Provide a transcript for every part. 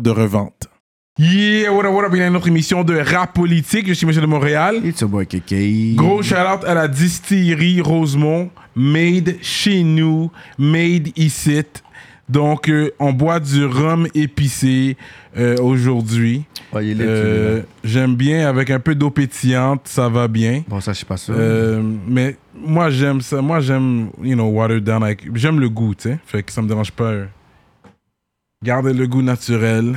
de revente. Yeah, what up, what up, il y a une autre émission de rap politique. Je suis Monsieur de Montréal. It's your boy KK. Gros shout-out à la distillerie Rosemont, made chez nous, made ici. Donc, euh, on boit du rhum épicé euh, aujourd'hui. Lit, Euh. J'aime bien avec un peu d'eau pétillante, ça va bien. Bon, ça, je suis pas sûr. Euh, mais moi, j'aime ça. Moi, j'aime, you know, watered down. Like, j'aime le goût, tu sais. Fait que ça me dérange pas. Garder le goût naturel.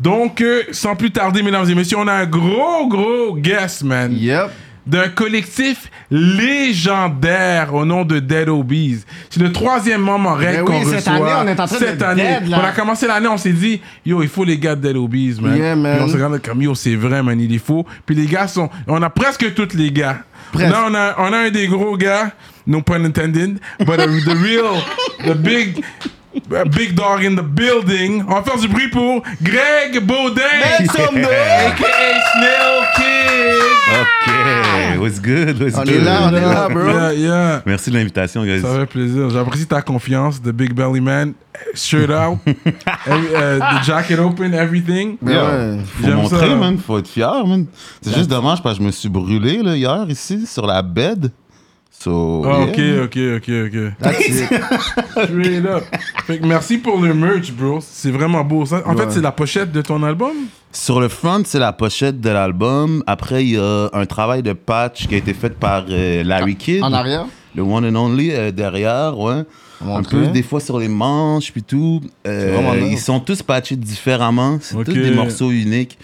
Donc, euh, sans plus tarder, mesdames et messieurs, on a un gros, gros guest, man. Yep. D'un collectif légendaire au nom de Dead Obies. C'est le troisième membre Ben qu'on oui, reçoit. cette année, on est en train Cette de année. dead, là. On a commencé l'année, on s'est dit, yo, il faut les gars de Dead Obies, man. Yeah, man. Puis on s'est regardé comme, yo, c'est vrai, man, il est faux. Puis les gars sont, on a presque tous les gars. Presque. Là, on a, on a un des gros gars, no pun intended, but the real, the big, big dog in the building. On va faire du bruit pour Greg Baudin, a.k.a. Snail Kid. Ok, what's good, what's On good? est là, on est là, bro. Yeah, yeah. Merci de l'invitation, guys. Ça fait plaisir. J'apprécie ta confiance, the Big Belly Man, shirt out, every- uh, the jacket open, everything. Ouais. Faut montrer, ça. man. Faut être fier, man. C'est juste dommage parce que je me suis brûlé là, hier ici sur la bed. So, Ah, yeah. ok, ok, ok, ok. That's it. Straight up. Fait que merci pour le merch, bro. C'est vraiment beau. Ça. En fait, c'est la pochette de ton album? Sur le front, c'est la pochette de l'album. Après, il y a un travail de patch qui a été fait par euh, Larry Kidd. En arrière? Le one and only euh, derrière, ouais. Un peu des fois sur les manches puis tout. Euh, ils sont tous patchés différemment. C'est Ok. tous des morceaux uniques.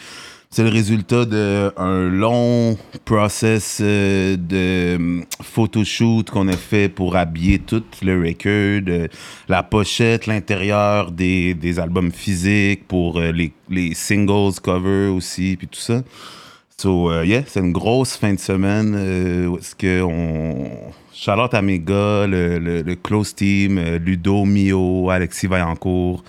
C'est le résultat d'un long process euh, de hum, photoshoot qu'on a fait pour habiller tout le record, euh, la pochette, l'intérieur des, des albums physiques, pour euh, les, les singles, covers aussi, puis tout ça. So, euh, yeah, c'est une grosse fin de semaine euh, est-ce que on... Charlotte à le, le- le close team, Ludo, Mio, Alexis Vaillancourt,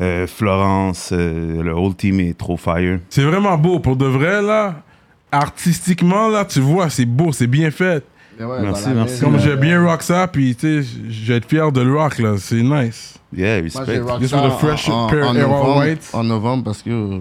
euh, Florence, euh, le whole team est trop fire. C'est vraiment beau. Pour de vrai, là, artistiquement, là, tu vois, c'est beau, c'est bien fait. Ouais, Merci, la merci. Comme j'ai bien rock ça, puis tu sais, je vais être fier de le rock, là. C'est nice. Yeah, Moi, respect. rock This ça with a fresh en, pair en Air novembre, White. en novembre parce que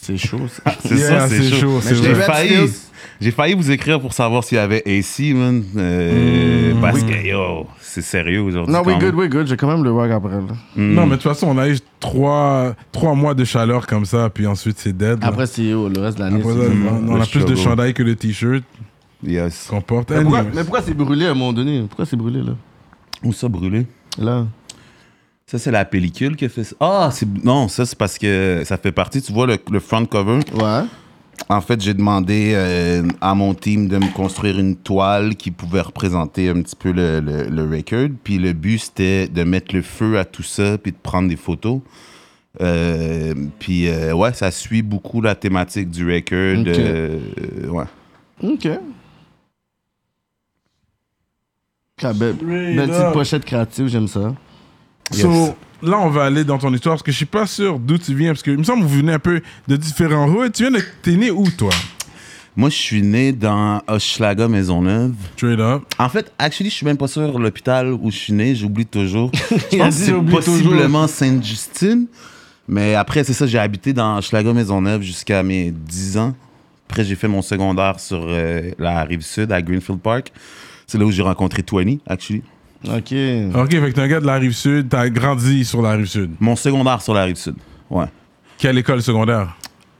c'est chaud. C'est Yeah, ça, c'est chaud, chaud. c'est J'ai vrai. failli, failli vous écrire pour savoir s'il y avait AC, man. euh, Mm, parce que, yo, c'est sérieux aujourd'hui. Non, we good, we good. J'ai quand même le rock après. Là. Mm. Non, mais de toute façon, on a eu trois, trois mois de chaleur comme ça, puis ensuite c'est dead. là. Après, c'est oh, le reste de l'année. Après c'est- ça, Mm, on le a plus de struggle. chandail que de t-shirts Yes. qu'on porte. Mais pourquoi, mais pourquoi c'est brûlé à un moment donné? Pourquoi c'est brûlé là? Où ça brûlé? Là. Ça, c'est la pellicule qui a fait ça. Ah, c'est... non, ça, c'est parce que ça fait partie, tu vois, le, le front cover? Ouais. En fait, j'ai demandé euh, à mon team de me construire une toile qui pouvait représenter un petit peu le, le, le record. Puis le but, c'était de mettre le feu à tout ça, puis de prendre des photos. Euh, puis, euh, ouais, ça suit beaucoup la thématique du record. Ok. euh, ouais. Ok. Ah, belle, Straight belle petite pochette créative, j'aime ça. So. Là, on va aller dans ton histoire parce que je suis pas sûr d'où tu viens. Parce que il me semble que vous venez un peu de différents hoods. Tu viens de. T'es né où, toi? Moi, je suis né dans Hochelaga Maisonneuve. Straight up. En fait, actually, je suis même pas sûr l'hôpital où je suis né, j'oublie toujours. Je pense que c'est possiblement Sainte-Justine. Mais après, c'est ça, j'ai habité dans Schlager Maisonneuve jusqu'à mes 10 ans. Après, j'ai fait mon secondaire sur euh, la rive sud, à Greenfield Park. C'est là où j'ai rencontré Twenty, actually. Ok. Ok, fait que t'es un gars de la rive sud. T'as grandi sur la rive sud. Mon secondaire sur la rive sud. Ouais. Quelle école secondaire?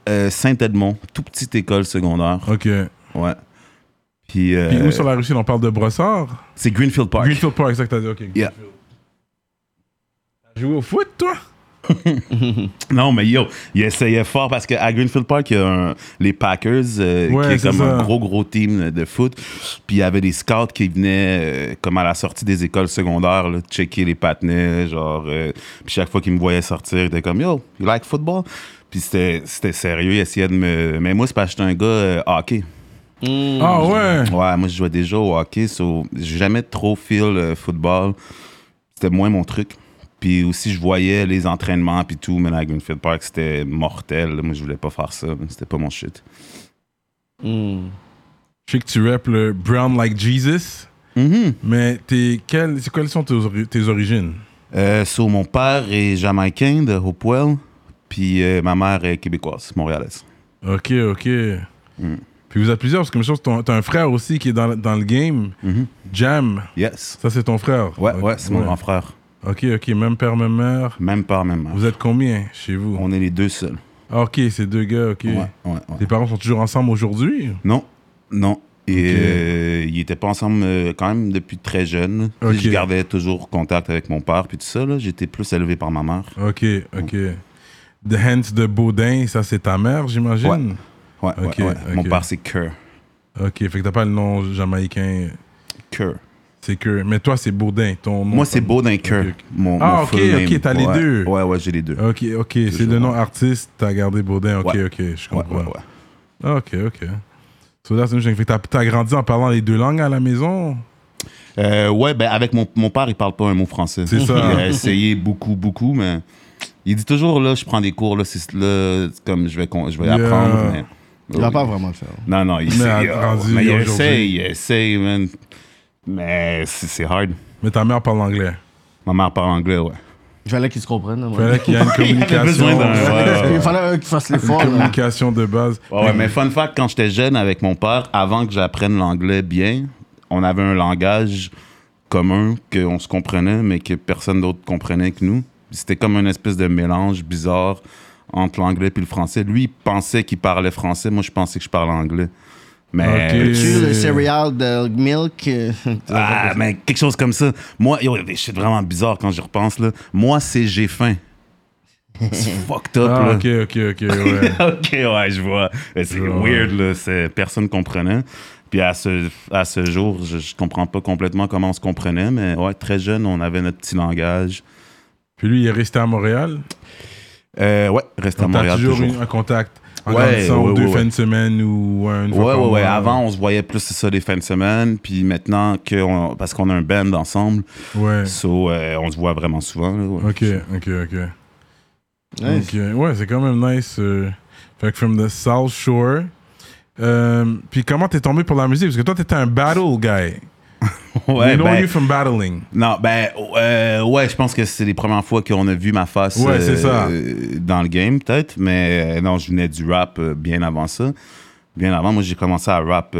Euh, Saint-Edmond, toute petite école secondaire. Ok. Ouais. Puis, euh, Puis où sur la rive sud on parle de Brossard? C'est Greenfield Park. Greenfield Park, c'est ça que t'as dit. Ok. Yeah. T'as joué au foot, toi? Non, mais yo, il essayait fort parce qu'à Greenfield Park, il y a un- les Packers, euh, Ouais, qui est comme ça. un gros, gros team de foot. Puis il y avait des scouts qui venaient, euh, comme à la sortie des écoles secondaires, là, checker les patinets. Genre, euh, puis chaque fois qu'ils me voyaient sortir, ils étaient comme Yo, you like football? Puis c'était c'était sérieux, ils essayaient de me. Mais moi, c'est parce que j'étais un gars euh, hockey. Ah ouais. Ouais, moi, je jouais déjà au hockey, so j'ai jamais trop feel euh, football. C'était moins mon truc. Puis aussi, je voyais les entraînements puis tout, mais à Greenfield Park, c'était mortel. Moi, je voulais pas faire ça. C'était pas mon shit. Hmm. Je sais que tu rappes le Brown Like Jesus, mais t'es quel, c'est quelles sont tes, ori- tes origines? Euh, so, mon père est jamaïcain de Hopewell, puis euh, ma mère est québécoise, montréalaise. Ok, ok. Mm. Puis vous êtes plusieurs, parce que je pense que ton- t'as un frère aussi qui est dans, dans le game, Mhm. Jam. Yes. Ça, c'est ton frère? Ouais, ouais, c'est mon grand frère. Ok, ok, même père, même mère. Même père, même mère. Vous êtes combien chez vous? On est les deux seuls. Ah, ok, c'est deux gars, ok. Ouais, ouais, ouais. Tes parents sont toujours ensemble aujourd'hui? Non, non. Et euh, ils étaient pas ensemble euh, quand même depuis très jeune. Puis Ok. Je gardais toujours contact avec mon père puis tout ça. J'étais plus élevé par ma mère. Ok, ok. The Hands de Baudin, ça c'est ta mère, j'imagine? Ouais, ouais, ouais. Mon père c'est Kerr. Ok, fait que t'as pas le nom jamaïcain, Kerr. C'est que. Mais toi, c'est Baudin, ton nom. Moi c'est Baudin ok. Mon, Ah, mon ok, full ok, name. t'as les Ouais. deux. Ouais, ouais, j'ai les deux. Ok, ok, c'est le nom artiste, t'as gardé Baudin, ok, Ouais. ok, je Ouais, comprends. ouais, ouais. Ok, ok. So that's interesting. Fait que t'as, t'as grandi en parlant les deux langues à la maison? Euh, ouais, ben avec mon, mon père, il parle pas un mot français. C'est ça. Il a essayé beaucoup, beaucoup, mais il dit toujours là, je prends des cours là, c'est là, c'est comme je vais, con- je vais Yeah. apprendre. Mais, Il va pas vraiment le faire. Non, non, il, Mais sait, à- euh, rendu mais il aujourd'hui. essaye, il essaye, man. Mais c'est hard. Mais ta mère parle anglais. Ma mère parle anglais, ouais. Il fallait qu'ils se comprennent. là, Il fallait qu'il y ait une communication. ouais, ouais. Il fallait euh, qu'ils fassent l'effort. Une communication de base. Ouais, ouais, mais fun fact, quand j'étais jeune avec mon père, avant que j'apprenne l'anglais bien, on avait un langage commun qu'on se comprenait, mais que personne d'autre comprenait que nous. C'était comme une espèce de mélange bizarre entre l'anglais et le français. Lui, il pensait qu'il parlait français. Moi, je pensais que je parlais anglais. Mais... Ok. Tu le céréal de milk? euh, Ah, mais quelque chose comme ça. Moi, yo, il y a des shit vraiment bizarres quand j'y repense, là. Moi, c'est j'ai faim. C'est fucked up, Ah, là. ok, ok, ok, ouais. ok, ouais, je vois. C'est Ouais. weird, là. C'est, personne comprenait. Puis à ce, à ce jour, je, je comprends pas complètement comment on se comprenait, mais ouais, très jeune, on avait notre petit langage. Puis lui, il est resté à Montréal? Euh, ouais, reste à Donc, Montréal toujours, toujours. eu un contact Ouais, grandissant ouais, deux ouais, fins ouais. de semaine ou euh, une fois Ouais, par ouais, ouais. mois. Avant, on se voyait plus, c'est ça, les fins de semaine. Puis maintenant, que on- parce qu'on a un band ensemble, Ouais. so, euh, on se voit vraiment souvent. là, ouais. Ok, ok, ok. Nice. Ouais, c'est quand même nice. euh, Fait que from the South Shore. Euh, puis comment t'es tombé pour la musique? Parce que toi, t'étais un battle guy. Ouais, know ben- you from battling. Non, ben, euh, ouais, je pense que c'est les premières fois qu'on a vu ma face Ouais, ça. euh, dans le game, peut-être. Mais euh, non, je venais du rap bien avant ça. Bien avant, moi, j'ai commencé à rap,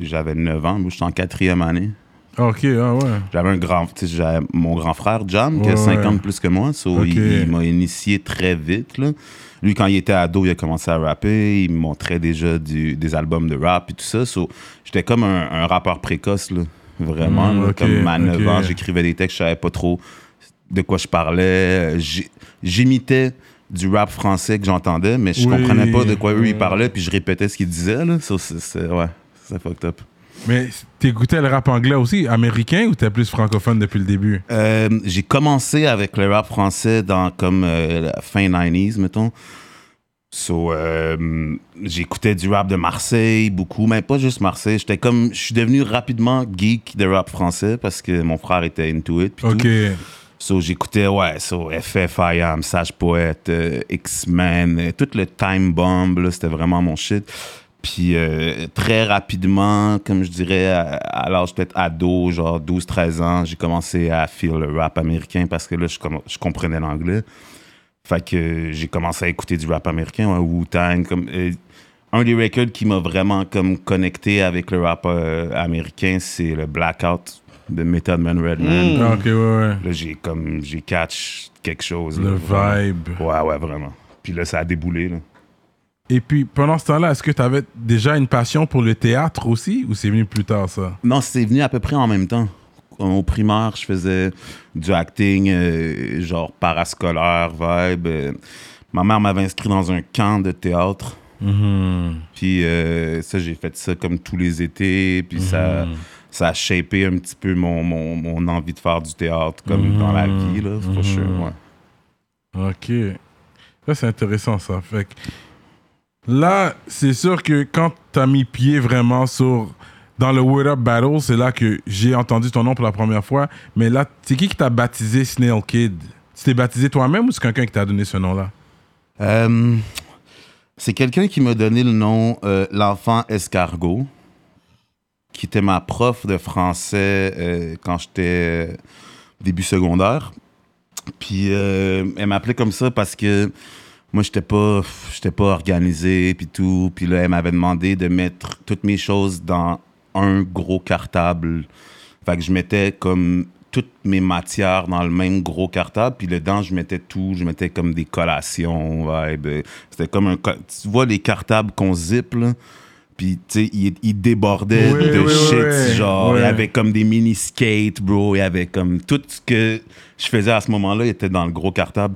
j'avais 9 ans. Moi, j'étais en quatrième année. Ok, ah ouais. J'avais un grand, tu sais, j'avais mon grand frère, Jam, qui Ouais, a 5 ouais. ans de plus que moi. So, il, il m'a initié très vite, là. Lui, quand il était ado, il a commencé à rapper. Il me montrait déjà du- des albums de rap et tout ça. So, j'étais comme un, un rappeur précoce, là. Vraiment. Mm, ok, comme à 9 ok. ans, j'écrivais des textes, je savais pas trop de quoi je parlais. J'imitais du rap français que j'entendais, mais je Oui. comprenais pas de quoi eux ils parlaient, puis je répétais ce qu'ils disaient, là. So, c'est- c'est- ouais, c'est fucked up. Mais t'écoutais le rap anglais aussi, américain, ou t'es plus francophone depuis le début? Euh, j'ai commencé avec le rap français dans comme euh, la fin 90s, mettons. So, euh, j'écoutais du rap de Marseille beaucoup, mais pas juste Marseille. J'étais comme, je suis devenu rapidement geek de rap français parce que mon frère était into it. Ok. tout. So, j'écoutais, ouais, so, FF, IAM, Sage Poète, euh, X-Men, euh, tout le Time Bomb, c'était vraiment mon shit. Puis euh, très rapidement, comme je dirais, à, à l'âge peut-être ado, genre 12-13 ans, j'ai commencé à feel le rap américain parce que là, je, je comprenais l'anglais. Fait que j'ai commencé à écouter du rap américain, ouais, Wu-Tang. Comme, euh, un des records qui m'a vraiment comme connecté avec le rap euh, américain, c'est le Blackout de Method Man Redman. Ah, ok, ouais, ouais. Là, j'ai comme, j'ai catch quelque chose. Le vibe. Ouais, ouais, vraiment. Puis là, ça a déboulé, là. Et puis, pendant ce temps-là, est-ce que t'avais déjà une passion pour le théâtre aussi, ou c'est venu plus tard, ça? Non, c'est venu à peu près en même temps. Au primaire, je faisais du acting, euh, genre parascolaire, vibe. euh. ma mère m'avait inscrit dans un camp de théâtre. Mhm. Puis euh, ça, j'ai fait ça comme tous les étés. Puis ça, ça a shapé un petit peu mon, mon, mon envie de faire du théâtre, comme dans la vie, là, for sure, ouais. Ok. Ça, c'est intéressant, ça. Fait que là, c'est sûr que quand t'as mis pied vraiment sur. Dans le Word Up Battle, c'est là que j'ai entendu ton nom pour la première fois. Mais là, c'est qui qui t'a baptisé Snail Kid? Tu t'es baptisé toi-même ou c'est quelqu'un qui t'a donné ce nom-là? Euh, c'est quelqu'un qui m'a donné le nom euh, L'enfant escargot, qui était ma prof de français euh, quand j'étais début secondaire. Puis elle m'appelait comme ça parce que moi, j'étais pas, j'étais pas organisé, puis tout. Puis là, elle m'avait demandé de mettre toutes mes choses dans un gros cartable. Fait que je mettais comme toutes mes matières dans le même gros cartable, puis dedans, je mettais tout. Je mettais comme des collations, vibe. C'était comme un... Tu vois les cartables qu'on zip, là? Puis, tu sais, ils il débordaient Ouais, de ouais, shit, ouais. genre. Il y Ouais. avait comme des mini-skates, bro. Il y avait comme... Tout ce que je faisais à ce moment-là était dans le gros cartable.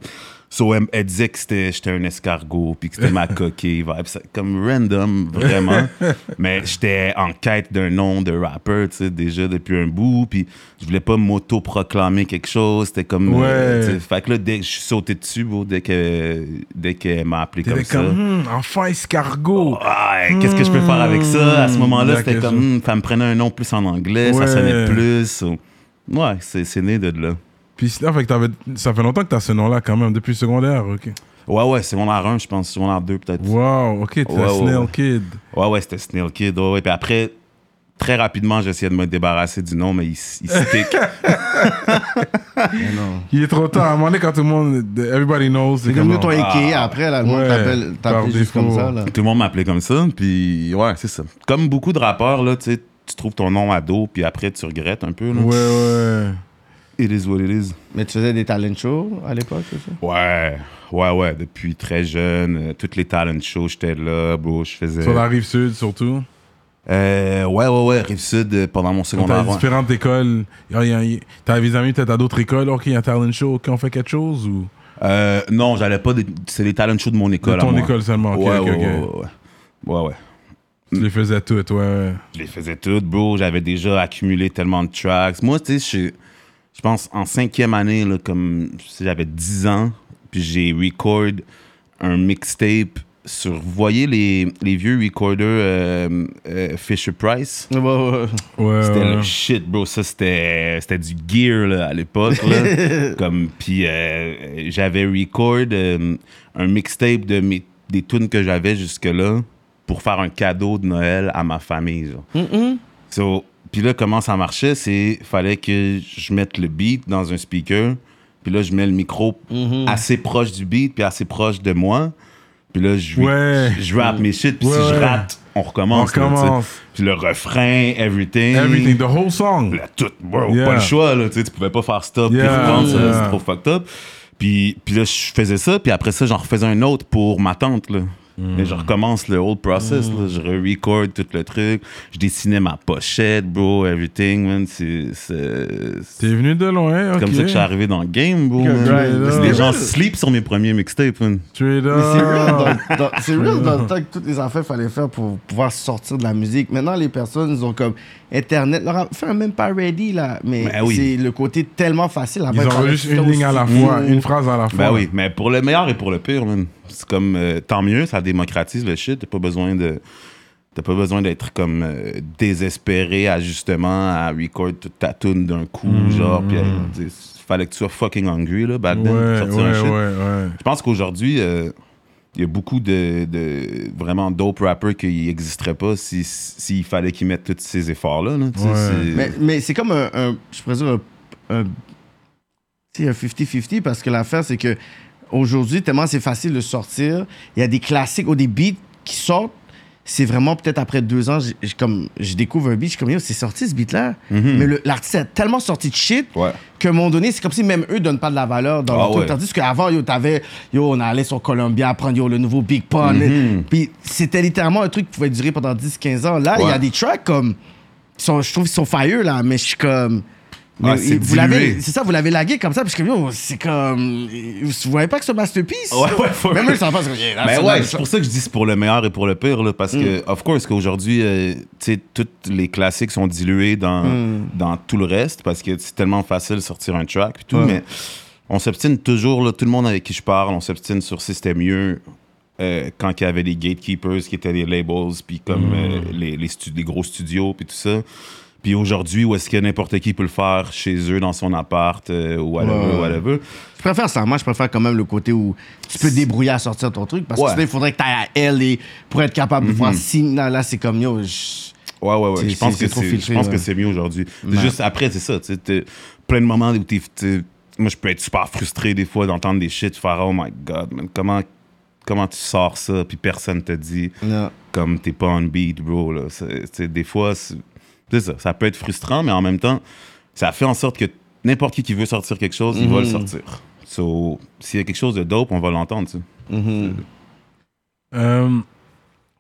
So, elle, elle disait que j'étais un escargot, puis que c'était ma coquille, vibe. Comme random, vraiment. Mais j'étais en quête d'un nom de rapper, tu sais, déjà depuis un bout, puis je voulais pas m'auto-proclamer quelque chose. C'était comme... euh, Ouais. fait que là, dès que je suis sauté dessus, bro, dès que dès qu'elle m'a appelé comme T'étais ça... comme, Hmm, enfant escargot. Ah, qu'est-ce que je peux faire avec ça? À ce Hmm, moment-là, c'était comme, hmm, ça me prenait un nom plus en anglais, Ouais. ça sonnait plus. so- Ouais, c'est né de là. Puis sinon, fait que ça fait longtemps que t'as ce nom-là quand même, depuis le secondaire, ok. Ouais, ouais, c'est mon R1, je pense, c'est mon R2 peut-être. Wow, ok, t'es Ouais, un ouais, Snail ouais. Kid. Ouais, ouais, c'était Snail Kid. Ouais, ouais. Puis après, très rapidement, j'essayais de me débarrasser du nom, mais il, il stick. Non. Il est trop tard. À un moment donné, quand tout le monde, everybody knows, C'est comme nous, ton Ikea, après, là, le monde Ouais, t'appelle juste comme ça, là. Tout le monde m'appelait comme ça, puis ouais, c'est ça. Comme beaucoup de rappeurs, là, tu sais, tu trouves ton nom ado, puis après, tu regrettes un peu. Là. Ouais, ouais. It is what it is. Mais tu faisais des talent shows à l'époque, c'est ça? Ouais, ouais, ouais, depuis très jeune, euh, toutes les talent shows, j'étais là, bro, je faisais... Sur la rive sud, surtout? Euh, ouais, ouais, ouais, Rive-Sud, euh, pendant mon secondaire. t'as ouais. différentes écoles. T'avais des amis peut-être à d'autres écoles. Ok, il y a un talent show. Ok, on fait quelque chose ou? Euh, non, j'allais pas. C'est les talent shows de mon école. De à ton moi. école seulement. Ok, ouais, ok, ouais, ok. ouais, ouais, ouais. Tu les faisais toutes, ouais. Je les faisais toutes, bro. J'avais déjà accumulé tellement de tracks. Moi, tu sais, je, je pense en cinquième année, là, comme si j'avais 10 ans, puis j'ai record un mixtape sur. Vous voyez les, les vieux recorders euh, euh, Fisher Price? Ouais, ouais. Ouais, C'était ouais. le shit, bro. Ça, c'était c'était du gear là, à l'époque. Comme, puis euh, j'avais record euh, un mixtape de mes, des tunes que j'avais jusque-là pour faire un cadeau de Noël à ma famille. genre. So, puis là, comment ça marchait, c'est fallait que je mette le beat dans un speaker, puis là, je mets le micro assez proche du beat, puis assez proche de moi. Puis là, je, Ouais. je rappe mes shit, puis Ouais, si je rate, on On recommence. sais. recommence. Puis le refrain, everything. Everything, the whole song. Là, tout, bro, Yeah. pas le choix, là, tu pouvais pas faire stop, puis reprendre, yeah. c'est trop fucked up. Puis, puis là, je faisais ça, puis après ça, j'en refaisais un autre pour ma tante, là. Et je recommence le whole process, là. Je re-record tout le truc. Je dessinais ma pochette, bro, everything, man. C'est c'est- T'es venu de loin, ok. c'est comme ça que je suis arrivé dans le game, bro. Les gens sleep sur mes premiers mixtapes, man. Mais c'est real, dans, dans- c'est real dans le temps que toutes les affaires fallait faire pour pouvoir sortir de la musique. Maintenant, les personnes, ils ont comme Internet. Leur a fait un même pas ready, là. Mais Ben oui. c'est le côté tellement facile. Après, Ils il ont juste tu une ligne à la fois, fou. une phrase à la fois. Ben oui, mais pour le meilleur et pour le pire, man. C'est comme, euh, tant mieux, ça démocratise le shit. T'as pas besoin de... T'as pas besoin d'être comme euh, désespéré à justement à record toute ta tune d'un coup, genre, puis il fallait que tu sois fucking hungry, là, back then, Ouais, sortir un ouais, shit. ouais, ouais. Je pense qu'aujourd'hui, euh, il y a beaucoup de, de vraiment dope rappers qui n'existeraient pas si- s'il fallait qu'ils mettent tous ces efforts-là. là, Mais, mais c'est comme un, un- je présume, un, un, sais, un 50-50 parce que l'affaire, c'est que aujourd'hui, tellement c'est facile de sortir, il y a des classiques ou des beats qui sortent. C'est vraiment peut-être après deux ans, j'ai comme, je découvre un beat, je suis comme, yo, c'est sorti ce beat-là. Mais le- l'artiste a tellement sorti de shit Mhm. Ouais. qu'à un moment donné, c'est comme si même eux donnent pas de la valeur dans Ah truc. ouais. Tandis qu'avant, yo, t'avais, yo, on allait sur Columbia prendre yo, le nouveau Big Pun. Mhm. Puis c'était littéralement un truc qui pouvait durer pendant 10-15 ans. Là, il y a des tracks comme. sont- je trouve qu'ils sont fire, là, mais je suis comme. Mais Ah, c'est vous l'avez, c'est ça, vous l'avez lagué comme ça, parce que c'est comme. Vous voyez pas que c'est un masterpiece? Ouais, ouais, for Même eux, ils s'en passent. Mais ouais, c'est pour ça que je dis c'est pour le meilleur et pour le pire, là, parce que, of course, qu'aujourd'hui, euh, tu sais, tous les classiques sont dilués dans, dans tout le reste, parce que c'est tellement facile de sortir un track, puis tout, mais on s'obstine toujours, là, tout le monde avec qui je parle, on s'obstine sur si c'était mieux euh, quand il y avait les gatekeepers qui étaient les labels, puis comme euh, les, les, les gros studios, puis tout ça. Puis aujourd'hui, où est-ce que n'importe qui peut le faire chez eux, dans son appart, euh, ou whatever, Ouais. whatever? Je préfère ça. Moi, je préfère quand même le côté où tu peux te débrouiller à sortir ton truc. Parce que sinon, il faudrait que tu ailles à elle et pour être capable de voir si là, c'est comme yo. je- Ouais, ouais, ouais. Je pense que c'est ouais. que c'est mieux aujourd'hui. C'est juste après, c'est ça. Tu sais, plein de moments où t'es- moi, je peux être super frustré des fois d'entendre des shit, faire oh my god, man, comment, comment tu sors ça, puis personne te dit Non. comme t'es pas on beat, bro. Là. Tu des fois, c'est, ça. Ça peut être frustrant, mais en même temps, ça fait en sorte que n'importe qui qui veut sortir quelque chose, il va le Mhm. sortir. So, s'il y a quelque chose de dope, on va l'entendre. tu sais. Mhm. Euh,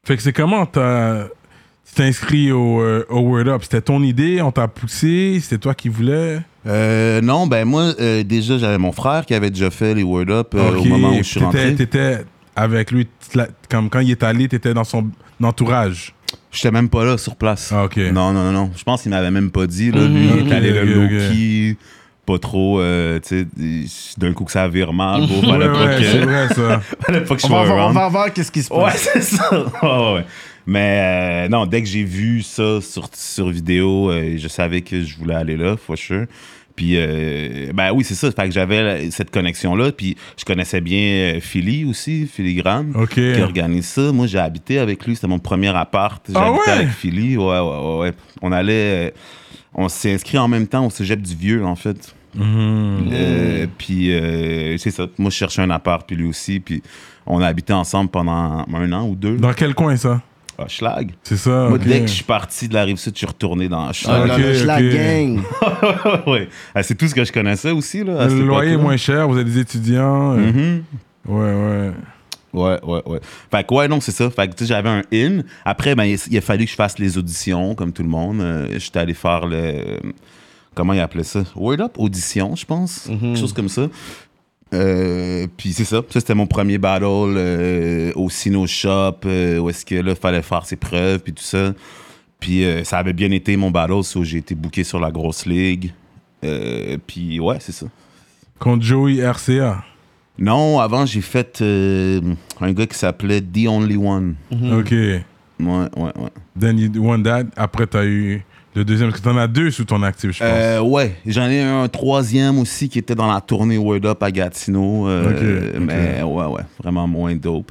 fait que c'est comment t'as tu t'es inscrit au, euh, au Word Up? C'était ton idée, on t'a poussé, c'était toi qui voulais? Euh, non, ben moi, euh, déjà, j'avais mon frère qui avait déjà fait les Word Up euh, au moment où je suis rentré. T'étais avec lui, comme quand il est allé, t'étais dans son entourage. J'étais même pas là sur place. Ah, ok. Non, non, non, non. Je pense qu'il m'avait même pas dit. Là, lui, Mhm. il est allé ok, low-key, pas trop, euh, tu sais, d'un coup que ça vire mal. Ouais, fallait pas ouais, que- c'est vrai ça. fallait pas que je On va, sois voir, on around. va voir qu'est-ce qui se Ouais, passe. c'est ça. Ouais, ouais, ouais. Mais euh, non, dès que j'ai vu ça sur, sur vidéo, euh, je savais que je voulais aller là, for sure. Puis, euh, ben oui, c'est ça. Fait que j'avais cette connexion-là. Puis, je connaissais bien euh, Philly aussi, Filigrane, Ok. qui organise ça. Moi, j'ai habité avec lui. C'était mon premier appart. J'ai Ah habité ouais? avec Philly. Ouais, ouais, ouais. On allait. euh, on s'est inscrit en même temps au cégep du Vieux, en fait. Mhm. Euh, puis euh, c'est ça. Moi, je cherchais un appart, puis lui aussi. Puis on a habité ensemble pendant un an ou deux. Dans quel coin ça? Ah, Schlag. C'est ça. Moi, dès que je suis parti de la rive sud, je suis retourné dans Ah, Schlag. la ok. gang. ouais. Ah, c'est tout ce que je connaissais aussi. Là, Le loyer est moins cher, vous êtes des étudiants. euh, Mhm. Ouais, ouais. Ouais, ouais, ouais. Fait que, ouais, non, c'est ça. Fait que, tu sais, j'avais un in. Après, ben, il, il a fallu que je fasse les auditions, comme tout le monde. Euh, J'étais allé faire le. Comment il appelait ça? Word Up Audition, je pense. Quelque chose comme ça. Euh, puis c'est ça. Ça, c'était mon premier battle euh, au Sino Shop, euh, où est-ce que là, il fallait faire ses preuves, puis tout ça. Puis euh, ça avait bien été mon battle, so j'ai été booké sur la grosse ligue. Euh, puis ouais, c'est ça. Contre Joey RCA. Non, avant, j'ai fait euh, un gars qui s'appelait The Only One. Ok. Ouais, ouais, ouais. Then you won that. Après, t'as eu le deuxième. Parce que t'en as deux sous ton actif, je pense. Euh, ouais, j'en ai un troisième aussi qui était dans la tournée Word Up à Gatineau. euh. Mais ouais, ouais, vraiment moins dope.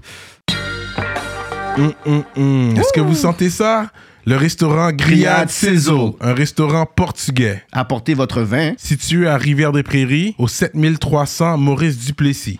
Hum, hum, hum. Est-ce que vous sentez ça? Le restaurant Grillade Grillade Cézo. un restaurant portugais. Apportez votre vin. Situé à Rivière-des-Prairies, au 7300 Maurice Duplessis.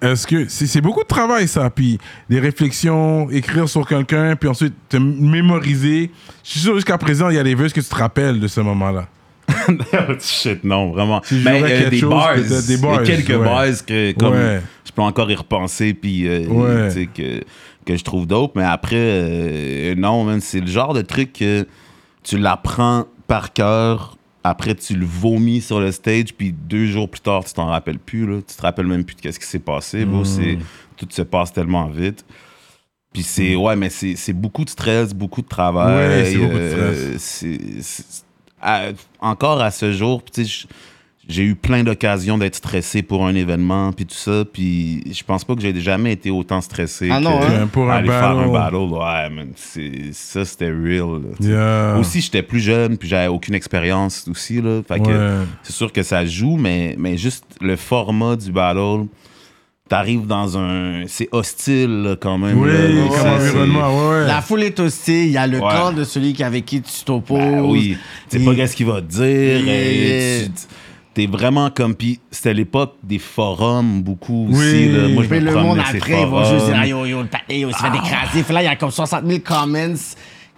est-ce que c'est beaucoup de travail ça, puis des réflexions, écrire sur quelqu'un, puis ensuite te mémoriser. Je suis sûr jusqu'à présent il y a des vœux que tu te rappelles de ce moment-là. Shit, non, vraiment. Mais jouerais euh, des, chose, bars, des quelques ouais. bars que comme, Ouais. je peux encore y repenser puis euh, Ouais. que, que je trouve dope. Mais après, euh, non, c'est le genre de truc que tu l'apprends par cœur. Après, tu le vomis sur le stage, puis deux jours plus tard, tu t'en rappelles plus. Là. Tu te rappelles même plus de qu'est-ce qui s'est passé. C'est- Tout se passe tellement vite. Puis c'est, ouais, mais c'est beaucoup de stress, beaucoup de travail. Ouais, c'est beaucoup de euh, à- encore à ce jour, tu sais, je- j'ai eu plein d'occasions d'être stressé pour un événement, puis tout ça, puis je pense pas que j'ai jamais été autant stressé Ah que non, hein? Pour un aller faire un battle. Ouais, man, c'est- ça, c'était real. Yeah. Aussi, j'étais plus jeune, puis j'avais aucune expérience aussi, là. Fait que Ouais. c'est sûr que ça joue, mais, mais juste le format du battle, t'arrives dans un... C'est hostile, là, quand même. Oui, là. comme Ça, environnement, ouais, ouais. La foule est hostile, il y a le Ouais. camp de celui qui avec qui tu t'opposes. Ben oui, tu sais Et- pas qu'est-ce qu'il va te dire. Yeah. et tu- T'es vraiment comme. Puis c'était l'époque des forums, beaucoup aussi. Oui. là. Moi, je me le promenais monde ces après, ils vont juste dire, forums. ah, yo, yo, le patin, il se fait. Puis là, il y a comme 60 000 comments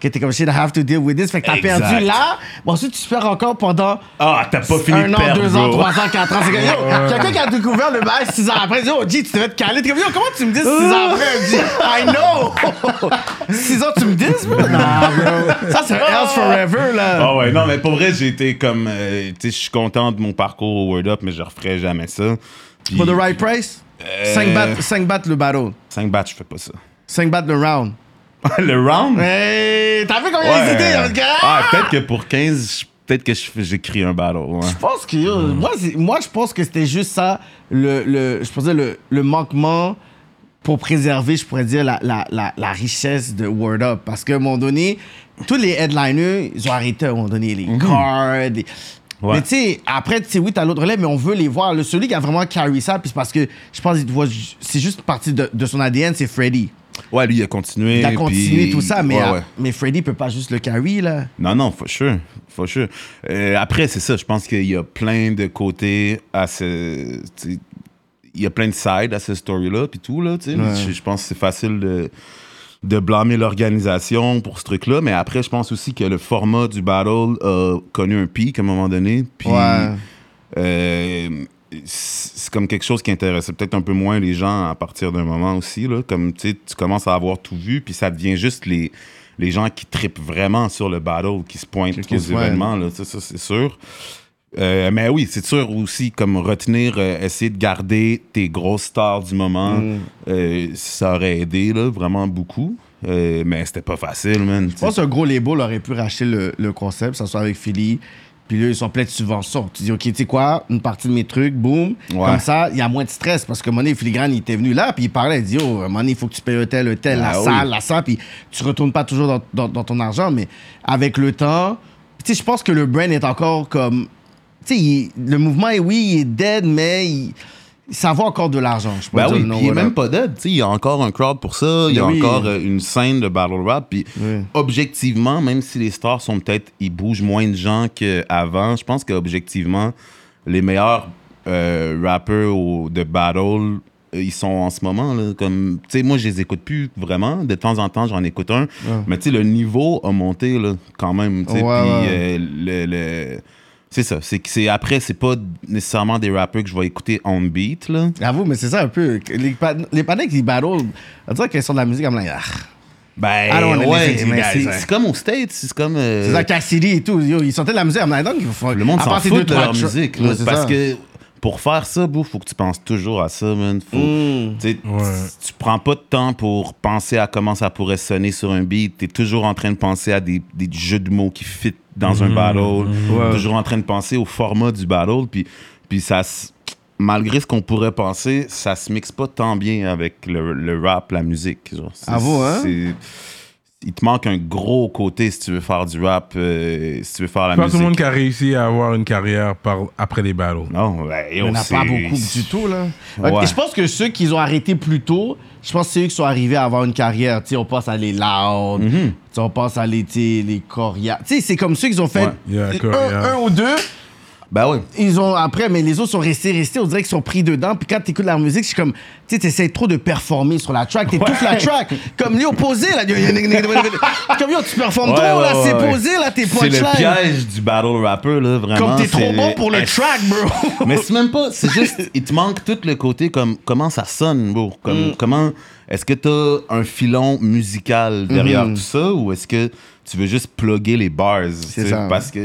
que t'es comme shit, I have to deal with this. Fait que t'as Exact. perdu là. Bon, ensuite, tu perds encore pendant Ah, t'as pas fini un de an, perdre, deux ans, bro. trois ans, quatre ans. C'est comme, yo, quelqu'un qui a découvert le bail six ans après, dit, oh, G, tu devais te caler. T'es comme, yo, comment tu me dis six ans après? G, I know. six ans, tu me dis, bro? Nah, bro. Ça, c'est else forever, là. Ah ouais, non, mais pour vrai, j'ai été comme. euh, tu sais, je suis content de mon parcours au Word Up, mais je referai jamais ça. Puis, For the right price? Euh, 5 bahts, 5 bahts le battle. 5 batchs, je fais pas ça. 5 bahts le round. le round? Hey, t'as vu combien Ouais. d'idées? avec- Ah, peut-être que pour 15, je- peut-être que j'écris un battle. Ouais. Je pense que moi, moi, je pense que c'était juste ça, le, le, je pensais le, le manquement pour préserver, je pourrais dire, la, la, la, la richesse de Word Up. Parce qu'à un moment donné, tous les headliners, ils ont arrêté à un moment donné, les cards. les- Ouais. Mais tu sais, après, tu sais, oui, t'as l'autre relais, mais on veut les voir. Le, celui qui a vraiment carry ça, puis c'est parce que je pense que c'est juste partie de, de son ADN, c'est Freddy. Ouais, lui, il a continué. Il a continué puis- tout ça, mais, Ouais, euh, ouais. mais Freddy peut pas juste le carry, là. Non, non, for sure. For sure. Euh, après, c'est ça. Je pense qu'il y a plein de côtés à ce. Il y a plein de sides à cette story-là, puis tout, là, tu sais. Ouais. Je, pense que c'est facile de, de blâmer l'organisation pour ce truc-là, mais après, je pense aussi que le format du battle a connu un pic à un moment donné, puis. Ouais. euh, c'est comme quelque chose qui intéressait peut-être un peu moins les gens à partir d'un moment aussi. Là. Comme tu commences à avoir tout vu, puis ça devient juste les, les gens qui tripent vraiment sur le battle, qui se pointent aux événements. Là, ça, c'est sûr. Euh, mais oui, c'est sûr aussi, comme retenir, euh, essayer de garder tes grosses stars du moment, Mm. euh, ça aurait aidé là, vraiment beaucoup. Mais c'était pas facile, man. Je pense qu'un gros label aurait pu racheter le, le concept, ça soit avec Philly. Puis là, ils sont pleins de subventions. Tu dis, OK, tu sais quoi, une partie de mes trucs, boum. Ouais. Comme ça, il y a moins de stress. Parce que Monet Filigrane, il était venu là, puis il parlait, il dit, oh, Monet, il faut que tu payes un tel, un tel, Ah la oui. salle, la salle. Puis tu retournes pas toujours dans, dans- dans ton argent, mais avec le temps, tu sais, je pense que le brand est encore comme. Tu sais, le mouvement, oui, il est dead, mais il- ça vaut encore de l'argent. Je peux Ben oui, il est même pas dead. Il y a encore un crowd pour ça. Il y a Ben oui. encore euh, une scène de battle rap. Puis Oui. objectivement, même si les stars sont peut-être. Ils bougent moins de gens qu'avant, je pense qu'objectivement, les meilleurs euh, rappeurs au- de battle, euh, ils sont en ce moment. Là, comme, tu sais, moi, je les écoute plus vraiment. De temps en temps, j'en écoute un. Mais tu sais, le niveau a monté là, quand même. Ouais, puis euh, le- le c'est ça. C'est que c'est après, c'est pas nécessairement des rappeurs que je vais écouter on beat là. J'avoue, mais c'est ça un peu. Les, les panneaux qui battle, on dirait qu'ils sont de la musique comme là. ah. Ben, don't wanna ouais, mais c'est hein. c'est comme aux States, c'est comme. euh, C'est ça, Cassidy et tout. Yo, ils sortaient de la musique. Like, donc, il faut- le monde s'en fout de leur musique, là, parce ça. que pour faire ça, il faut que tu penses toujours à ça, man. Faut, Mm. tu sais, Ouais. Tu prends pas de temps pour penser à comment ça pourrait sonner sur un beat. Tu es toujours en train de penser à des, des jeux de mots qui fit dans un battle. Ouais. Toujours en train de penser au format du battle. Puis, puis ça, malgré ce qu'on pourrait penser, ça se mixe pas tant bien avec le, le rap, la musique. Genre. C'est- Avoue, hein? Il te manque un gros côté si tu veux faire du rap, euh, si tu veux faire la Pas musique. tout le monde qui a réussi à avoir une carrière par, après les battles. Non, ben, Il yo, n'y en a c'est- pas beaucoup du tout, là. Ouais. Je pense que ceux qui ont arrêté plus tôt, je pense que c'est eux qui sont arrivés à avoir une carrière. Tu sais, on pense à les Loud, tu sais, on pense à les, les Coria. Tu sais, c'est comme ceux qui ont fait Ouais. Yeah, un, Coria. un ou deux. Ben oui. Ils ont après, mais les autres sont restés, restés. On dirait qu'ils sont pris dedans. Puis quand tu écoutes leur musique, c'est comme, tu sais, t'essaies trop de performer sur la track. T'étouffes la track. Comme lui, opposé, là. Comme yo, tu performes Ouais, trop, là. ouais, c'est ouais. posé, là, tes C'est le punchlines. piège du battle rapper, là, vraiment. Comme t'es trop bon pour le track, bro. Mais c'est même pas, c'est juste, il te manque tout le côté comme comment ça sonne, bro. Mm. Comme, Comment, est-ce que t'as un filon musical derrière Mm-hmm. tout ça ou est-ce que tu veux juste plugger les bars? ça. Parce que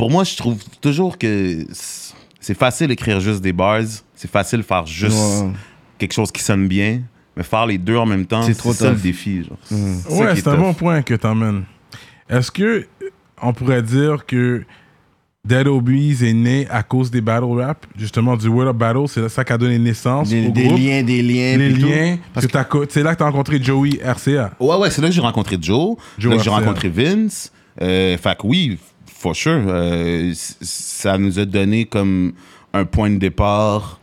pour moi, je trouve toujours que c'est- facile d'écrire juste des bars, c'est facile de faire juste Ouais. quelque chose qui sonne bien, mais faire les deux en même temps, C'est trop ça le tough. défi. Genre. C'est ça Ouais, c'est un tough. bon point que t'emmènes. Est-ce que on pourrait dire que Dead Obies est né à cause des battle rap, justement du World of Battle, c'est ça qui a donné naissance Des, au des groupe. liens, des liens. tout. liens, parce que t'as co- c'est là que t'as rencontré Joey RCA. Ouais, ouais, c'est là que j'ai rencontré Joe. Là que j'ai rencontré Vince. Euh, fait que oui, for sure. euh, ça nous a donné comme un point de départ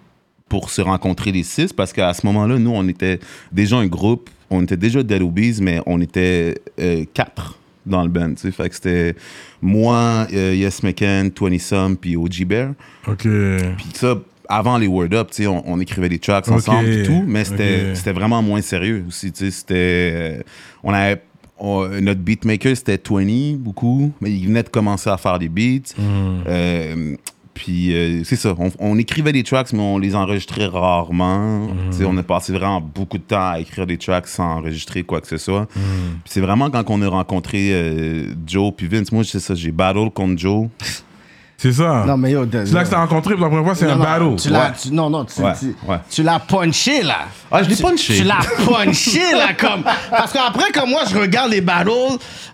pour se rencontrer les six parce qu'à ce moment-là, nous, on était déjà un groupe. On était déjà Dead Obies, mais on était euh, quatre dans le band, tu sais. Fait que c'était moi, euh, Yes McCann, 20 Some, puis OG Bear. Ok. Puis ça, avant les Word Up, on, on écrivait des tracks ensemble et tout, mais c'était Ok. c'était vraiment moins sérieux aussi. C'était... euh, on avait... on- notre beatmaker, c'était 20, beaucoup, mais il venait de commencer à faire des beats. Hmm. Euh, puis euh, c'est ça, on, on écrivait des tracks, mais on les enregistrait rarement. Sais, On a passé vraiment beaucoup de temps à écrire des tracks sans enregistrer quoi que ce soit. Puis c'est vraiment quand on a rencontré euh, Joe puis Vince, moi c'est ça, j'ai battle contre Joe. C'est ça. Non, mais yo, C'est là que t'as rencontré pour la première fois, c'est un non, battle. Tu l'as, Ouais. tu- non, non, tu, Ouais, tu, ouais. tu l'as punché, là. Ah, je l'ai Tu- punché. Tu l'as punché, là, comme. Parce qu'après, comme moi, je regarde les battles,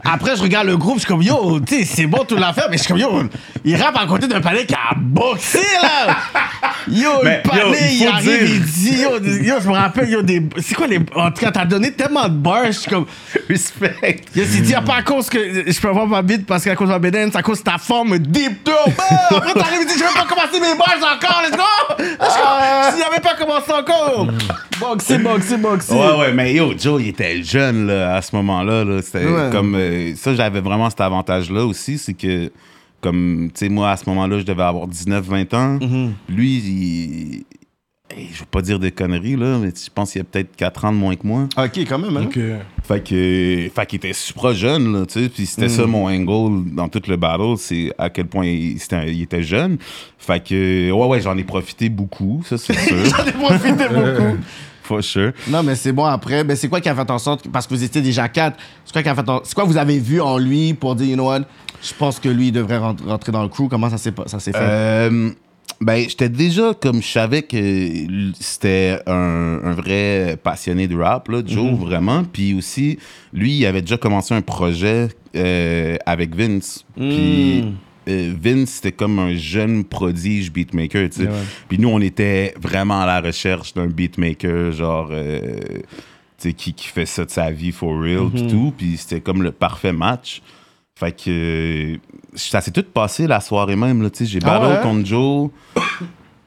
après, je regarde le groupe, je suis comme, yo, tu sais, c'est bon toute l'affaire, mais je suis comme, yo, il rappe à côté d'un palais qui a boxé, là. Yo, Mais, le yo, palais, il il, arrive, il dit, yo, yo, je me rappelle, yo, des. C'est quoi les. En tout cas, t'as donné tellement de bars, je suis comme. Respect. Yo, s'il dit, ah, pas à cause que je peux avoir ma bite parce qu'à cause de ma bédaine, c'est à cause de ta forme deep throat. Bah, Après, t'arrives et dis, je vais pas commencer mes bars encore, let's go! Go! S'il avait pas commencé encore! Boxer, boxer, boxer. Ouais, ouais, mais yo, Joe, il était jeune là, à ce moment-là. Là. C'était Ouais. comme. euh, ça, j'avais vraiment cet avantage-là aussi. C'est que, comme, tu sais, moi, à ce moment-là, je devais avoir 19-20 ans. Mm-hmm. Lui, il. hey, je veux pas dire des conneries, là, mais je pense qu'il a peut-être 4 ans de moins que moi. Ok, quand même, hein? Ok. Fait que, fait qu'il était super jeune, là, tu sais. Puis c'était ça mon angle dans tout le battle, c'est à quel point il, c'était un- il était jeune. Fait que, ouais, ouais, j'en ai profité beaucoup, ça, c'est sûr. J'en ai profité beaucoup. For sure. Non, mais c'est bon après. Ben, c'est quoi qui a fait en sorte, parce que vous étiez déjà quatre, c'est quoi qui a fait en... C'est quoi vous avez vu en lui pour dire, you know what, je pense que lui il devrait rent- rentrer dans le crew? Comment ça s'est, fait? Euh, ben, j'étais déjà comme je savais que c'était un, un vrai passionné de rap, là, Joe, vraiment. Puis aussi, lui, il avait déjà commencé un projet euh, avec Vince. Puis euh, Vince, c'était comme un jeune prodige beatmaker, tu sais. Puis nous, on était vraiment à la recherche d'un beatmaker, genre. euh, tu sais, qui, qui fait ça de sa vie for real, pis tout. Puis c'était comme le parfait match. Fait que euh, ça s'est tout passé la soirée même. J'ai Ah battle ouais? contre Joe.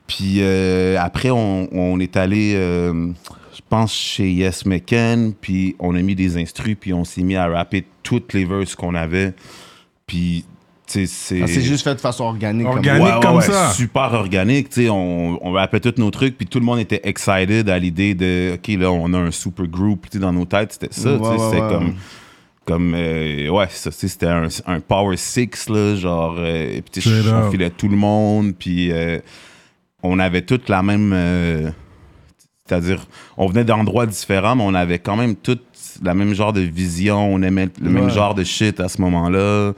Puis euh, après, on, on est allé, euh, je pense, chez Yes McCann. Puis on a mis des instrus. Puis on s'est mis à rapper toutes les verses qu'on avait. Puis, tu sais, c'est. Ça s'est juste fait de façon organique. comme- Organique. comme ça. Super organique, tu sais, on, on rappelait tous nos trucs, puis tout le monde était excited à l'idée de, OK, là, on a un super group, dans nos têtes, c'était ça, tu sais, Ouais, ouais, c'était ouais. comme, comme euh, ouais, ça, c'était un, un Power Six, là, genre, euh, puis up. filait tout le monde, puis euh, on avait toute la même, euh, c'est-à-dire, on venait d'endroits différents, mais on avait quand même toute la même genre de vision, on aimait le même genre de shit à ce moment-là.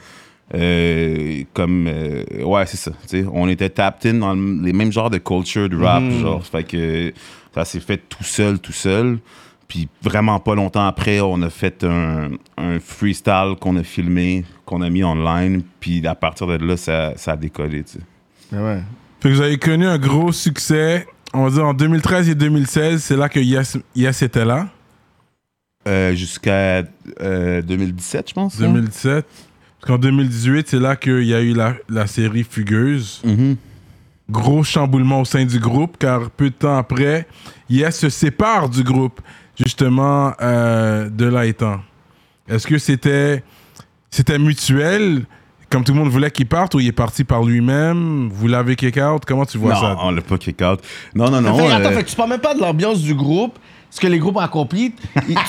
Euh, comme ouais c'est ça tu sais on était tapped in dans le- les mêmes genres de culture de rap Mhm. genre fait que ça s'est fait tout seul tout seul puis vraiment pas longtemps après on a fait un, un freestyle qu'on a filmé qu'on a mis online puis à partir de là ça, ça a décollé tu sais Mais ouais. Fait que vous avez connu un gros succès. On va dire en 2013 et 2016, c'est là que Yes, yes était là? Euh, jusqu'à euh, 2017 je pense hein? 2017. Parce qu'en 2018, c'est là qu'il y a eu la, la série Fugueuse. Mhm. Gros chamboulement au sein du groupe, car peu de temps après, Yes se sépare du groupe, justement, euh, de là étant. Est-ce que c'était c'était mutuel, comme tout le monde voulait qu'il parte, ou il est parti par lui-même? Vous l'avez kick out? Comment tu vois non ça? on l'a pas kick out. Non non non Fait, attends, euh, fait tu parles même pas de l'ambiance du groupe, ce que les groupes ont accompli.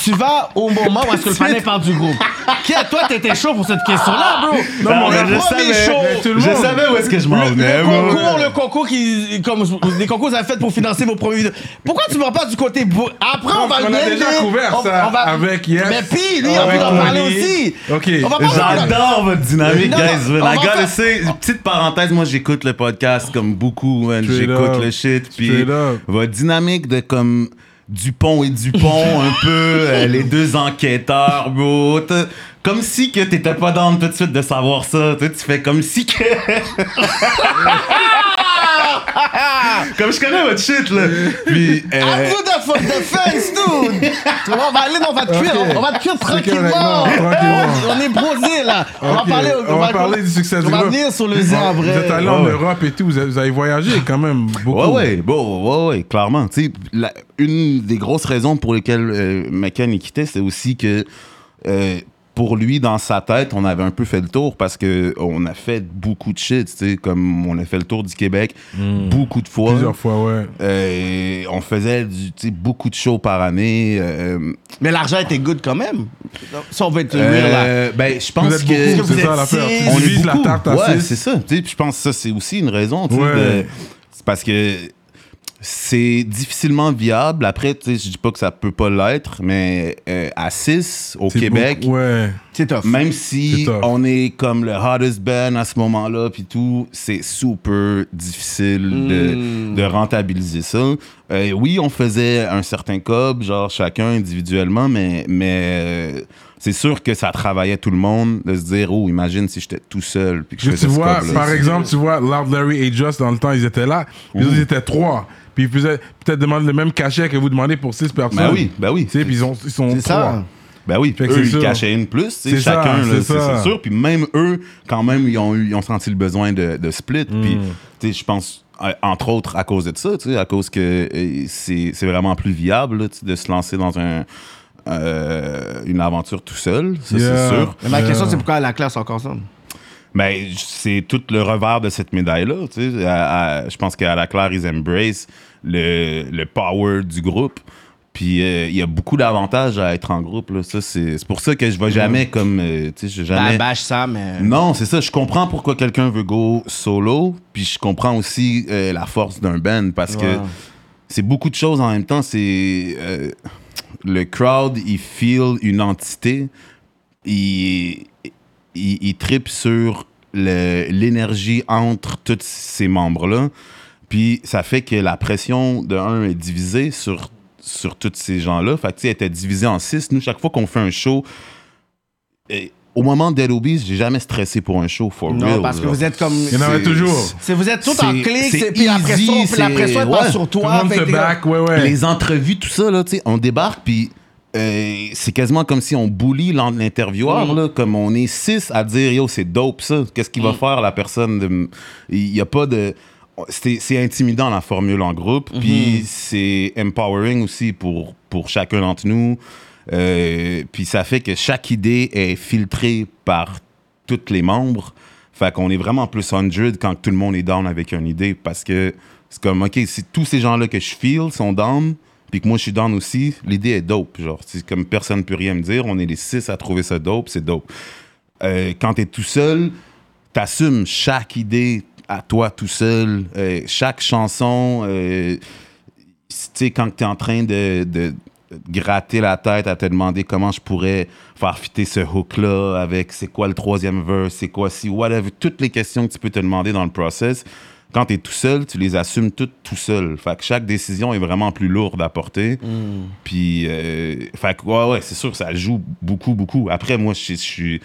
Tu vas au moment où est-ce que le panel parle du groupe. Qui, toi, t'étais chaud pour cette question-là, bro? Non, Non, mais je savais, tout le je savais où est-ce que je m'en venais le concours, le concours qui, comme les concours avez fait pour financer vos premiers vidéos. Pourquoi tu ne vas pas du côté beau- Après, on va On le a blender. déjà couvert On- ça on va- avec Yes. Mais puis, lui, il a avec envie d'en parler aussi. Ok. On va J'adore votre dynamique, Non, guys. on va gotta faire- say, petite parenthèse, moi j'écoute le podcast comme beaucoup, J'écoute le shit. Puis votre dynamique de comme Dupont et Dupont, un peu, euh, les deux enquêteurs, bro. Comme si que t'étais pas dans tout de suite de savoir ça. Tu fais comme si que. comme je connais votre shit, là. Puis. euh, I'm good for defense, dude. Tu vois, on va aller, on va te cuire, on va te cuire tranquillement. non, tranquillement. On est bronzés, là. On va parler, on va parler du succès on va venir sur le Z Vous êtes allé en. Europe et tout, vous avez, vous avez voyagé quand même beaucoup. Ouais, ouais, bon, ouais, ouais, clairement. Tu sais, la- une des grosses raisons pour lesquelles euh, McCann est quitté, c'est aussi que euh, pour lui, dans sa tête, on avait un peu fait le tour parce que on a fait beaucoup de shit, tu sais, comme on a fait le tour du Québec beaucoup de fois. Plusieurs fois, ouais. Euh, on faisait du, tu sais, beaucoup de shows par année. euh, Mais l'argent était good quand même. Si on veut être real, là. euh, ben, je pense que c'est ça l'affaire. on divises la tarte à ouais, c'est ça. Tu sais, puis je pense que ça, c'est aussi une raison. tu sais, Ouais. de- c'est parce que c'est difficilement viable. Après, tu sais, je dis pas que ça peut pas l'être, mais euh, à 6 au Québec, beaucoup- Ouais. C'est tough. même si C'est tough. on est comme le hottest band à ce moment-là, puis tout, c'est super difficile de, de rentabiliser ça. Euh, oui, on faisait un certain cob, genre chacun individuellement, mais, mais euh, c'est sûr que ça travaillait tout le monde de se dire, oh, imagine si j'étais tout seul, puis que je Tu ce vois, par exemple, tu vois, Loud Larry et Just, dans le temps, ils étaient là. Puis ils étaient trois. Puis ils faisaient peut-être demander le même cachet que vous demandez pour six personnes. Ben oui, ben oui. Puis ils, ont- ils sont C'est trois. ça. Ben oui, Fait eux, c'est ils ça. cachaient une plus, C'est ça, chacun, c'est c'est ça. c'est sûr. Puis même eux, quand même, ils ont, eu, ils ont senti le besoin de, de split. Mm. Puis, je pense, euh, entre autres, à cause de ça, tu sais, à cause que euh, c'est vraiment plus viable là, de se lancer dans un, euh, une aventure tout seul, ça Yeah. c'est sûr. Mais ma Yeah. question, c'est pourquoi à la classe encore ça? Mais c'est tout le revers de cette médaille-là. tu sais. À- à- Je pense qu'à la Claire, ils embrace le, le power du groupe. Puis euh, il y a beaucoup d'avantages à être en groupe. là. Ça, c'est c'est pour ça que je vais jamais comme. euh, tu sais, Bah, jamais. bâche ça, mais. Non, c'est ça. Je comprends pourquoi quelqu'un veut go solo. Puis je comprends aussi euh, la force d'un band parce que. C'est beaucoup de choses en même temps. C'est euh, le crowd, il feel une entité. Il, il, tripe sur l'énergie entre tous ces membres-là. Puis ça fait que la pression de un est divisée sur, sur tous ces gens-là. Fait que, elle était divisée en six. Nous, chaque fois qu'on fait un show, au moment de Obies, j'ai jamais stressé pour un show, for Non, real. parce que genre. vous êtes comme. Il y en avait toujours. C'est, vous êtes tous en clic, c'est puis la pression, puis la c'est- pression est pas ouais. sur Tout le toi. monde se des- back, ouais, ouais. Les entrevues, tout ça, là, tu sais, on débarque, puis euh, c'est quasiment comme si on bully l'intervieweur, là, comme on est six à dire, yo, c'est dope ça, qu'est-ce qu'il va faire la personne de... Il n'y a pas de... C'est c'est intimidant la formule en groupe, puis c'est empowering aussi pour, pour chacun d'entre nous. Euh, puis ça fait que chaque idée est filtrée par tous les membres. Fait qu'on est vraiment plus 100 quand tout le monde est down avec une idée parce que c'est comme, OK, si tous ces gens-là que je feel sont down, puis que moi je suis down aussi, l'idée est dope. Genre, c'est comme personne ne peut rien me dire, on est les six à trouver ça dope, c'est dope. Euh, quand t'es tout seul, t'assumes chaque idée à toi tout seul, euh, chaque chanson. euh, tu sais, quand t'es en train de, de gratter la tête à te demander comment je pourrais faire fitter ce hook-là avec c'est quoi le troisième verse, c'est quoi si, whatever, toutes les questions que tu peux te demander dans le process. Quand tu es tout seul, tu les assumes toutes tout seul. Fait que chaque décision est vraiment plus lourde à porter. Puis, euh, fait que, ouais, ouais, c'est sûr, ça joue beaucoup, beaucoup. Après, moi, je suis.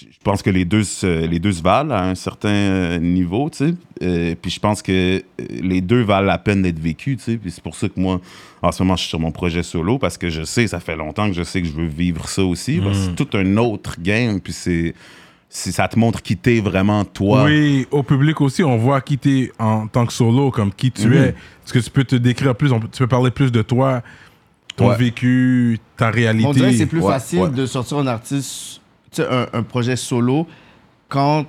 Je pense que les deux, se, les deux se valent à un certain euh, niveau, tu sais. Euh, puis je pense que euh, les deux valent la peine d'être vécus, tu sais. Puis c'est pour ça que moi, en ce moment, je suis sur mon projet solo parce que je sais, ça fait longtemps que je sais que je veux vivre ça aussi. C'est tout un autre game. Puis c'est, c'est- ça te montre qui t'es vraiment toi. Oui, au public aussi, on voit qui t'es en tant que solo, comme qui tu Mhm. es. Est-ce que tu peux te décrire plus, on tu peux parler plus de toi, ton Ouais. vécu, ta réalité? On dirait que c'est plus Ouais, facile ouais. de sortir un artiste, un, un projet solo, quand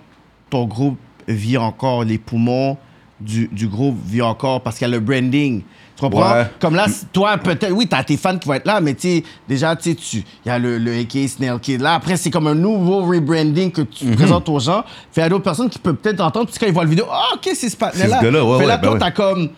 ton groupe vit encore, les poumons du, du groupe vit encore parce qu'il y a le branding. Tu comprends? Ouais. Comme là, toi, peut-être, oui, t'as tes fans qui vont être là, mais tu sais, déjà, tu sais, tu- il y a le, le AK Snail Kid. Là, après, c'est comme un nouveau rebranding que tu présentes aux gens. Fait, a d'autres personnes qui peuvent peut-être entendre, puis quand ils voient la vidéo, ah, ok, c'est ce C'est là ce gars-là, ouais, Fait ouais, là, ben toi, t'as comme.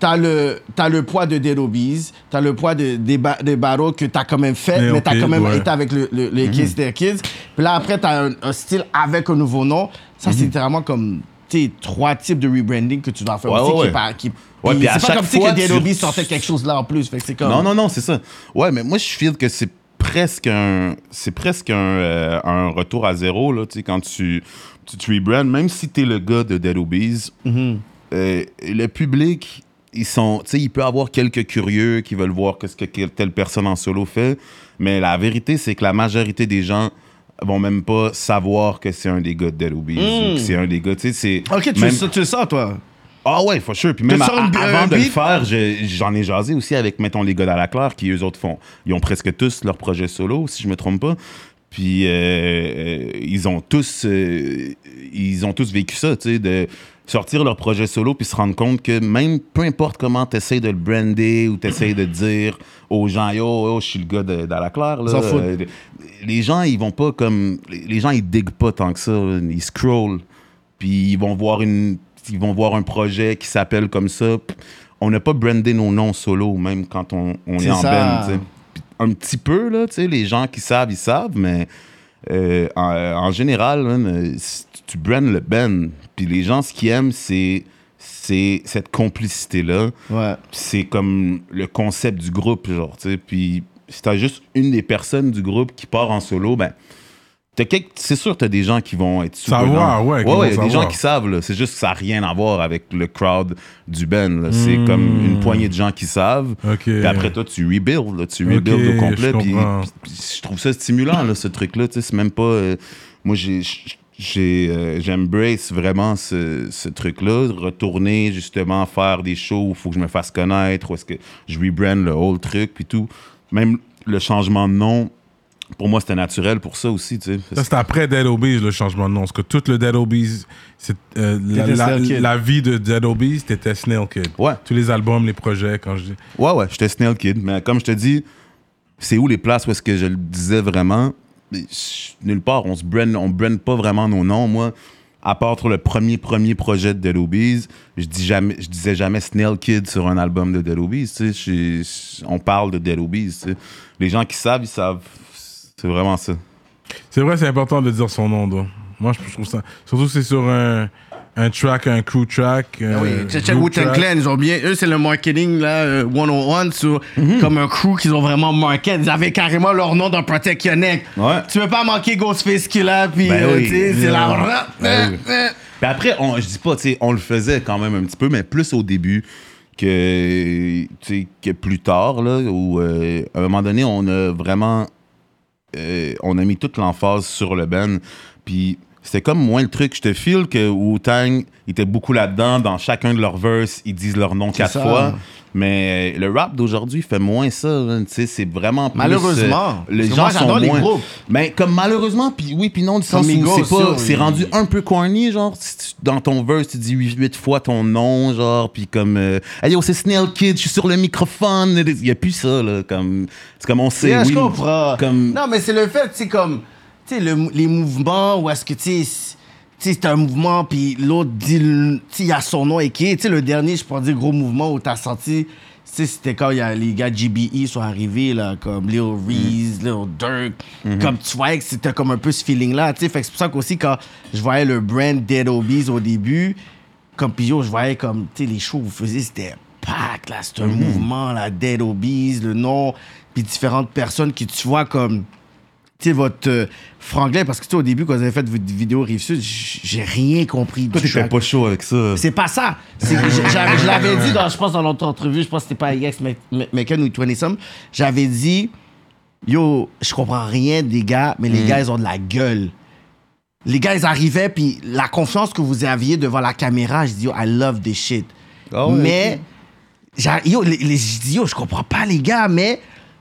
T'as le, t'as le poids de Dead Obies, t'as le poids de, des, ba- des battles que t'as quand même fait, Mais mais, ok, t'as quand même ouais. été avec le, le, les Kids Their Kids. Puis là, après, t'as un, un style avec un nouveau nom. Ça, c'est littéralement comme, sais, trois types de rebranding que tu dois faire Ouais, aussi. ouais, qui pas- qui- Ouais, c'est pas chaque comme si que tu- sortait quelque chose là en plus. Fait que c'est comme. Non, non, non, c'est ça. Ouais, mais moi, je feel que c'est presque un, c'est presque un, euh, un retour à zéro, là, tu sais, quand tu, tu te rebrands, même si t'es le gars de Dead Obies, euh, le public, ils sont, tu sais, il peut y avoir quelques curieux qui veulent voir qu'est-ce que telle personne en solo fait, mais la vérité, c'est que la majorité des gens vont même pas savoir que c'est un des gars de Dead Obies ou que c'est un des gars, tu sais, c'est... Ok, tu, même- le, tu le sens, toi? ah ouais, for sure. Puis même sors à- une- avant de le faire, je- j'en ai jasé aussi avec, mettons, les gars d'À la Claire qui, eux autres, font. Ils ont presque tous leur projet solo, si je me trompe pas. Puis euh, euh, ils ont tous euh, ils ont tous vécu ça, tu sais, de sortir leur projet solo puis se rendre compte que même peu importe comment tu essaies de le brander ou tu essaies de dire aux gens yo, yo je suis le gars de, la claire là. Euh, les gens ils vont pas comme les gens ils diguent pas tant que ça, ils scrollent puis ils vont voir une ils vont voir un projet qui s'appelle comme ça. On n'a pas brandé nos noms solo même quand on, on est, en ça. band, Un petit peu là, tu sais, les gens qui savent ils savent mais euh, en, en général, euh, tu brandes le band, puis les gens, ce qu'ils aiment, c'est c'est cette complicité-là. Ouais. C'est comme le concept du groupe, genre, tu sais. Puis si t'as juste une des personnes du groupe qui part en solo, ben, quelques- c'est sûr que t'as des gens qui vont être super Savoir, ouais, Ouais, ouais, a des gens qui savent, là. C'est juste que ça n'a rien à voir avec le crowd du band, là. C'est Hmm. comme une poignée de gens qui savent. Ok. Puis après toi, tu rebuild, là, tu rebuild au complet. je Puis, comprends. puis- puis je trouve ça stimulant, là, ce truc-là. tu sais, C'est même pas. euh, moi, j'ai. J'ai euh, j'embrace vraiment ce, ce truc-là, retourner justement faire des shows où il faut que je me fasse connaître, où est-ce que je rebrand le whole truc, puis tout. Même le changement de nom, pour moi, c'était naturel pour ça aussi, tu sais. Ça, c'est après Dead Obies, le changement de nom. Parce que tout le Dead Obies, c'est, euh, la, T'étais vie de Dead Obies, c'était Snail Kid. Ouais. Tous les albums, les projets, quand je dis. Ouais, ouais, j'étais Snail Kid. Mais comme je te dis, c'est où les places où est-ce que je le disais vraiment? Nulle part. On se brand, on brand pas vraiment nos noms. Moi, à part le premier, premier projet de Dead je, je disais jamais Snail Kid sur un album de Dead Obies. on parle de Dead. Les gens qui savent, ils savent. C'est vraiment ça. C'est vrai, c'est important de dire son nom, donc. Moi, je je trouve ça. Surtout, c'est sur un, un track, un crew track. Ah oui, euh, Wu-Tang track. Clan, ils ont bien. Eux, c'est le marketing, là, euh, 101, sur, Mhm. comme un crew qu'ils ont vraiment market. Ils avaient carrément leur nom dans Protect Your Neck. Ouais. Tu veux pas manquer Ghostface Killa, puis, Ben euh, oui. tu sais, c'est la. Ben oui. Puis après, on, je dis pas, tu sais, on le faisait quand même un petit peu, mais plus au début que, tu sais, que plus tard, là, où euh, à un moment donné, on a vraiment. euh, on a mis toute l'emphase sur le Ben. Puis c'était comme moins le truc. Je te file que Wu-Tang était beaucoup là-dedans. Dans chacun de leurs verses, ils disent leur nom quatre ça. fois. Mais euh, le rap d'aujourd'hui fait moins ça. hein, Tu sais, c'est vraiment plus, Malheureusement. euh, les gens moi, sont les moins. groupes. Mais comme malheureusement, puis oui, puis non, du sens où c'est pas, c'est rendu un peu corny, genre si tu- dans ton verse tu dis huit huit fois ton nom, genre puis comme, euh, hey yo c'est Snail Kid, je suis sur le microphone, il y a plus ça là, comme, c'est comme on sait, Yeah, oui, je comprends. comme, Non, mais c'est le fait, c'est comme, tu sais, le- les mouvements où est-ce que, tu sais, c'est- c'est un mouvement, puis l'autre dit, il y a son nom écrit. Tu sais, le dernier, je pourrais dire, gros mouvement où t'as senti, c'était quand y a les gars GBE sont arrivés, là, comme Lil Reese, Lil Durk. Comme tu voyais que c'était comme un peu ce feeling-là, tu sais. Fait que c'est pour ça qu'aussi, quand je voyais le brand Dead Obies au début, comme puis yo, je voyais comme, tu sais, les shows que vous faisiez, c'était pack, là, c'était un mouvement, là, Dead Obies, le nom, puis différentes personnes qui, tu vois, comme, tu votre euh, franglais, parce que, tu sais, au début, quand vous avez fait votre vidéo Rive-Sud, j'ai rien compris toi t'étais pas chaud avec ça. C'est pas ça. C'est que je l'avais dit, dans, je pense, dans l'autre entrevue, je pense que c'était pas Yex McKen ou 20 Some, j'avais dit, yo, je comprends rien des gars, mais les gars, ils ont de la gueule. Les gars, ils arrivaient, puis la confiance que vous aviez devant la caméra, je dis, yo, I love this shit. Ah mais, yo, les, les- je dis, yo, je comprends pas les gars, mais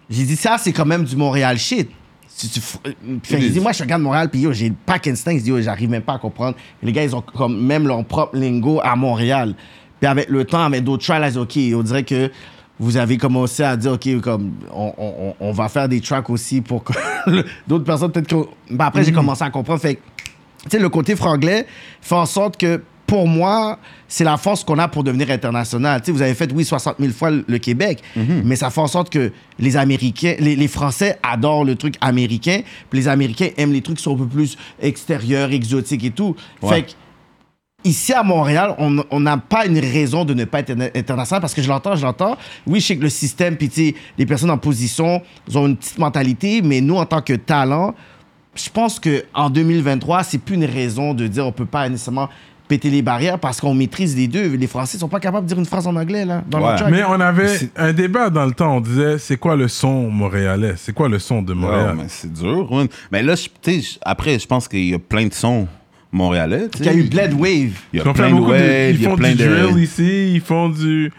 j'ai dit, ça, c'est quand même du Montréal shit. Si tu euh, fait que j'ai dit, moi, je regarde Montréal, puis j'ai le pack instinct, je dis, yo, j'arrive même pas à comprendre. Les gars, ils ont comme même leur propre lingo à Montréal. Puis avec le temps, avec d'autres tracks, là, dit, OK, on dirait que vous avez commencé à dire, OK, comme, on, on- on va faire des tracks aussi pour que d'autres personnes, peut-être que. Ben, après, j'ai commencé à comprendre. Fait tu sais, le côté franglais fait en sorte que, pour moi, c'est la force qu'on a pour devenir international. Tu sais, vous avez fait, oui, 60 000 fois le Québec, mais ça fait en sorte que les Américains, les, les Français adorent le truc américain, puis les Américains aiment les trucs qui sont un peu plus extérieurs, exotiques et tout. Ouais. Fait que, ici à Montréal, on n'a pas une raison de ne pas être interna- international parce que je l'entends, je l'entends. Oui, je sais que le système, puis les personnes en position, ils ont une petite mentalité, mais nous, en tant que talent, je pense qu'en 2023, c'est plus une raison de dire on peut pas nécessairement péter les barrières parce qu'on maîtrise les deux. Les Français sont pas capables de dire une phrase en anglais, là, dans Ouais. Mais on avait un débat dans le temps, on disait c'est quoi le son montréalais? C'est quoi le son de Ouais, Montréal? mais c'est dur. ouais. Mais là, après, je pense qu'il y a plein de sons montréalais. Il y a eu Bled Wave. Il y Ils a font plein de de- waves, Ils font plein du de. drill ici, ils font du.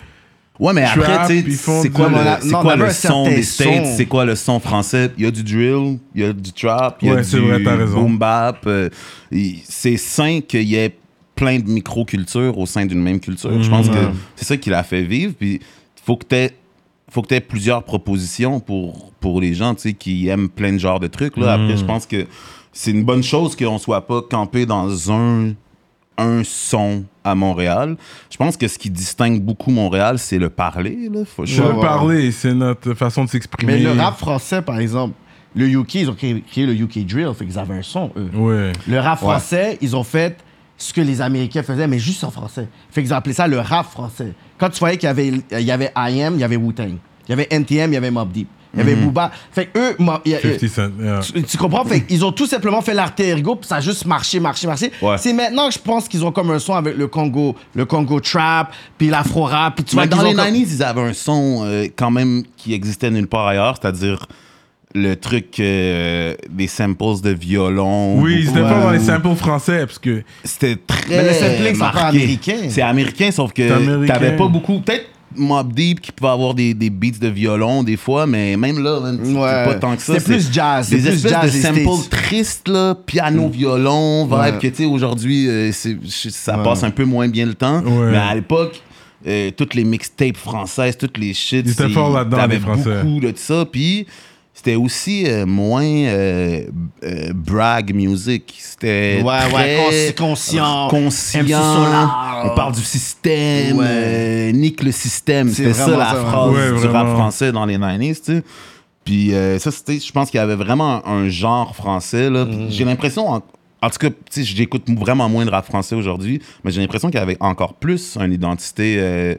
Ouais, mais après, tu sais, c'est quoi, le, non, on quoi le son des States? C'est quoi le son français? Il y a du drill, il y a du trap, il y a Ouais, du c'est vrai, boom bap. euh, c'est sain qu'il y ait plein de micro-cultures au sein d'une même culture. Je pense que Ouais. c'est ça qui l'a fait vivre. Puis faut que tu faut que tu aies plusieurs propositions pour, pour les gens tu sais, qui aiment plein de genres de trucs. Là. Après, je pense que c'est une bonne chose qu'on soit pas campé dans un, un son à Montréal. Je pense que ce qui distingue beaucoup Montréal, c'est le parler. Là, faut- Je Ouais, veux ouais. parler, c'est notre façon de s'exprimer. Mais le rap français, par exemple, le UK, ils ont créé, créé le UK Drill, fait qu'ils avaient un son, eux. Ouais. Le rap français, ils ont fait ce que les Américains faisaient, mais juste en français. Fait qu'ils appelé ça le rap français. Quand tu voyais qu'il y avait, il y avait IM, il y avait Wu-Tang. Il y avait NTM, il y avait Mob Deep. Il y avait Booba. Fait eux, Mo- il y a- 50 Cent. yeah. tu, tu comprends? Fait qu'ils ont tout simplement fait l'alter ego, puis ça a juste marché, marché, marché. Ouais. C'est maintenant que je pense qu'ils ont comme un son avec le Congo, le Congo Trap, puis l'Afro-Rap, puis tu vois dans les ont comme- 90s, ils avaient un son euh, quand même qui existait nulle part ailleurs, c'est-à-dire le truc euh, des samples de violon. Oui, ils étaient beaucoup. pas dans les samples français, parce que C'était très. Mais le sampling, c'est pas américain. C'est américain, sauf C'est que t'avais pas beaucoup. Peut-être Mob Deep qui pouvait avoir des, des beats de violon des fois, mais même là, c'est Ouais. pas tant que ça. C'était plus jazz, Des c'était plus espèces jazz, de les samples tristes, là, piano, violon, vibe, Ouais. que tu sais, aujourd'hui, euh, c'est- ça Ouais. passe un peu moins bien le temps. Ouais. Mais à l'époque, euh, toutes les mixtapes françaises, toutes les shit, c'est- t'avais beaucoup de ça. Puis c'était aussi euh, moins euh, euh, brag music. C'était Ouais, ouais, très consci- conscient. conscient. On parle du système. Ouais. euh, nique le système. C'était ça la ça, phrase Ouais, du rap français dans les 90s, tu sais. Puis euh, ça, c'était, je pense qu'il y avait vraiment un genre français. Là. Puis J'ai l'impression, en, en tout cas, j'écoute vraiment moins de rap français aujourd'hui, mais j'ai l'impression qu'il y avait encore plus une identité euh,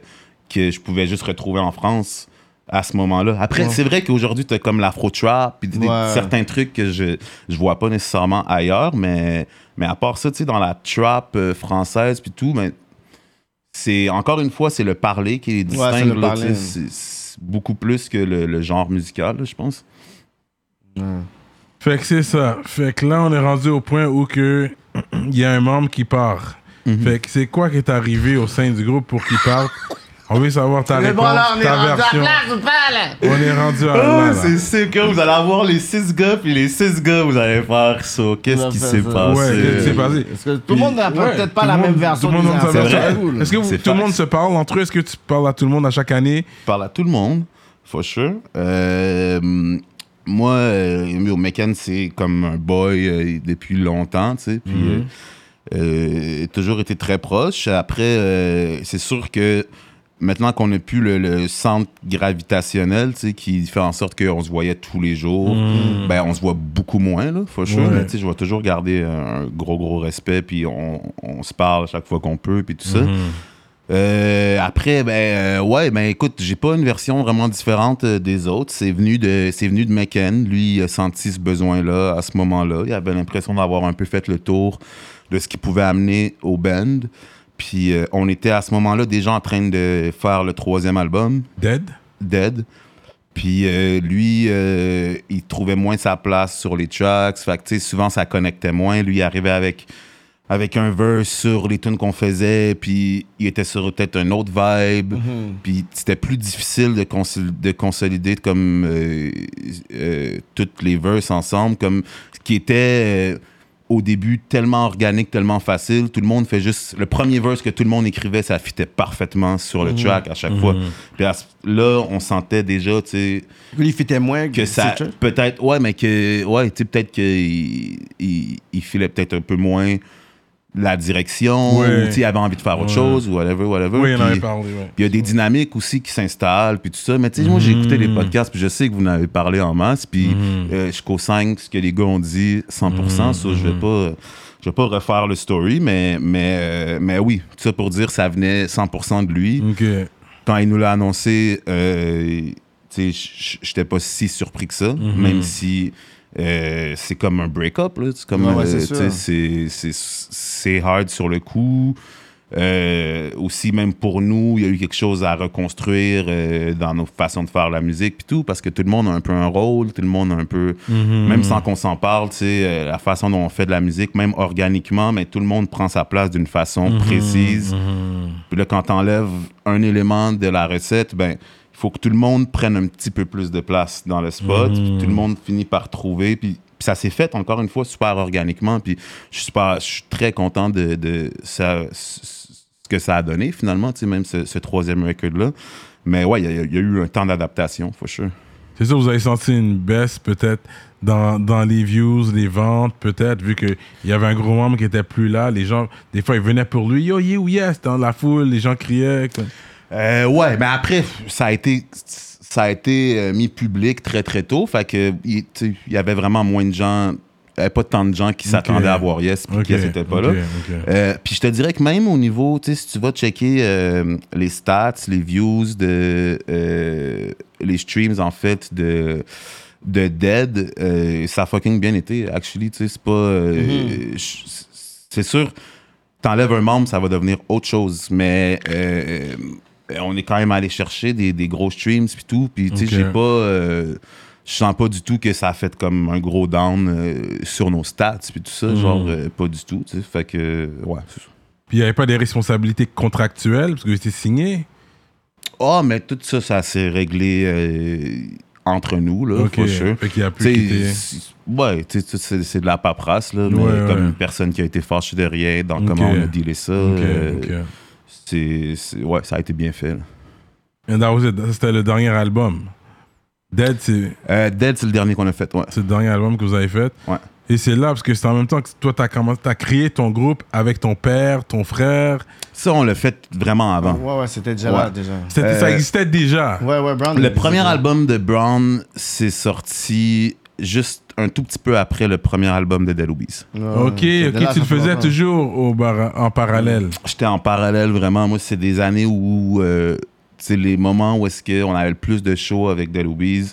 que je pouvais juste retrouver en France à ce moment-là. Après, Ouais. c'est vrai qu'aujourd'hui, tu as comme l'afro-trap, puis des- Ouais. certains trucs que je, je vois pas nécessairement ailleurs, mais, mais à part ça, tu sais, dans la trap euh, française, puis tout, mais c'est encore une fois, c'est le parler qui est c'est distingue. le là, c'est- c'est beaucoup plus que le, le genre musical, là, je pense. Fait que c'est ça. Fait que là, on est rendu au point où que il y a un membre qui part. Mhm. Fait que c'est quoi qui est arrivé au sein du groupe pour qu'il parte? On veut savoir ta Mais réponse, bon, là, on est rendu à place ou pas, là? On est rendu à là. c'est sûr que vous allez avoir les six gars, puis les six gars, vous allez faire ça. Qu'est-ce qui s'est passé? Ouais, qu'est-ce qui s'est passé? Que tout le monde n'a Ouais, peut-être pas la même version Tout le monde version. Est-ce que vous- tout le monde se parle entre eux? Est-ce que tu parles à tout le monde à chaque année? Je parle à tout le monde, for sure. Euh, moi, euh, Mekan, c'est comme un boy euh, depuis longtemps, tu sais. Puis, euh, euh, toujours été très proche. Après, euh, c'est sûr que maintenant qu'on n'a plus le, le centre gravitationnel, tu sais, qui fait en sorte qu'on se voyait tous les jours, ben, on se voit beaucoup moins, là, sure. Ouais. Mais, tu sais, je vais toujours garder un gros, gros respect, puis on, on se parle chaque fois qu'on peut, puis tout ça. Euh, après, ben euh, ouais, ben écoute, j'ai pas une version vraiment différente euh, des autres. C'est venu de, c'est venu de McKen. Lui, il a senti ce besoin-là à ce moment-là. Il avait l'impression d'avoir un peu fait le tour de ce qu'il pouvait amener au band. Puis euh, on était à ce moment-là déjà en train de faire le troisième album, Dead? Dead. Puis euh, lui, euh, il trouvait moins sa place sur les tracks. Fait que, souvent, ça connectait moins. Lui, il arrivait avec, avec un verse sur les tunes qu'on faisait, puis il était sur peut-être un autre vibe. Puis c'était plus difficile de, de consolider comme toutes les verses ensemble, comme ce qui était au début tellement organique, tellement facile. Tout le monde fait juste... Le premier verse que tout le monde écrivait, ça fitait parfaitement sur le track à chaque fois. Puis à ce- là, on sentait déjà, tu sais Lui, il fitait moins que ça? peut-être ouais mais que ouais tu sais peut-être qu'il il, il filait peut-être un peu moins la direction ou il avait envie de faire autre chose ou whatever whatever. Oui, on en avait parlé, il y a des dynamiques aussi qui s'installent puis tout ça. Mais tu sais moi j'ai écouté les podcasts puis je sais que vous en avez parlé en masse puis euh, je co-signe ce que les gars ont dit 100% ça je vais pas je vais pas refaire le story mais mais euh, mais oui tout ça pour dire ça venait 100% de lui. Quand il nous l'a annoncé, euh, tu sais, j- j'étais pas si surpris que ça, Mhm. même si euh, c'est comme un break-up. C'est comme, Ouais, euh, c'est hard sur le coup. Euh, aussi, même pour nous, il y a eu quelque chose à reconstruire dans nos façons de faire la musique puis tout, parce que tout le monde a un peu un rôle, tout le monde a un peu, même sans qu'on s'en parle, la façon dont on fait de la musique, même organiquement, mais tout le monde prend sa place d'une façon précise. Puis là, quand t'enlèves un élément de la recette, ben, faut que tout le monde prenne un petit peu plus de place dans le spot, puis tout le monde finit par trouver, puis ça s'est fait, encore une fois, super organiquement. Puis je suis, super- je suis très content de, de ça, ce que ça a donné, finalement, tu sais, même ce, ce troisième record-là. Mais ouais, il y, a- il y a eu un temps d'adaptation, for sure. C'est sûr, vous avez senti une baisse peut-être dans, dans les views, les ventes, peut-être, vu qu'il y avait un gros membre qui était plus là. Les gens, des fois, ils venaient pour lui, yo, yes, dans la foule, les gens criaient. comme- Euh, ouais, mais après, ça a été, ça a été euh, mis public très, très tôt. Fait que, il y avait vraiment moins de gens, il n'y avait pas tant de gens qui s'attendaient à voir Yes, puis Yes n'était pas là. Euh, puis je te dirais que même au niveau, tu sais, si tu vas checker euh, les stats, les views, de, euh, les streams, en fait, de, de Dead, ça a fucking bien été, actually, tu sais, c'est pas... je- c'est sûr, t'enlèves un membre, ça va devenir autre chose, mais... euh, on est quand même allé chercher des, des gros streams puis tout, puis tu sais, j'ai pas... euh, je sens pas du tout que ça a fait comme un gros down euh, sur nos stats puis tout ça, genre euh, pas du tout, tu sais. Fait que ouais, c'est ça. Puis il n'y avait pas des responsabilités contractuelles, parce que étiez signé? Ah, mais tout ça, ça s'est réglé euh, entre nous, là, Ok. for sure. Fait qu'il y a plus Ouais, tu sais, tout c'est c'est de la paperasse, là, mais Ouais, comme une personne qui a été fâchée de rien dans comment on a dealé ça, Ok, euh. C'est- ouais, ça a été bien fait. là. And that was it. C'était le dernier album. Dead, c'est Euh, Dead, c'est le dernier qu'on a fait, ouais. c'est le dernier album que vous avez fait. Ouais. Et c'est là, parce que c'est en même temps que toi, tu as, créé ton groupe avec ton père, ton frère. Ça, on l'a fait vraiment avant. Ouais, ouais, c'était déjà là, déjà. C'était- Euh, ça existait déjà. Ouais, ouais, Brown. Le premier album de Brown, c'est sorti juste un tout petit peu après le premier album de Dead Obies. Ok, ok, tu le faisais longtemps. toujours au bar- en parallèle. J'étais en parallèle vraiment. Moi, c'est des années où euh, c'est les moments où est-ce qu'on avait le plus de shows avec Dead Obies.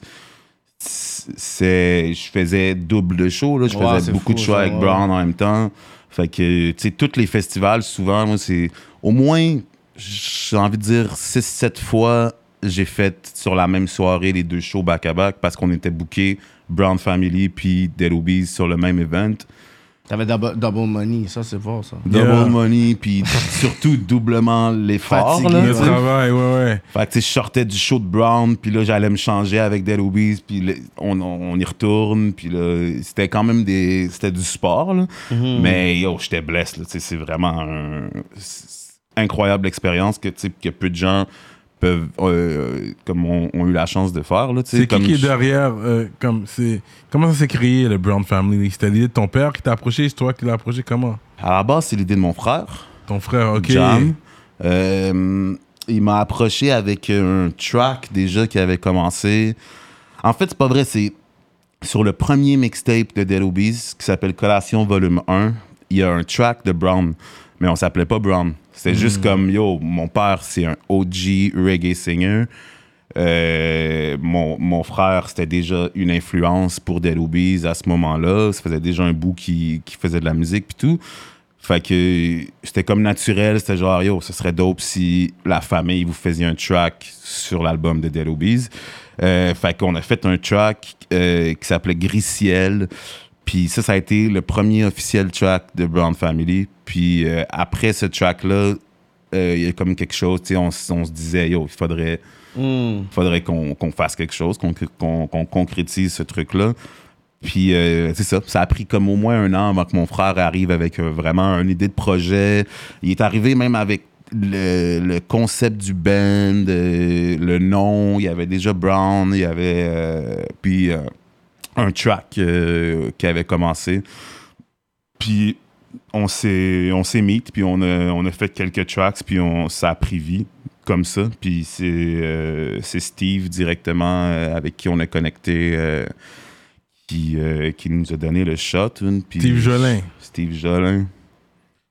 C'est, je faisais double de shows. Là. Je faisais beaucoup fou, de shows ça, avec ouais. Brown en même temps. Fait que, tu sais, tous les festivals, souvent, moi, c'est au moins, j'ai envie de dire, 6-7 fois, j'ai fait sur la même soirée les deux shows back-à-back parce qu'on était bookés Brown Family puis Dead Obies sur le même event. T'avais double, double money, ça, c'est fort, ça. Double Yeah. money, puis surtout doublement l'effort. Le travail, ouais, ouais. Fait que tu sais, je sortais du show de Brown, puis là, j'allais me changer avec Dead Obies, puis on, on, y retourne, puis là, c'était quand même des... C'était du sport, là. Mhm. Mais yo, j'étais blessé, là, tu sais, c'est vraiment un... incroyable expérience que, tu sais, que peu de gens peuvent... euh, comme ont, ont eu la chance de faire, là. C'est qui qui est derrière euh, comme c'est Comment ça s'est créé, le Brown Family C'était l'idée de ton père qui t'a approché, c'est toi qui l'as approché, comment? À la base, c'est l'idée de mon frère. Ton frère, ok. Jam. Euh, il m'a approché avec un track déjà qui avait commencé. En fait, c'est pas vrai, c'est sur le premier mixtape de Dead Obies qui s'appelle Collation Volume 1. Il y a un track de Brown, mais on s'appelait pas Brown. C'était juste comme yo, mon père, c'est un OG reggae singer. Euh, mon, mon frère, c'était déjà une influence pour Dead Obies à ce moment-là. Ça faisait déjà un bout qui, qui faisait de la musique puis tout. Fait que c'était comme naturel, c'était genre, yo, ce serait dope si la famille vous faisait un track sur l'album de Dead Obies. Euh, fait qu'on a fait un track euh, qui s'appelait Gris Ciel. Puis ça, ça a été le premier officiel track de Brown Family. Puis euh, après ce track-là, euh, il y a comme quelque chose, tu sais, on, on se disait, yo, il faudrait Hmm. faudrait qu'on fasse quelque chose, qu'on concrétise ce truc-là. Puis, euh, c'est ça. Ça a pris comme au moins un an avant que mon frère arrive avec euh, vraiment une idée de projet. Il est arrivé même avec le, le concept du band, euh, le nom. Il y avait déjà Brown, il y avait. euh, puis, euh, un track euh, qui avait commencé. Puis, on s'est on s'est meet, puis on a, on a fait quelques tracks, puis on, ça a pris vie comme ça. Puis c'est euh, c'est Steve directement euh, avec qui on a connecté euh, qui, euh, qui nous a donné le shot. hein, puis- Steve Jolin. Steve Jolin,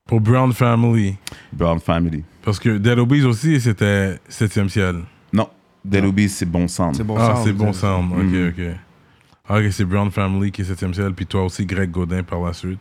Pour Brown Family. Brown Family. Parce que Dead Obies aussi, c'était 7 ciel. Non, Dead Obies, c'est bon sound. C'est bon ah, sound, c'est bon sound. Ok, Mhm. ok. Ah, ok, c'est Brown Family qui est 7 ciel, puis toi aussi, Greg Godin par la suite.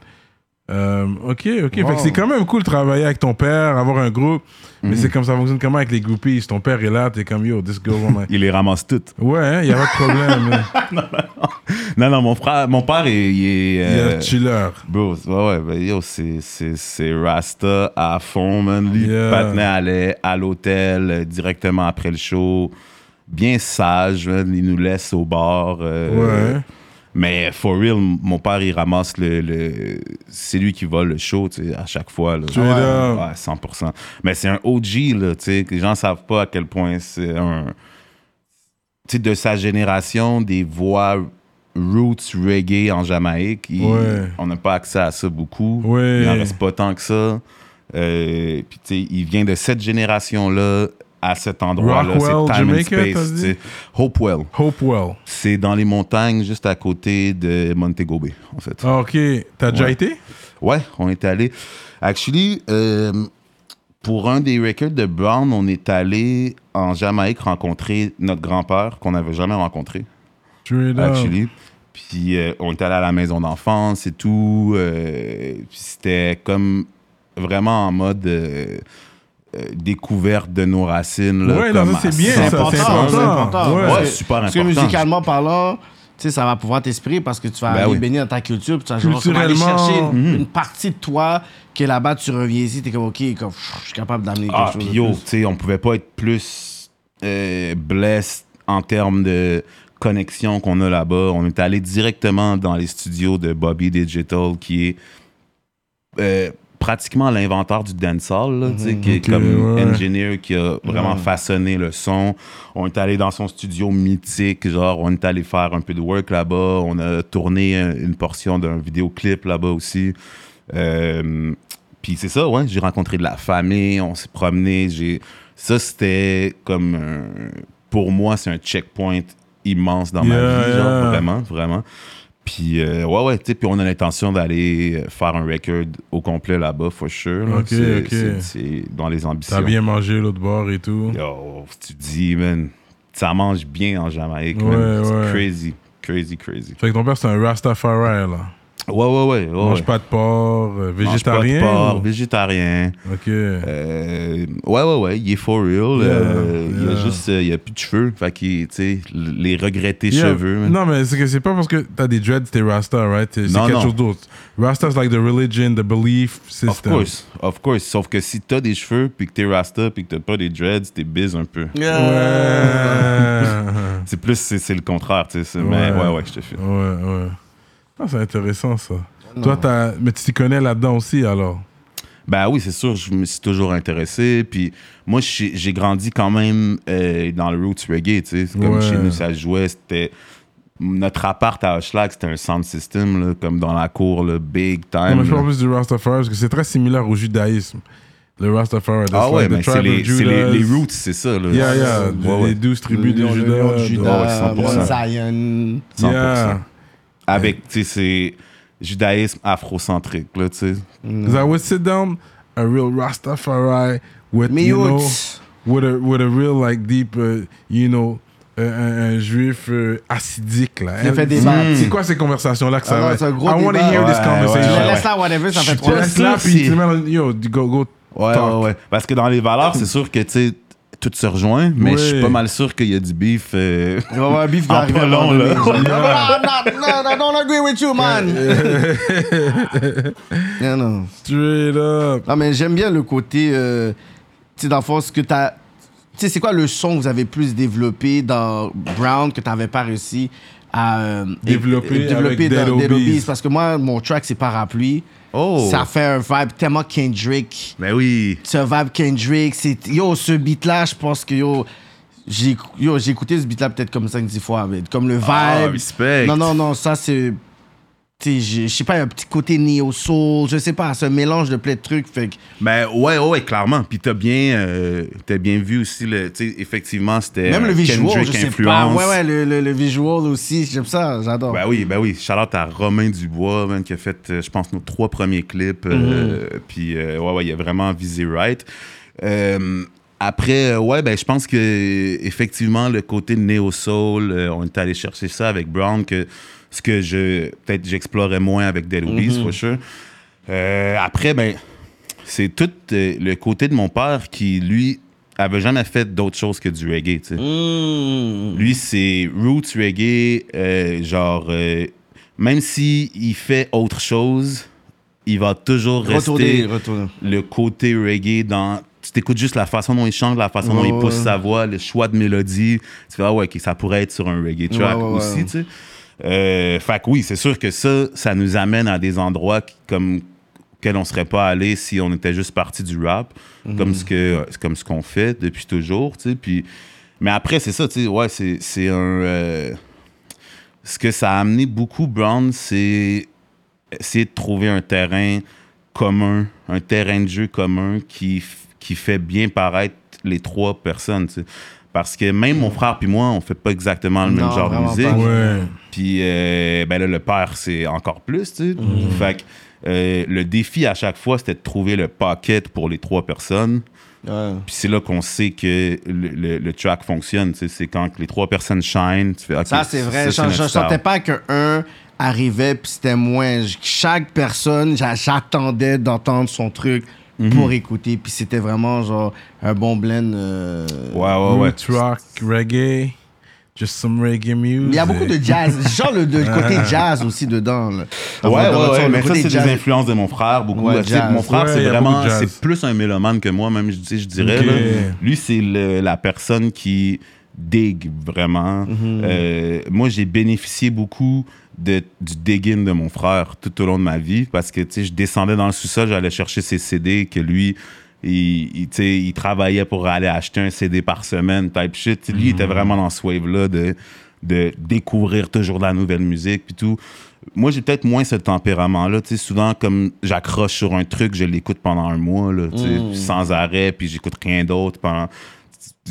Euh, ok, ok. Fait Wow. que c'est quand même cool de travailler avec ton père, avoir un groupe. Mais c'est comme ça fonctionne comment avec les groupies? Ton père est là, t'es comme yo, this girl on Il les ramasse toutes. Ouais, hein, y a pas de problème. hein. Non, non, mon frère, mon père, il, il est. Il a euh, un chiller. Bro, ouais, ouais, ben, yo, c'est, Rasta à fond, man. Lui, Yeah. allait à l'hôtel euh, directement après le show. Bien sage, man. Il nous laisse au bar. euh, Ouais. Mais for real, mon père, il ramasse le. le- c'est lui qui vole le show, tu sais, à chaque fois. Là. Up. Ouais, 100%. Mais c'est un OG, là, tu sais, que les gens savent pas à quel point c'est un. Tu sais, de sa génération, des voix roots reggae en Jamaïque, il- Ouais. on n'a pas accès à ça beaucoup. Ouais. Il n'en reste pas tant que ça. Euh, puis, tu sais, il vient de cette génération-là à cet endroit-là. C'est time Jamaica, and space. dit? Hopewell. Hopewell. C'est dans les montagnes, juste à côté de Montego Bay, en fait. Ah, ok. T'as déjà été? Ouais, on est allé. Actually, euh, pour un des records de Brown, on est allé en Jamaïque rencontrer notre grand-père qu'on n'avait jamais rencontré, actually. Puis euh, on est allé à la maison d'enfance et tout. euh, puis c'était comme vraiment en mode découverte de nos racines. Là, Ouais, comme c'est bien, C'est ça, 100%. important, c'est important. c'est important. Ouais. Parce Ouais, que- super Parce que important. musicalement parlant, tu sais, ça va pouvoir t'inspirer parce que tu vas Ben aller oui. baigner dans ta culture, puis tu vas genre aller chercher une, Mhm. une partie de toi que là-bas, tu reviens ici, t'es comme, OK, comme, pff, je suis capable d'amener quelque Ah, chose puis de yo, plus. tu sais, on pouvait pas être plus euh, blessed en termes de connexion qu'on a là-bas. On est allé directement dans les studios de Bobby Digital, qui est euh, pratiquement l'inventeur du dancehall, là, sais, qui est comme ouais. engineer qui a vraiment façonné le son. On est allé dans son studio mythique, genre, on est allé faire un peu de work là-bas. On a tourné une portion d'un vidéoclip là-bas aussi. Euh, puis c'est ça, ouais, j'ai rencontré de la famille, on s'est promené, j'ai ça c'était comme un- pour moi c'est un checkpoint immense dans ma vie, genre vraiment, vraiment. Puis euh, ouais ouais, tu sais, puis on a l'intention d'aller euh, faire un record au complet là-bas for sure. là. Ok, ok. c'est- C'est dans les ambitions. T'as bien mangé l'autre bord et tout. Yo, tu dis man, ça mange bien en Jamaïque, Ouais, man. C'est ouais. crazy, crazy, crazy. Fait que ton père, c'est un Rastafari, là. Ouais ouais ouais, ouais. Mange ouais. pas de porc, euh, Mange pas de végétarien. porc, ou- végétarien. Ok. Euh, ouais, ouais, ouais, il est for real. euh, Il a juste, euh, il a plus de cheveux. Fait qu'il, tu sais, les regrettés Yeah. cheveux. man. Non, mais c'est que c'est pas parce que t'as des dreads, t'es Rasta, right? C'est quelque non. chose d'autre. Rasta, c'est like the religion, the belief Of system. course, of course. Sauf que si t'as des cheveux, puis que t'es rasta, puis que t'as pas des dreads, t'es biz un peu. Ouais. C'est plus, c'est le contraire, tu sais. Mais ouais, ouais, je te file. ouais, ouais. Ah, c'est intéressant, ça. Toi, t'as... Mais tu t'y connais là-dedans aussi, alors? Ben oui, c'est sûr, je me suis toujours intéressé. Puis moi, j'ai grandi quand même euh, dans le roots reggae, tu sais. Comme Ouais. chez nous, ça jouait, c'était... Notre appart à Hochelag, c'était un sound system, là, comme dans la cour, le big Non, time. mais je parle plus du Rastafari parce que c'est très similaire au judaïsme. Le Rastafari. Ah ouais, mais c'est les, les, les roots, c'est ça. Là. Yeah, yeah. Ouais, ouais. Les douze tribus de Judas. Judas, Ouais, 100%. Mount Zion. 100%. Yeah. Avec, tu sais, c'est judaïsme afrocentrique, là, tu sais. Because I would sit down, a real Rastafari with, Mais you yo, know, with a, with a real, like, deep, uh, you know, uh, un, un juif euh, acidique, là. Il a fait des C'est- battes. C'est quoi ces conversations-là que ça Ah va? c'est un gros I want to hear this Ouais, conversation. ouais, ouais. laisse là, whatever, ça fait trois si- puis tu mets yo, go, go. Ouais, Talk. ouais, ouais. Parce que dans les valeurs, c'est sûr que, tu sais, tout se rejoint, mais Oui. je suis pas mal sûr qu'il y a du beef. euh, Il va y avoir un beef qui va En arriver pas long, là. Non, non, non, I don't agree with you, man. Non, non. Straight up. Non, mais j'aime bien le côté. euh, tu sais, dans le fond, ce que t'as. Tu sais, c'est quoi le son que vous avez plus développé dans Brown que t'avais pas réussi à. euh, Développer euh, avec dans Dead. Obies? Parce que moi, mon track, c'est Parapluie. Oh! Ça fait un vibe tellement Kendrick. Ben oui. Ce vibe Kendrick. c'est Yo, ce beat-là, je pense que yo. J'ai yo, j'ai écouté ce beat-là peut-être comme 5-10 fois. mais comme le vibe. Ah, respect. Non, non, non, ça c'est. Sais, je sais pas, un petit côté neo-soul, je sais pas, un mélange de plein de trucs. Fait que. Ben ouais, ouais, clairement. Puis t'as bien, euh, bien vu aussi, le, sais, effectivement, c'était Même le visual, Kendrick je sais influence. pas. Ouais, ouais, le, le, le visual aussi, j'aime ça, j'adore. Ben oui, ben oui. Charlotte à Romain Dubois, man, qui a fait, euh, je pense, nos trois premiers clips. euh, Mhm. Puis, euh, ouais, ouais, il a vraiment visé right. Euh, après, euh, ouais, ben je pense que effectivement le côté néo-soul, euh, on est allé chercher ça avec Brown, que ce que je peut-être j'explorais moins avec Dead Obies, Mhm. for sure. Euh, après, ben, c'est tout euh, le côté de mon père qui, lui, avait jamais fait d'autre chose que du reggae, tu sais. Mmh. Lui, c'est roots reggae, euh, genre, euh, même s'il il fait autre chose, il va toujours Retourner, rester retourner. le côté reggae dans. Tu t'écoutes juste la façon dont il chante, la façon dont il pousse ouais. sa voix, le choix de mélodie. Tu fais, ah ouais, ok, ça pourrait être sur un reggae track ouais. aussi, tu sais. Euh, fait que oui, c'est sûr que ça, ça nous amène à des endroits qui- comme auxquels on serait pas allé si on était juste parti du rap, Mhm. comme ce que comme ce qu'on fait depuis toujours, tu sais. Puis, mais après, c'est ça, tu sais, ouais, c'est c'est un. euh, ce que ça a amené beaucoup, Brown, c'est essayer de trouver un terrain commun, un terrain de jeu commun qui, qui fait bien paraître les trois personnes, tu sais. Parce que même mon frère puis moi, on fait pas exactement le même Non, genre de musique. pas. Ouais. Puis euh, ben là, le père, c'est encore plus, tu sais. Fait que euh, le défi à chaque fois, c'était de trouver le paquet pour les trois personnes. Ouais. Puis c'est là qu'on sait que le, le- le track fonctionne. tu sais. C'est quand que les trois personnes shine. Tu fais, OK, Ça, c'est vrai. ça, je style. sentais pas qu'un arrivait puis c'était moins. Chaque personne, j'a- j'attendais d'entendre son truc Mhm. pour écouter. Puis c'était vraiment genre un bon blend. euh, Ouais, ouais, ouais. Roots rock, reggae, just some reggae music. Il y a beaucoup de jazz. Genre le, le côté jazz aussi dedans. là. Ouais, ouais, ouais, le mais ça, c'est jazz. des influences de mon frère, beaucoup. Ouais, mon frère, Ouais, c'est vraiment, c'est plus un mélomane que moi, même, je, tu sais, je dirais. Là. Lui, c'est la personne qui digue vraiment. Mhm. Euh, moi, j'ai bénéficié beaucoup de, du digging de mon frère tout au long de ma vie parce que, tu sais, je descendais dans le sous-sol, j'allais chercher ses CD que lui, il, travaillait pour aller acheter un CD par semaine, type shit. Lui, il était vraiment dans ce wave-là de, de découvrir toujours de la nouvelle musique puis tout. Moi, j'ai peut-être moins ce tempérament-là. Souvent, comme j'accroche sur un truc, je l'écoute pendant un mois, là, sais, sans arrêt, puis j'écoute rien d'autre pendant...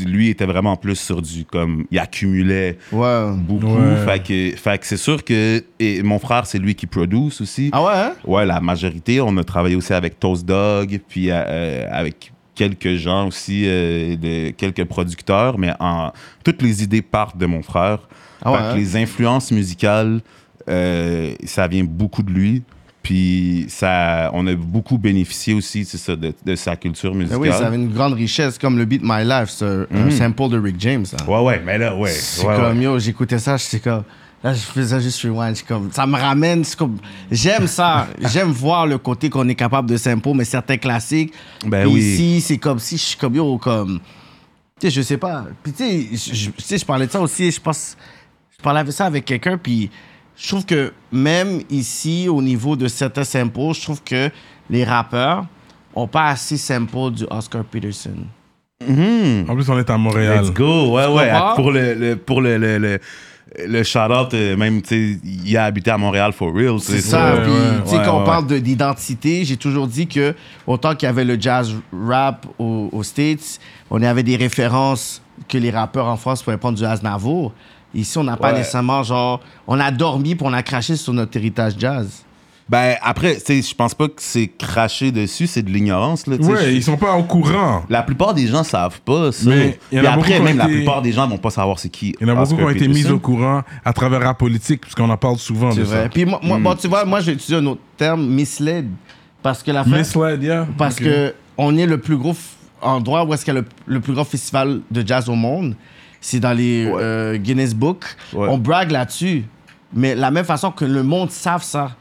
Lui était vraiment plus sur du comme il accumulait Ouais. beaucoup. Ouais. Fait que, fait que c'est sûr que et mon frère c'est lui qui produce aussi. Ah ouais, hein? Ouais, la majorité. On a travaillé aussi avec Toast Dog, puis euh, avec quelques gens aussi, euh, de, quelques producteurs, mais en, toutes les idées partent de mon frère. Ah ouais, Fait que hein? les influences musicales, euh, ça vient beaucoup de lui. Puis ça, on a beaucoup bénéficié aussi, ça, de, de sa culture Ben musicale. oui, ça avait une grande richesse comme le beat My Life, c'est un- un sample de Rick James. ça. Ouais, ouais, mais là, ouais. C'est ouais, comme ouais. yo, j'écoutais ça, j'étais comme. Là, je faisais juste rewind. comme, ça me ramène. comme, j'aime ça. J'aime voir le côté qu'on est capable de sample, mais certains classiques. Ben oui. Ici, c'est comme si je suis comme yo, comme. Tu sais, je sais pas. Puis tu sais, je- je- tu sais, je parlais de ça aussi. Je pense. Je parlais de ça avec quelqu'un, puis je trouve que même ici, au niveau de certains samples, je trouve que les rappeurs ont pas assez sample du Oscar Peterson. Mhm. En plus, on est à Montréal. Let's go, ouais, ouais. Pour le, le- pour le, le, le, le shout-out, euh, même, tu sais, il a habité à Montréal for real. C'est ça. ouais, Puis, ouais. tu sais, Ouais, quand on parle de- d'identité, j'ai toujours dit que autant qu'il y avait le jazz rap au- aux States, on avait des références que les rappeurs en France pouvaient prendre du Aznavour. Ici, on n'a pas Ouais. nécessairement genre. On a dormi puis on a craché sur notre héritage jazz. Ben, après, tu sais, je pense pas que c'est craché dessus, c'est de l'ignorance, là. tu sais. Ouais, Je- ils sont pas au courant. La plupart des gens savent pas ça. Mais il y en Puis a après, même la plupart des gens vont pas savoir c'est qui. Il y en a beaucoup qui ont été mis au courant à travers la politique, puisqu'on en parle souvent C'est de vrai. ça. Puis moi, moi- bon, tu vois, moi, je vais utiliser un autre terme, misled. Parce que la fin- Misled, yeah. Parce Ok. que on est le plus gros endroit où est-ce qu'il y a le, le plus grand festival de jazz au monde. C'est dans les euh, Guinness Book. Ouais. On brague là-dessus. Mais la même façon que le monde savent ça.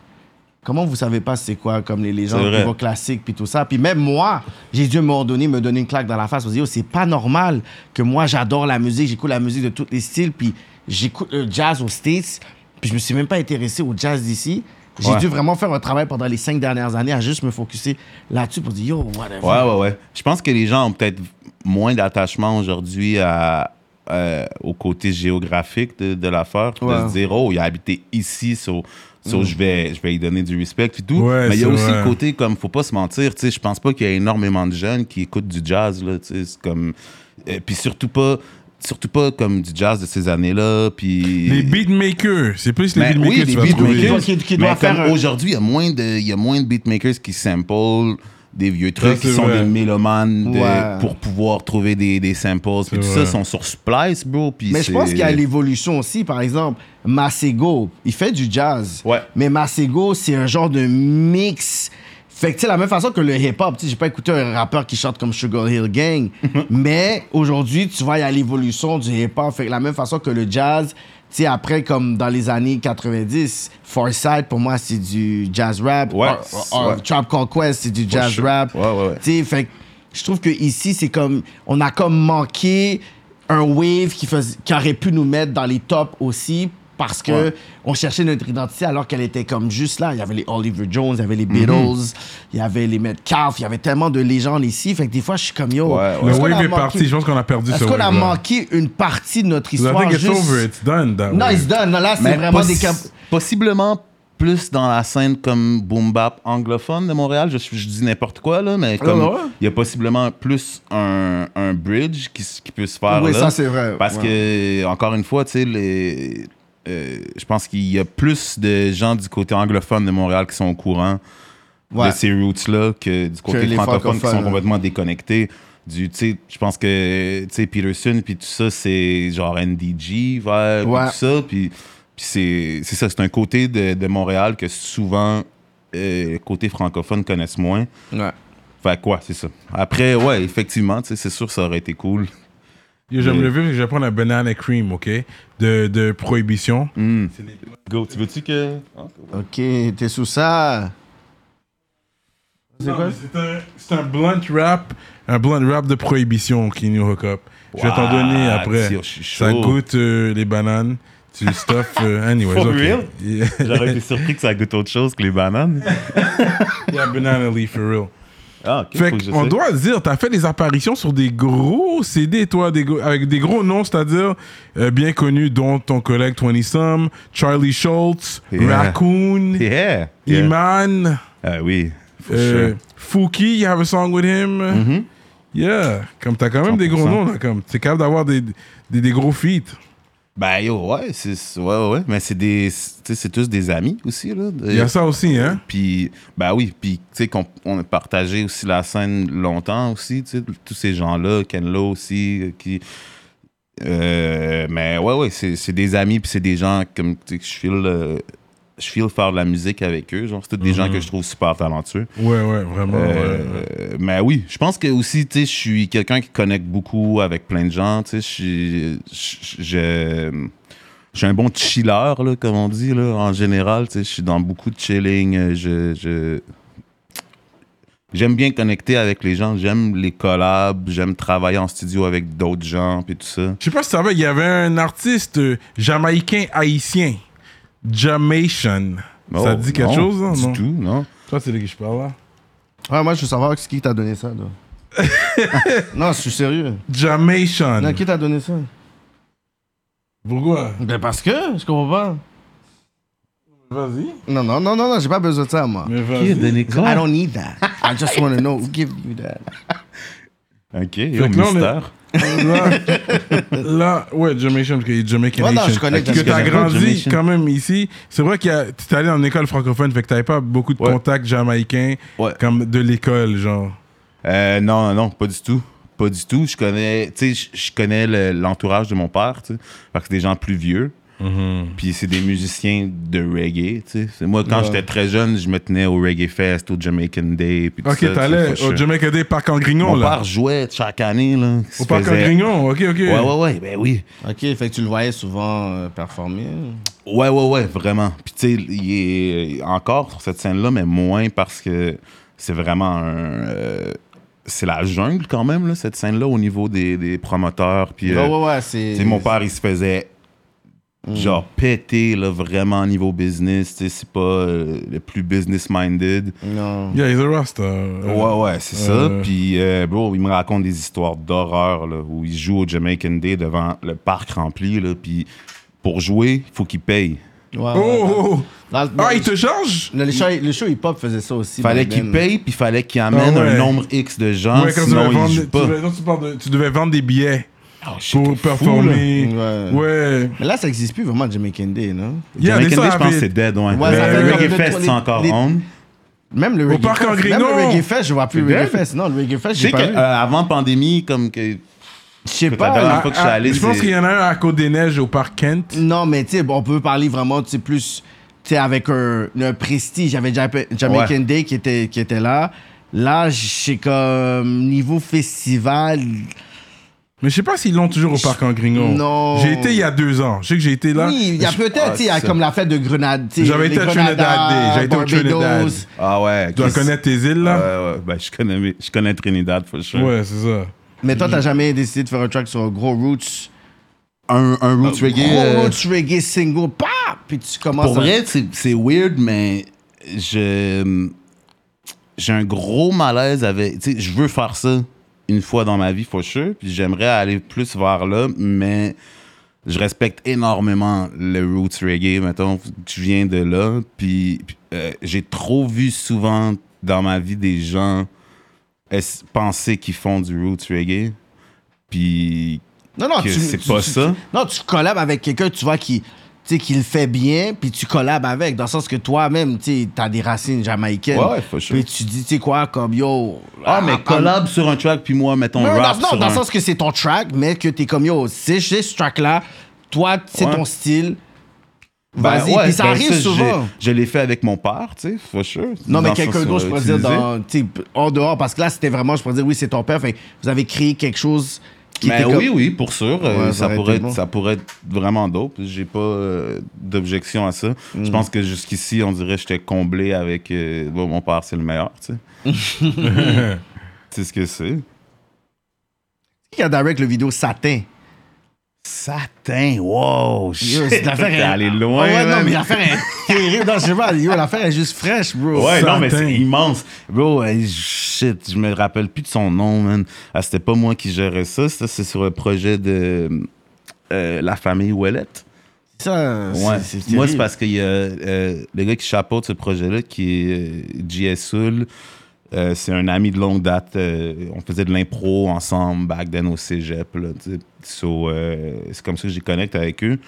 Comment vous savez pas c'est quoi comme les légendes niveau classique puis tout ça? Puis même moi j'ai dû me redonner me donner une claque dans la face me dire c'est pas normal que moi j'adore la musique j'écoute la musique de tous les styles puis j'écoute le jazz aux States puis je me suis même pas intéressé au jazz d'ici j'ai Ouais. dû vraiment faire un travail pendant les cinq dernières années à juste me focuser là-dessus pour dire yo whatever Ouais, ouais, ouais. Je pense que les gens ont peut-être moins d'attachement aujourd'hui à, euh, au côté géographique de, de l'affaire. Ouais. Mm. De se dire, oh, il a habité ici, so, so je, vais, je vais lui donner du respect et tout. Ouais, Mais il y a aussi vrai. le côté, comme, faut pas se mentir, tu sais, je pense pas qu'il y a énormément de jeunes qui écoutent du jazz, là, tu sais, c'est comme... euh, puis surtout pas... Surtout pas comme du jazz de ces années-là, puis... Les beatmakers, c'est plus les beatmakers oui, les. Qui- qui mais doit faire un- aujourd'hui, il y a moins de, il y a moins de beatmakers qui samplent des vieux trucs, qui sont vrai. des mélomanes de- Ouais. pour pouvoir trouver des, des samples. Puis tout vrai. ça sont sur Splice, bro. Puis Mais je pense qu'il y a l'évolution aussi. Par exemple, Masego, il fait du jazz. Ouais. Mais Masego, c'est un genre de mix Fait que, tu sais, la même façon que le hip-hop, tu sais, j'ai pas écouté un rappeur qui chante comme Sugar Hill Gang, mais aujourd'hui, tu vois, il y a l'évolution du hip-hop. Fait que la même façon que le jazz, sais, après, comme dans les années 90, Forsyth, pour moi, c'est du jazz rap. Ouais, Or- or- ouais. Trap Called Quest, c'est du jazz rap. Tu sais, fait je trouve que ici, c'est comme, on a comme manqué un wave qui, fais- qui aurait pu nous mettre dans les tops aussi parce que Ouais. on cherchait notre identité alors qu'elle était comme juste là. Il y avait les Oliver Jones, il y avait les. Beatles, il y avait les Metcalf, il y avait tellement de légendes ici. Fait que des fois, je suis comme yo. Ouais, ouais. Le wave est manqué- parti. Je pense qu'on a perdu ce Est-ce qu'on a manqué une partie de notre I histoire? think it's juste- over. It's done. That Non, wave. it's done. Non, là, c'est vraiment possi- des. Possiblement plus dans la scène comme boom bap anglophone de Montréal. Je, je dis n'importe quoi, là, mais comme ouais, ouais. il y a possiblement plus un, un bridge qui, peut se faire Oui, là. ça, c'est vrai. Parce Ouais. que, encore une fois, tu sais, les. Euh, je pense qu'il y a plus de gens du côté anglophone de Montréal qui sont au courant Ouais. de ces roots-là que du côté francophone qui sont hein. complètement déconnectés. Du, je pense que, Peterson, puis tout ça, c'est genre NDG, vers, Ouais. tout ça, puis, c'est ça, c'est un côté de, de Montréal que souvent, euh, côté francophone connaissent moins. Ouais. Fait quoi, c'est ça. Après, ouais, effectivement, c'est sûr que ça aurait été cool. Yo, le vivre, je vais prendre un banana cream, OK? De, de prohibition. Hmm. Go, tu veux-tu que... OK, t'es sous ça. C'est quoi? C'est un, blunt rap, un blunt rap de prohibition qui nous hook up. Je vais t'en donner après. Je Ça goûte euh, les bananes. Tu stuff. euh, anyways, For ok. real? Yeah. J'aurais été surpris que ça goûte autre chose que les bananes. yeah, banana leaf, for real. Ah, Fait qu'on doit dire, t'as fait des apparitions sur des gros CD, toi, des gros- avec des gros noms, c'est-à-dire euh, bien connus, dont ton collègue 20 Some, Charlie Schultz, Yeah. Raccoon, Yeah. yeah. Iman, Ah oui, euh, sure. Fouki, you have a song with him. Mhm. Yeah, comme t'as quand même des gros 100%. noms, là, comme t'es capable d'avoir des, des, des gros feats. Ben yo, ouais, c'est ouais, ouais, mais c'est des tu sais, c'est tous des amis aussi là. Il y a ça aussi, hein? Puis ben oui, puis tu sais qu'on on a partagé aussi la scène longtemps aussi, tu sais, tous ces gens-là, Ken Lo aussi euh, qui euh, mais ouais ouais, c'est c'est des amis puis c'est des gens comme tu sais que je file euh, je file faire de la musique avec eux, genre c'est tous des gens que je trouve super talentueux. Ouais, ouais, vraiment. Euh, ouais. Mais oui, je pense que aussi, tu sais, je suis quelqu'un qui connecte beaucoup avec plein de gens. Tu sais, je suis- un bon chiller, là, comme on dit, là, en général. Tu sais, je suis dans beaucoup de chilling. Je, je- J'aime bien connecter avec les gens. J'aime les collabs. J'aime travailler en studio avec d'autres gens, puis tout ça. Je sais pas si tu savais, il y avait un artiste euh, jamaïcain haïtien, Jamaican. ça Oh, te dit quelque non, chose, hein, Du non? tout, non. Toi, c'est de qui je parle, là? Ouais, moi, je veux savoir qui t'a donné ça, là. non, je suis sérieux. Jamaican. Non, qui t'a donné ça? Pourquoi? Ben parce que, je comprends pas. Vas-y. Non, non, non, non, non, j'ai pas besoin de ça, moi. Mais vas-y. I don't need that. I just want to know who gave you that. OK, est- mystère. Là, là, ouais, Jamaican, parce est Jamaican Ouais, non, je connais Que que t'as grandi quand même ici. C'est vrai que t'es allé en école francophone, fait que t'avais pas beaucoup de Ouais. contacts jamaïcains Ouais. comme de l'école, genre. Euh, non, non, non, pas du tout. Pas du tout. Je connais, je- connais le- l'entourage de mon père, tu sais, parce que c'est des gens plus vieux. Puis c'est des musiciens de reggae, tu sais. Moi, quand Ouais. j'étais très jeune, je me tenais au Reggae Fest, au Jamaican Day, puis tout Ok, ça, t'allais au sure. Jamaica Day Parc en Grignon, Mon là. père jouait chaque année, là. Au Parc en Grignon, ok, ok. Ouais, ouais, ouais, ben oui. Ok, fait que tu le voyais souvent euh, performer. Ouais, ouais, ouais, vraiment. Puis tu sais, il est encore sur cette scène-là, mais moins parce que c'est vraiment un... euh, c'est la jungle quand même, là, cette scène-là, au niveau des, des promoteurs. Puis, euh, ouais, ouais, ouais, c'est. Mon père, il se faisait Mm. genre péter, là, vraiment niveau business. Tu sais, c'est pas euh, le plus business-minded. Non. Yeah, he's a Rasta. Euh, Ouais, ouais, c'est euh, ça. Puis, euh, bro, il me raconte des histoires d'horreur, là, où il joue au Jamaican Day devant le parc rempli, là. Puis, pour jouer, il faut qu'il paye. Ouais, ouais, Oh, oh, oh. Dans le- Ah, il te charge? Le show, le show hip-hop faisait ça aussi. Fallait qu'il paye, puis fallait qu'il amène Ah ouais. un nombre X de gens, Ouais, quand sinon il vendre, joue tu, pas. devais, non, tu, parles de- tu devais vendre des billets Oh, shit, pour fou, performer. Ouais. Ouais. Mais là, ça existe plus vraiment, Jamaican Day, non? Yeah, Jamaican Day, je pense que c'est dead, ouais. Ouais, le Reggae Fest, c'est encore les- on. Même le Reggae Parc Fest. Même le Reggae Fest, je vois plus le Reggae dead. Fest. Non, le Reggae Fest, Je j'ai sais pas vu. qu'avant pandémie, comme que... Je sais que pas. la dernière fois que je suis Ah, allé, je pense qu'il y en a un à Côte-des-Neiges au parc Kent. Non, mais tu sais, bon, on peut parler vraiment, tu sais, plus tu sais, avec un, un prestige. J'avais Jamaican Ouais. Day qui était, qui était là. Là, j'ai comme niveau festival. Mais je sais pas s'ils l'ont toujours au parc en Gringo. Non. J'ai été il y a deux ans. Je sais que j'ai été là. Oui, il y a peut-être, ah, il y a comme la fête de Grenade. tu sais, J'avais été à Trinidad j'avais été au. Trinidad. Ah ouais. Tu dois connaître tes îles, là? Ouais, ouais. Ben, je connais, je connais Trinidad, for sure. Ouais, c'est ça. Mais toi, t'as jamais décidé de faire un track sur un gros Roots. Un, un roots reggae. Gros euh, Roots reggae single, pap! Puis tu commences Pour à- vrai, c'est c'est weird, mais je j'ai un gros malaise avec. Tu sais, je veux faire ça une fois dans ma vie, for sure. Puis j'aimerais aller plus vers là, mais je respecte énormément le roots reggae. Mettons, tu viens de là. Puis euh, j'ai trop vu souvent dans ma vie des gens penser qu'ils font du roots reggae. Puis Non, non, que tu, c'est tu- pas tu- ça. Non, tu collabes avec quelqu'un, tu vois, qui, tu sais, qui le fait bien, puis tu collabes avec, dans le sens que toi-même, tu t'as des racines jamaïcaines. Ouais, for sure. Puis tu dis, tu sais quoi, comme yo. Ah, mais collab sur un track, puis moi, mettons, Non, rap non, non, sur dans un... le sens que c'est ton track, mais que t'es comme yo, c'est ce track-là, toi, c'est Ouais. ton style. Ben Vas-y, ouais, puis ça ben arrive j'ai- souvent. Je l'ai fait avec mon père, tu sais, for sure. Non, mais quelqu'un d'autre, je euh, pourrais dire, utilisé. dans, en dehors, parce que là, c'était vraiment, je pourrais dire, oui, c'est ton père, vous avez créé quelque chose qui Mais était comme- Ben oui, oui, pour sûr. euh, Ouais, ça pourrait être, bon. ça pourrait être vraiment dope. J'ai pas euh, d'objection à ça. Mm. Je pense que jusqu'ici, on dirait que j'étais comblé avec euh, bon, mon père, c'est le meilleur, tu sais. c'est ce que c'est. Qui a direct le vidéo Satin? Satin, wow, shit. cette affaire T'es est- allé loin, Ah ouais, non, mais l'affaire est terrible. Non, je sais pas, yo, l'affaire est juste fraîche, bro. Ouais, non, mais c'est immense. Bro, shit, je me rappelle plus de son nom, man. Ah, c'était pas moi qui gérais ça. Ça, c'est sur le projet de euh, la famille Ouellette. Ça, Ouais. c'est Moi, c'est parce qu'il y a euh, le gars qui chapeaute ce projet-là, qui est euh, J.S. Euh, c'est un ami de longue date. euh, on faisait de l'impro ensemble back then au cégep. So, euh, c'est comme ça que j'ai connecté avec eux.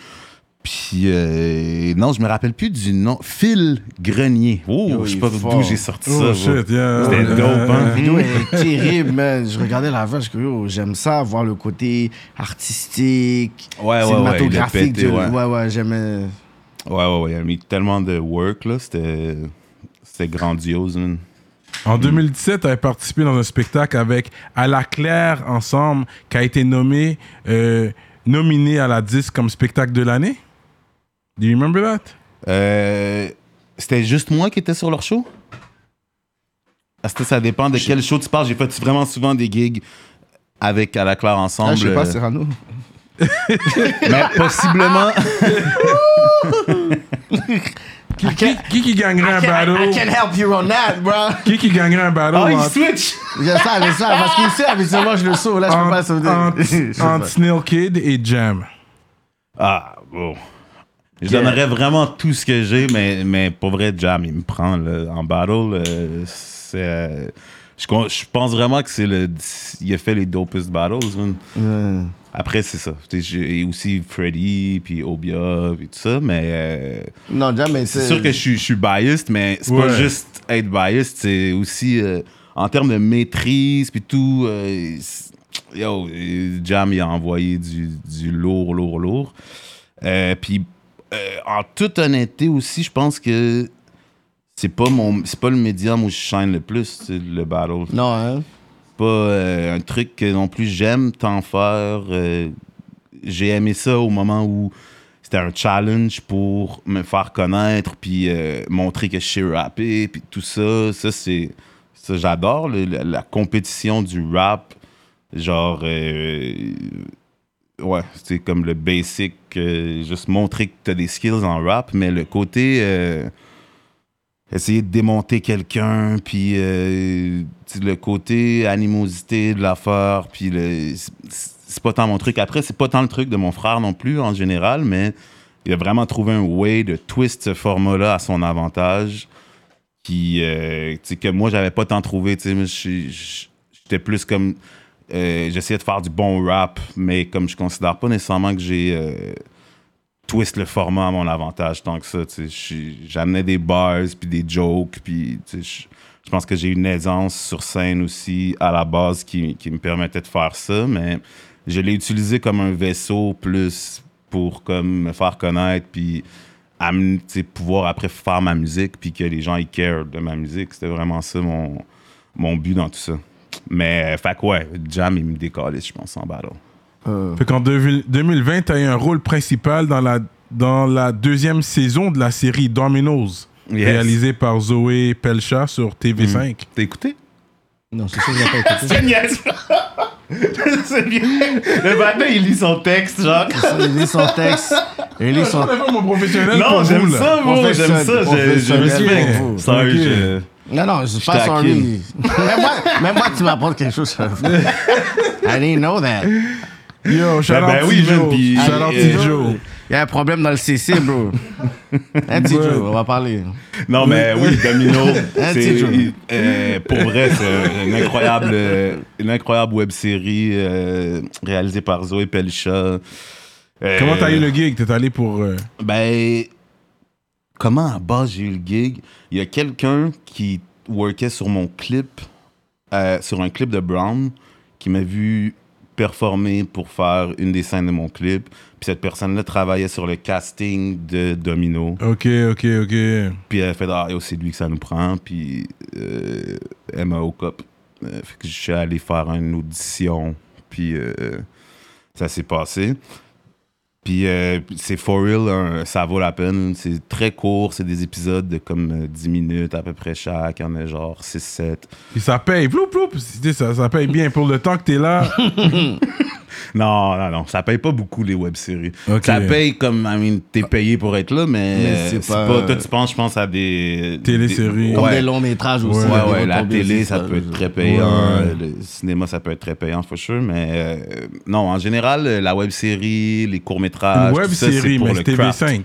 Puis, euh, non, je me rappelle plus du nom. Phil Grenier. Oh, Yo, je sais pas d'où j'ai sorti Oh ça. shit, yeah. C'était dope, hein? La vidéo est terrible, man. Je regardais la vache, que j'aime ça, voir le côté artistique, Ouais, ouais, ouais. cinématographique. pété, du- ouais. ouais, ouais, j'aimais. Ouais, ouais, ouais. Il a mis tellement de work, là. C'était, c'était grandiose, man. En 2017, tu avais participé dans un spectacle avec À la Claire ensemble, qui a été nommé, euh, nominé à la disque comme spectacle de l'année. Do you remember that? Euh, c'était juste moi qui étais sur leur show? Est-ce que ça dépend de quel show tu parles? J'ai fait vraiment souvent des gigs avec À la Claire ensemble. Ah, je sais pas, euh, Cyrano. mais possiblement. Qui, qui, qui, qui gagnerait un battle? help you on that, bro? Qui qui gagnerait un battle Ah, il switch! Je savais ça, parce qu'il sait, habituellement, je le sauve. Là, je peux pas sauver. entre-. Snail Kid et Jam? Ah, bon. Je donnerais vraiment tout ce que j'ai, mais, mais pour vrai, Jam, il me prend là, en battle. euh, c'est, euh, je, je pense vraiment que c'est le. Il a fait les dopest battles. man. Après, c'est ça. J'ai aussi Freddy, puis Obia, puis tout ça, mais. euh, Non, jamais. c'est sûr que je suis, je suis biased, mais c'est pas Ouais. juste être biased, c'est aussi euh, en termes de maîtrise, puis tout. euh, yo, Jam, il a envoyé du, du lourd, lourd, lourd. Euh, puis, euh, en toute honnêteté aussi, je pense que c'est pas mon c'est pas le médium où je shine le plus, le battle Non, hein. Pas euh, un truc que non plus j'aime tant faire. euh, j'ai aimé ça au moment où c'était un challenge pour me faire connaître, puis euh, montrer que je sais rapper, puis tout ça. Ça, c'est. Ça, j'adore, la, la compétition du rap. Genre. ouais, c'est comme le basic. juste montrer que t'as des skills en rap, mais le côté. Euh, essayer de démonter quelqu'un, puis euh, le côté animosité de l'affaire, puis le- c'est- pas tant mon truc. Après, c'est pas tant le truc de mon frère non plus, en général, mais il a vraiment trouvé un way de twist ce format-là à son avantage, qui, euh, que moi, j'avais pas tant trouvé, j'étais plus comme... euh, J'essayais de faire du bon rap, mais comme je considère pas nécessairement que j'ai... twist le format à mon avantage tant que ça. J'amenais des bars, puis des jokes, puis je, pense que j'ai une aisance sur scène aussi à la base qui, qui me permettait de faire ça, mais je l'ai utilisé comme un vaisseau plus pour comme me faire connaître, puis pouvoir après faire ma musique, puis que les gens ils care de ma musique. C'était vraiment ça mon, mon but dans tout ça. Mais, fait ouais, Jam, il me décolle, je pense, en battle. Fait qu'en 2000 2020, t'as eu un rôle principal dans la, dans la deuxième saison de la série Dominoes, Yes. réalisée par Zoé Pelcha sur TV5. T'as écouté? Non, c'est sûr que j'ai pas écouté. C'est bien. Le matin, il lit son texte, genre. Il lit son texte. Il lit son. Mon professionnel Non, j'aime ça, bro. J'aime ça. Je, respecte. Sorry, Ok. je- Non, non, je suis pas sorry. même, moi, même moi, tu m'apprends quelque chose. I didn't know that. Yo, shout Ben, ben out oui, puis- Shout out euh. Il y a un problème dans le CC, bro. Hein, Tijo, Ouais. on va parler. Non, mais oui, Domino, Hein, c'est, euh, pour vrai, c'est une incroyable, euh, une incroyable web série euh, réalisée par Zoé Pelcha. Euh, Comment t'as eu le gig? T'es allé pour... euh, Ben, comment à base j'ai eu le gig? Il y a quelqu'un qui workait sur mon clip, euh, sur un clip de Brown, qui m'a vu performer pour faire une des scènes de mon clip. Puis cette personne-là travaillait sur le casting de Domino. Ok, ok, ok. Puis elle a fait Ah, c'est lui que ça nous prend. Puis euh, elle m'a hook up. Euh, fait que je suis allé faire une audition. Puis euh, ça s'est passé. Puis euh, c'est for real, hein, ça vaut la peine. C'est très court, c'est des épisodes de comme euh, 10 minutes à peu près chaque. Il y en a genre 6-7. Et ça paye. Ploup, ploup. Ça, ça paye bien pour le temps que t'es là. Non, non, non, ça paye pas beaucoup les web-séries. Ça paye comme, I mean, t'es payé pour être là, mais, Mais c'est pas- pas... Toi, tu penses, je pense, à des... Téléséries. des- Comme Ouais. des longs métrages aussi. Ouais, Ouais, la télé, ça peut être très payant. Ouais. euh, Le cinéma, ça peut être très payant, for sure. Mais euh, non, en général, euh, la web série, les courts-métrages. Une web tout ça, c'est série, pour mais le c'est craft. TV5.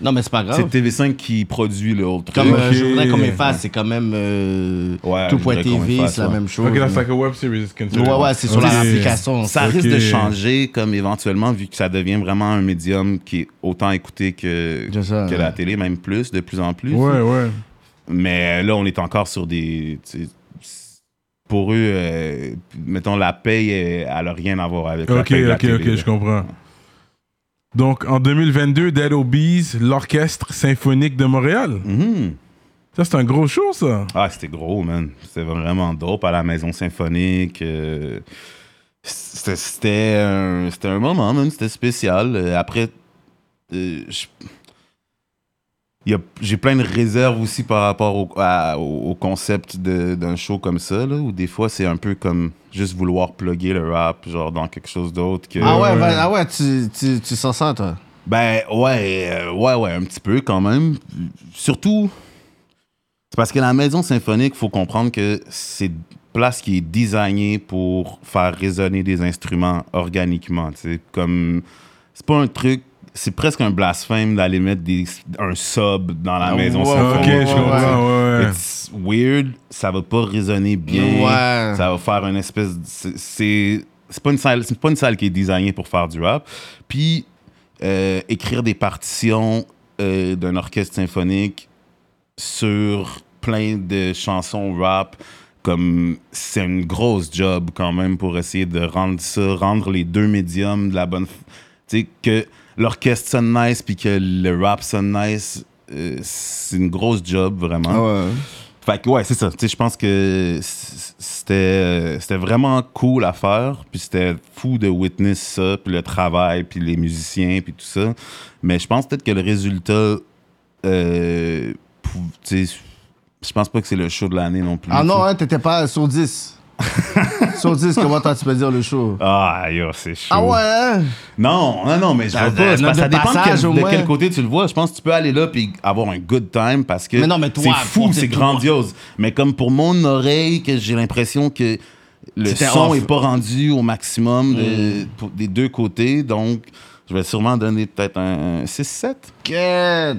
Non, mais c'est pas grave. C'est TV5 qui produit le autre. Comme euh, Ok. je voudrais qu'on m'efface, c'est quand même euh, Ouais, tout point TV, c'est la même chose. Ok, that's like a web series. Ouais, ouais, c'est sur Ok. la application. Ça Ok. risque de changer comme éventuellement, vu que ça devient vraiment un médium qui est autant écouté que, que ouais. la télé, même plus, de plus en plus. Ouais, ouais. Mais là, on est encore sur des. Pour eux, euh, mettons, la paye, elle n'a rien à voir avec la Ok, paye de la ok, télé, ok, là. je comprends. Donc, en 2022, Dead Obies, l'Orchestre Symphonique de Montréal. Mhm. Ça, c'est un gros show, ça. Ah, c'était gros, man. C'était vraiment dope à la Maison Symphonique. euh, C'était c'était un, c'était un moment, man. C'était spécial. Euh, Après, euh, je- j'ai plein de réserves aussi par rapport au, à- au- concept de- d'un show comme ça, là, où des fois, c'est un peu comme juste vouloir plugger le rap, genre dans quelque chose d'autre. que Ah ouais, ben, ah ouais, tu, tu, tu sens ça, toi. Ben ouais, euh, ouais, ouais, un petit peu quand même. Surtout, c'est parce que la maison symphonique, faut comprendre que c'est une place qui est designée pour faire résonner des instruments organiquement. Comme, c'est pas un truc, c'est presque un blasphème d'aller mettre des, un sub dans la maison ouais, Ok, symphonique. je ouais, comprends, ouais. ouais. It's weird, ça va pas résonner bien. Ouais. Ça va faire une espèce. de- c'est- pas une salle, c'est pas une salle qui est designée pour faire du rap. Puis euh, écrire des partitions euh, d'un orchestre symphonique sur plein de chansons rap, comme c'est une grosse job quand même pour essayer de rendre ça, rendre les deux médiums de la bonne. Tu sais que l'orchestre sonne nice puis que le rap sonne nice. euh, c'est une grosse job vraiment. ouais. Fait que ouais, c'est ça. Tu sais, je pense que c'était euh, c'était vraiment cool à faire, puis c'était fou de witness ça, puis le travail, puis les musiciens, puis tout ça. Mais je pense peut-être que le résultat, euh, tu sais, je pense pas que c'est le show de l'année non plus. Ah non, hein, t'étais pas sur 10. Sur 10, comment toi tu peux dire le show? Ah, yo, c'est chaud. Ah ouais, hein? Non, non, non, mais je pas. ça dépend de quel, de côté tu le vois. Je pense que tu peux aller là puis avoir un good time parce que Mais non, mais toi, c'est fou, c'est grandiose. Mais comme pour mon oreille, que j'ai l'impression que le son off. est pas rendu au maximum de- pour- des deux côtés, donc je vais sûrement donner peut-être un, un 6-7. Get.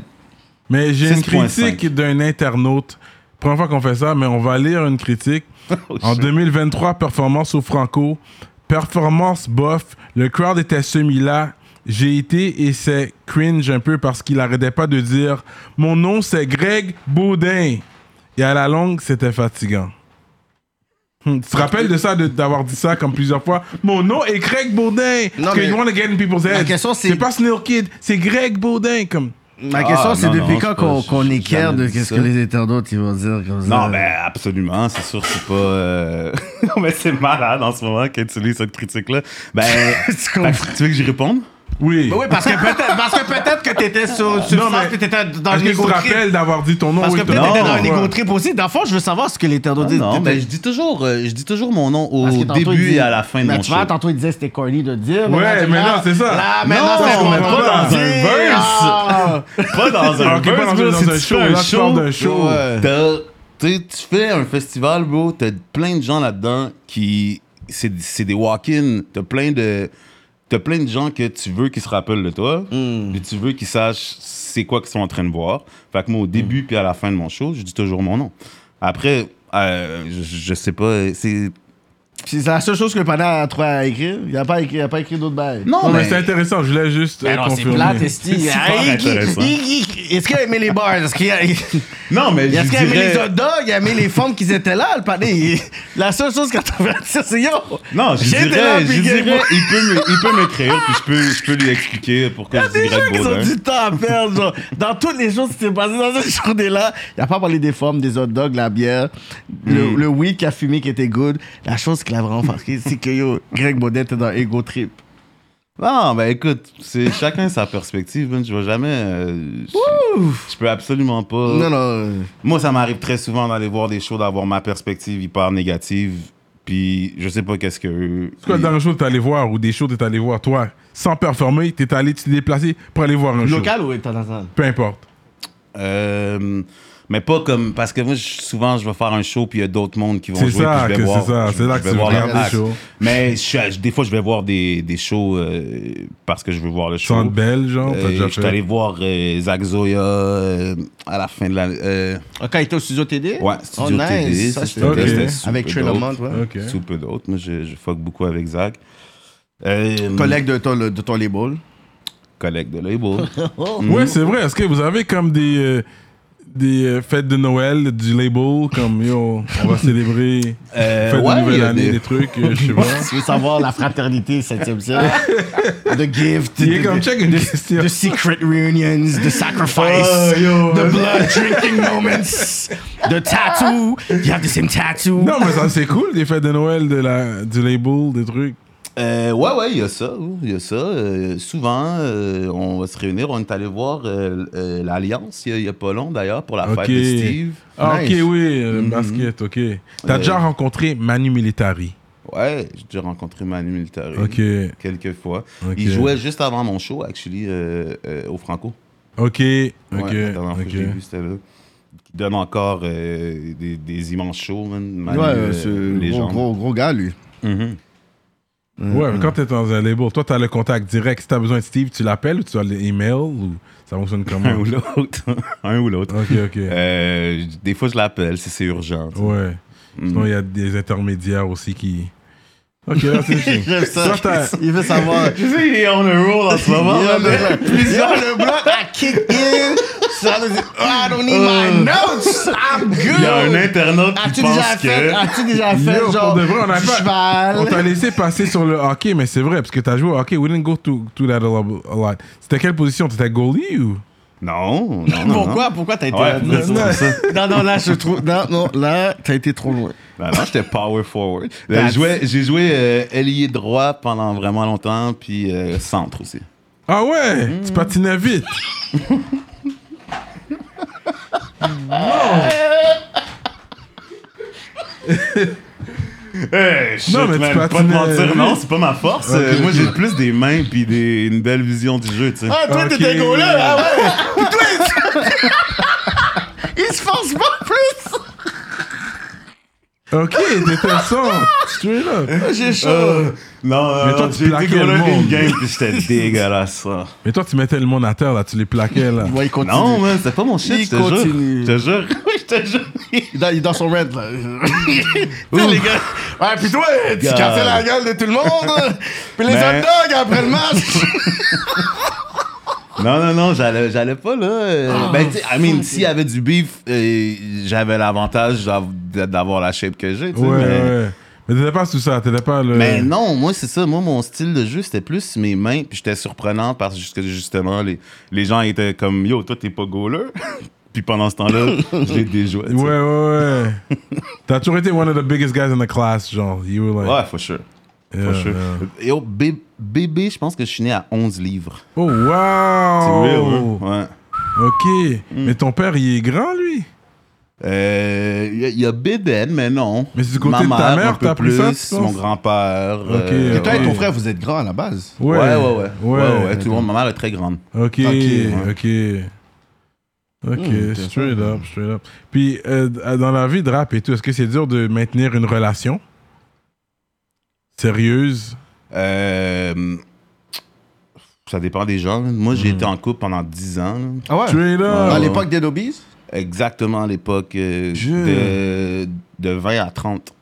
Mais j'ai une 6.5. critique d'un internaute. Première fois qu'on fait ça, mais on va lire une critique. Oh, En 2023, performance au Franco. Performance bof. Le crowd était semi-là. J'ai été et c'est cringe un peu parce qu'il arrêtait pas de dire Mon nom c'est Greg Baudin. Et à la longue, c'était fatigant. Hmm, Tu te rappelles de ça, d'avoir dit ça comme plusieurs fois? Mon nom est Greg Baudin. Non, Parce que mais you want to get in people's la heads. question, c'est- C'est pas Snail Kid, c'est Greg Baudin. Comme. Ma question, Ah, c'est non, depuis quand c'est qu'on j'ai est jamais de qu'est-ce ça. que les internautes ils vont dire comme ça? Non, ben absolument, c'est sûr, c'est pas. euh, non, mais c'est malade en ce moment qu'elle utilise cette critique-là. Ben, Tu comprends? que tu veux que j'y réponde? Oui. Ben oui, parce que peut-être parce que peut-être que t'étais sur, sur Non, le sens mais que t'étais dans une que tu te égo trip. rappelles d'avoir dit ton nom? Parce que peut-être t'étais Non, dans un ouais. égo trip aussi. Dans le fond, je veux savoir ce que l'internaute dit. non, T'étais- mais je dis toujours, euh, je dis toujours mon nom au début dit- et à la fin de mais mon tu vois, show. tantôt il disait que c'était corny de dire. Ouais, là, mais non, c'est ça. Là, Non, maintenant, c'est pas dans un verse. Ah. Pas dans un Ok, pas verse, dans un- show, fais là, tu parles d'un show. Tu fais un festival, bro, t'as plein de gens là-dedans qui. C'est c'est des walk-in. T'as plein de. T'as plein de gens que tu veux qu'ils se rappellent de toi. Mm. Et tu veux qu'ils sachent c'est quoi qu'ils sont en train de voir. Fait que moi, au début puis à la fin de mon show, je dis toujours mon nom. Après, euh, je, je sais pas. C'est. C'est la seule chose que le Pana a trouvé à écrire. Il a pas écrit, il a pas écrit d'autres bails. Non, Non, mais mais. c'est intéressant, je voulais juste euh, non, c'est confirmer. Ah, il- il- il- Est-ce qu'il a aimé les bars? Est-ce qu'il a... Non, mais je Est-ce qu'il a aimé les hot dogs? Il a aimé les femmes qui étaient là, le Pana. il- La seule chose qu'il a trouvé à dire, c'est yo. Non, je dirais, là, je dirais, il peut, me- il peut m'écrire, puis je peux, je peux lui expliquer pourquoi je Des dis gens Greg qui ont du temps à perdre, genre, dans toutes les choses qui s'est passées dans cette journée-là. Il a pas parlé des femmes, des hot dogs, la bière, le, Mm. le weed qu'il a fumé qui était good. La chose qui l'a vraiment marqué, c'est que yo, Greg Baudet était dans Ego Trip. Non, ben écoute, c'est chacun sa perspective, man. Je vais jamais. euh, je, peux absolument pas. Non, non. Moi, ça m'arrive très souvent d'aller voir des shows, d'avoir ma perspective hyper négative, puis je sais pas qu'est-ce que. C'est quoi le dernier show que t'es allé voir ou des shows que t'es allé voir, toi, sans performer, t'es allé, tu t'es déplacé pour aller voir un show? Local ou international? Peu importe. Euh, mais pas comme. Parce que moi, je- souvent, je vais faire un show, puis il y a d'autres mondes qui vont C'est jouer. ça, puis je que vais voir, c'est ça. je- C'est là je que vais tu voir regardes les shows. Mais je des fois, je vais voir des, des shows euh, parce que je veux voir le show. Centre Belle, genre, Euh, déjà je suis allé voir euh, Zach Zoya euh, à la fin de la. euh, Ah, Quand il était au studio TD? ouais, Studio oh, nice. TD. Ça, Ça, c'était Ok. c'était c'était super Avec Trey. Lamont, ouais. Ok. Super d'autres. Moi, je, je fuck beaucoup avec Zach. Euh, Collègue de ton, de ton label. Collègue de label. Ouais, c'est vrai. Est-ce que vous avez comme des, euh, des euh, fêtes de Noël du label, comme yo, on va célébrer Euh, fête ouais, de nouvelle année, des- des trucs, euh, je sais pas. Tu veux savoir la fraternité 7e siècle? The gift. Il est the- comme the- check une question. The secret reunions, the sacrifice, Oh, yo, the blood drinking moments, the tattoo. You have the same tattoo. Non, mais ça, c'est cool, des fêtes de Noël de la, du label, des trucs. Euh, ouais, ouais, il y a ça. Il y a ça. Euh, souvent, euh, on va se réunir. On est allé voir euh, euh, l'Alliance il y a- pas long, d'ailleurs, pour la Ok. fête de Steve. Ah, Nice. ok, oui, euh, Mhm. basket, ok. T'as Euh, déjà rencontré Manu Militari? Ouais, j'ai déjà rencontré Manu Militari. Ok, Quelques fois. Il jouait juste avant mon show, actually, euh, euh, au Franco. Ok, ok, Ouais, la dernière fois que ok. je l'ai vu, c'était là. Qui donne encore euh, des, des immenses shows, man. Manu, Ouais, euh, c'est un gros, gros, gros gars, lui. Mhm. Ouais, mais quand t'es dans un label, toi, t'as le contact direct. Si t'as besoin de Steve, tu l'appelles ou tu as l'email ou ça fonctionne comment? Un ou l'autre. Un ou l'autre. Ok, ok. Euh, des fois, je l'appelle si c'est urgent. tu sais. Ouais. Mhm. Sinon, il y a des intermédiaires aussi qui. Ok, là, c'est J'aime chiant. ça. Toi, t'as- Il veut savoir. Tu sais, il est on a roll en ce moment. Là, le, mais- Yo, le bloc a kick in. Ça veut dire, oh, I don't need my notes. I'm good. Il y a un internaute qui pense déjà que... fait, as-tu déjà fait Yo, genre pour de vrai, on a du pas- cheval? On t'a laissé passer sur le hockey, mais c'est vrai, parce que t'as joué au hockey. We didn't go to, to that a lot. a lot. C'était quelle position? T'étais goalie ou? Non, non, non. Pourquoi, pourquoi t'as été Ouais. Non, non, là, je trouve. Non, non, là, t'as été trop loin. Ben non, j'étais power forward. Euh, J'ai joué, j'ai joué euh, ailier droit pendant vraiment longtemps, puis euh, centre aussi. Ah ouais? Mm. Tu patinais vite. Hey, shit, Non, mais tu man, pas te mentir, non, c'est pas ma force. Euh, Moi, j'ai plus des mains puis des, une belle vision du jeu, tu sais. Ah, toi, Ok. t'étais goaler, ah ouais? Toi, il- il se force pas plus. Ok, t'étais son. Straight up. J'ai chaud. Euh, non, Mais non, toi, tu plaquais le goaler monde. d'une game puis j'étais dégueulasse, ça. Mais toi, tu mettais le monde à terre, là. Tu les plaquais, là. Ouais, il continue. Non, man, c'était pas mon shit, Il je te jure. continue. Je te jure. Oui, je te jure. Il est dans, son red, là. tu sais, les gars. Ouais, pis toi, tu God. cassais la gueule de tout le monde. Puis les Mais- hot dogs après le match. Non, non, non, j'allais, j'allais pas là. euh, Ah, ben, tu sais, I mean, s'il y avait du beef, euh, j'avais l'avantage d'av- d'avoir la shape que j'ai, tu sais. Ouais, mais ouais. Mais t'étais pas sous ça, t'étais pas le. Mais non, moi, c'est ça. Moi, mon style de jeu, c'était plus mes mains. Puis j'étais surprenant parce que justement, les, les gens étaient comme Yo, toi, t'es pas goaler? puis pendant ce temps-là, déjoué. tu sais. Ouais, ouais, ouais. T'as toujours été one of the biggest guys in the class, genre. You were like. Ouais, for sure. Yeah, For sure. yeah. Yo, bé- bébé, je pense que je suis né à 11 livres. Oh, C'est wow! real, hein? Ouais. Ok. Mm. Mais ton père, il est grand, lui? Euh, Il y, a- il y a Béden, mais non. Mais c'est du côté Ma de ta mère, t'as ça, plus, tu penses? Mon grand-père. euh, Et toi et ouais. ton frère, vous êtes grands à la base? Ouais, ouais, ouais. Ouais, ouais, ouais, tout le monde, ma mère est très grande. Ok, ok. Ok, Hmm, straight up, straight up. Puis, euh, dans la vie de rap et tout, est-ce que c'est dur de maintenir une relation? Sérieuse? Euh, ça dépend des gens. Moi, j'ai été en couple pendant 10 ans. Ah ouais? Straight up! À l'époque des Nobies? Exactement à l'époque euh, Je- de, de 20 à 30.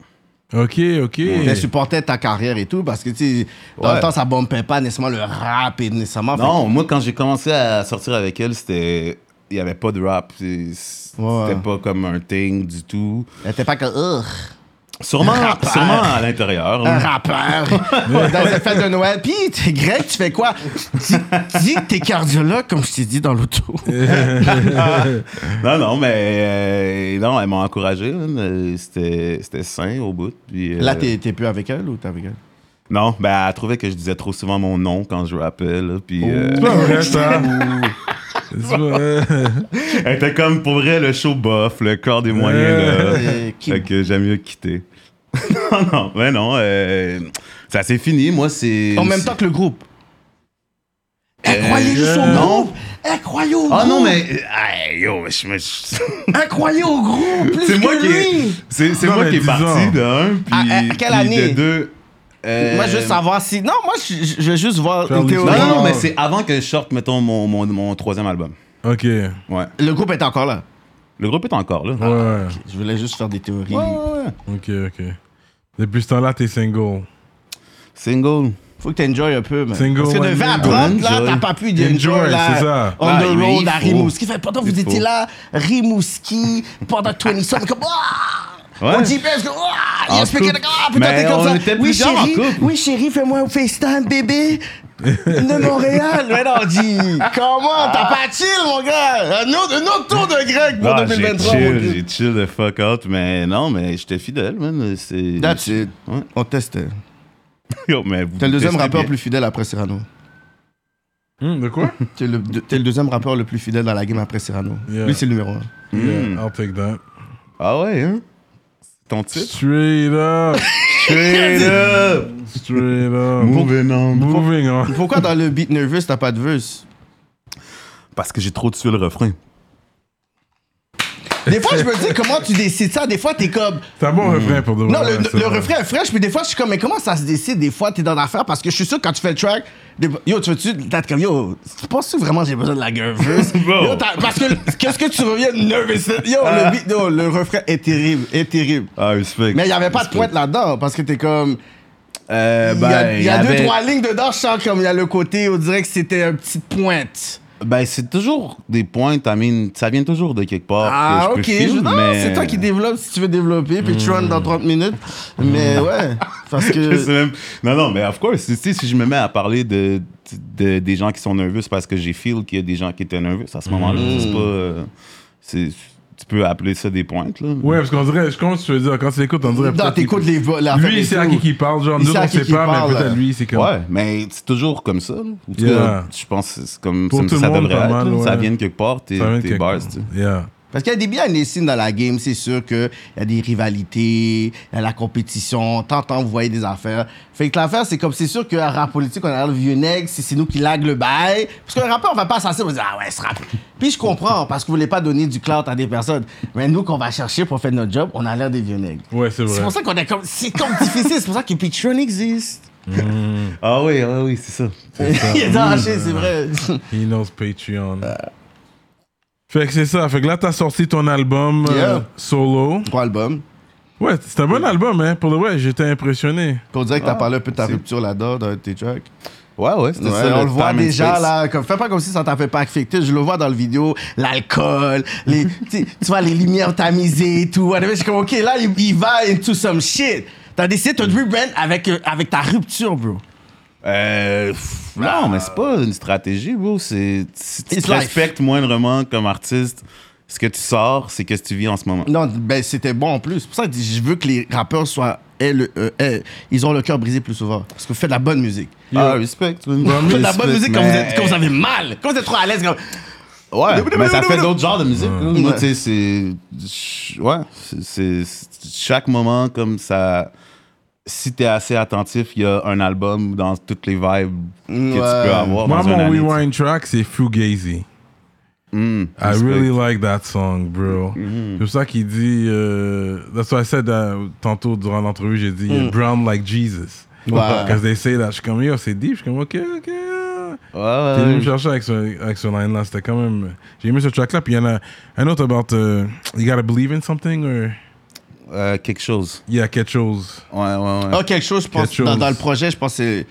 Ok, ok. Tu supportais ta carrière et tout parce que, tu sais, dans Ouais. le temps, ça bombait pas nécessairement le rap et nécessairement. Non, moi, quand j'ai commencé à sortir avec elle, c'était. Il n'y avait pas de rap. C'était Ouais. pas comme un thing du tout. Elle était pas que. Sûrement, sûrement à l'intérieur. un rappeur dans les fêtes de Noël. Puis, t'es grec, tu fais quoi? Dis, dis que t'es cardiologue, comme je t'ai dit dans l'auto. Non, non, mais euh, non, elle m'a encouragé. Euh, C'était c'était sain au bout. Puis, euh, Là, t'es t'es plus avec elle ou t'es avec elle? Non, ben, elle trouvait que je disais trop souvent mon nom quand je rappelle. Puis, euh, C'est pas vrai, ça. Euh, elle était comme pour vrai le show bof, le corps des moyens. là. Qui- Fait que j'aime mieux quitter. non, non, mais non. euh, ça s'est fini. Moi, c'est. En même temps que le groupe. Elle croyait juste au Euh, non. groupe! Elle croyait au Ah non, mais. Hey, yo, je me. Elle croyait au groupe! Plus C'est moi que qui lui! est, c'est, c'est Non, moi mais qui est parti donc. d'un, puis, À- à quelle puis année? de deux. Euh, Moi, je veux savoir si. Non, moi, je, veux juste voir Faire une l'histoire. théorie. Non, non, mais c'est avant que je sorte, mettons, mon, mon, mon troisième album. Ok. Ouais. Ouais. Le groupe est encore là. Le groupe est encore là. Je voulais juste faire des théories. Ouais, ouais, ouais. Ok, ok. Depuis ce temps-là, t'es single. Single. Faut que t'enjoy un peu, man. Single Parce que de one 20 à nigga. 30, là, Enjoy. t'as pas pu Enjoy, d'enjoy, là. c'est ça. On Ah, the mais road il à faut. Rimouski. Fait, pendant que vous étiez là, Rimouski, pendant 20 sommes, comme, ah! Ouais. On dit, parce que, ah! Il expliquait, couple. ah, putain, Mais t'es comme on ça. Oui, chérie, oui, chérie, fais-moi un FaceTime, bébé. de Montréal. Mais non, on dit, comment? T'as pas chill, mon gars? Un autre, un autre tour de grec pour Ah, j'ai 2023, mon chill, gars. j'ai chill the fuck out, mais non, mais j'étais fidèle, man. C'est... That's it. Ouais. On testait. Yo, mais vous T'es le deuxième rappeur bien. plus fidèle après Cyrano. Hmm, de quoi? T'es le, de- le deuxième rappeur le plus fidèle dans la game après Cyrano. Yeah. Lui, c'est le numéro un. Yeah, I'll take that. Ah ouais, hein? Ton titre? Straight up. Straight up! Straight up. Moving on. Moving on. Pourquoi dans le beat Nervous, t'as pas de verse? Parce que j'ai trop tué le refrain. Des fois, je me dis, comment tu décides ça? Des fois, t'es comme. C'est un bon refrain pour de Non, vrai, le, vrai. refrain est fraîche, mais des fois, je suis comme, mais comment ça se décide? Des fois, t'es dans l'affaire parce que je suis sûr que quand tu fais le track, des- yo, tu veux-tu, t'as comme, yo, tu penses que vraiment j'ai besoin de la nervous? Bro. Yo, parce que, qu'est-ce que tu reviens de nervous? Yo, le, beat, yo, le refrain est terrible, est terrible. Ah, respect. Mais il y avait pas de pointe là-dedans parce que t'es comme. Euh, Il y a, ben, il y a avait- deux, trois lignes dedans, je sens comme il y a le côté, on dirait que c'était une petite pointe. Ben, c'est toujours des pointes, I mean, ça vient toujours de quelque part. Ah, que ok. je non, mais... C'est toi qui développe si tu veux développer, puis tu run dans 30 minutes. Mais ouais, parce Je sais que. même- Non, non, mais of course, tu sais, si je me mets à parler de, de- des gens qui sont nerveux, c'est parce que j'ai feel qu'il y a des gens qui étaient nerveux à ce moment-là. Mm. C'est pas... euh, c'est- tu peux appeler ça des pointes, là. Ouais, parce qu'on dirait, je comprends ce que tu veux dire. Quand tu l'écoutes, on dirait. Non, t'écoutes les voix. la Lui, c'est à qui qui parle. Genre, nous, on sait pas, parle, mais peut-être lui, c'est comme. Ouais, mais c'est toujours comme ça. tout Yeah. cas, je pense que c'est comme Pour ça, tout le ça monde, devrait être. mal. Ça vient de quelque part, tes, bars, part. tu sais. Yeah. Parce qu'il y a des biens signes dans la game, c'est sûr qu'il y a des rivalités, il y a la compétition, tant tant vous voyez des affaires. Fait que l'affaire, c'est comme c'est sûr qu'un rap politique, on a le vieux nègre, c'est nous qui lag le bail. Parce qu'un rappeur, on va pas s'asseoir, on va dire, ah ouais, ce rap. Puis je comprends, parce que vous voulez pas donner du clout à des personnes. Mais nous, qu'on va chercher pour faire notre job, on a l'air des vieux nègres. Ouais, c'est C'est vrai. pour ça qu'on est comme. C'est comme difficile, c'est pour ça que Patreon existe. Ah oui, ah oui, c'est ça. Il est arraché, c'est vrai. He knows Patreon. Fait que c'est ça. Fait que là, t'as sorti ton album euh, solo. Trois albums. Ouais, c'est un bon album, hein. Pour le vrai, j'étais impressionné. Pour dire que t'as Ah, parlé un peu de ta rupture là-dedans dans tes tracks. Ouais, ouais, c'était Ouais, ça. on le voit déjà space. là, comme fais pas comme si ça t'a fait pas affecter. Je le vois dans le vidéo, l'alcool, les, tu vois les lumières tamisées et tout. whatever. Je suis comme ok là il, il va into some shit. T'as décidé de te rebrand avec, euh, avec ta rupture, bro. Euh, pff, non, mais c'est pas une stratégie, bro. C'est, si tu te respectes moindrement comme artiste, ce que tu sors, c'est qu'est-ce que tu vis en ce moment. Non, ben c'était bon en plus. C'est pour ça que je veux que les rappeurs soient. aient le- euh, aient- ils ont le cœur brisé plus souvent. Parce que vous faites de la bonne musique. Ah, respect. Vous faites de la bonne musique quand vous, êtes, quand vous mais- avez mal. Quand vous êtes trop à l'aise. Ouais, mais ça fait d'autres genres de musique. Ouais. tu sais, c'est. Ouais, c'est- Chaque moment, comme ça. Si t'es assez attentif, il y a un album dans toutes les vibes que tu Ouais. peux avoir. Moi, dans une mon année, rewind track, c'est Fugazi. Mm, I really like that song, bro. Mm-hmm. C'est pour ça qu'il dit. euh, that's what I said uh, tantôt durant l'entrevue. J'ai dit Mm. brown like Jesus. Ouais. Because they say that. Je suis comme, yo, c'est deep. Je suis comme, ok, ok. Ouais, T'es ouais, venu me ouais. chercher avec ce, avec ce line-là. C'était quand même. J'ai aimé ce track-là. Puis il y en a un autre about. uh, you gotta believe in something or? Euh, quelque chose. Il y a quelque chose. Ouais, ouais, ouais. Ah, quelque chose, je pense. Quelque chose. Dans, dans le projet, je pense que c'est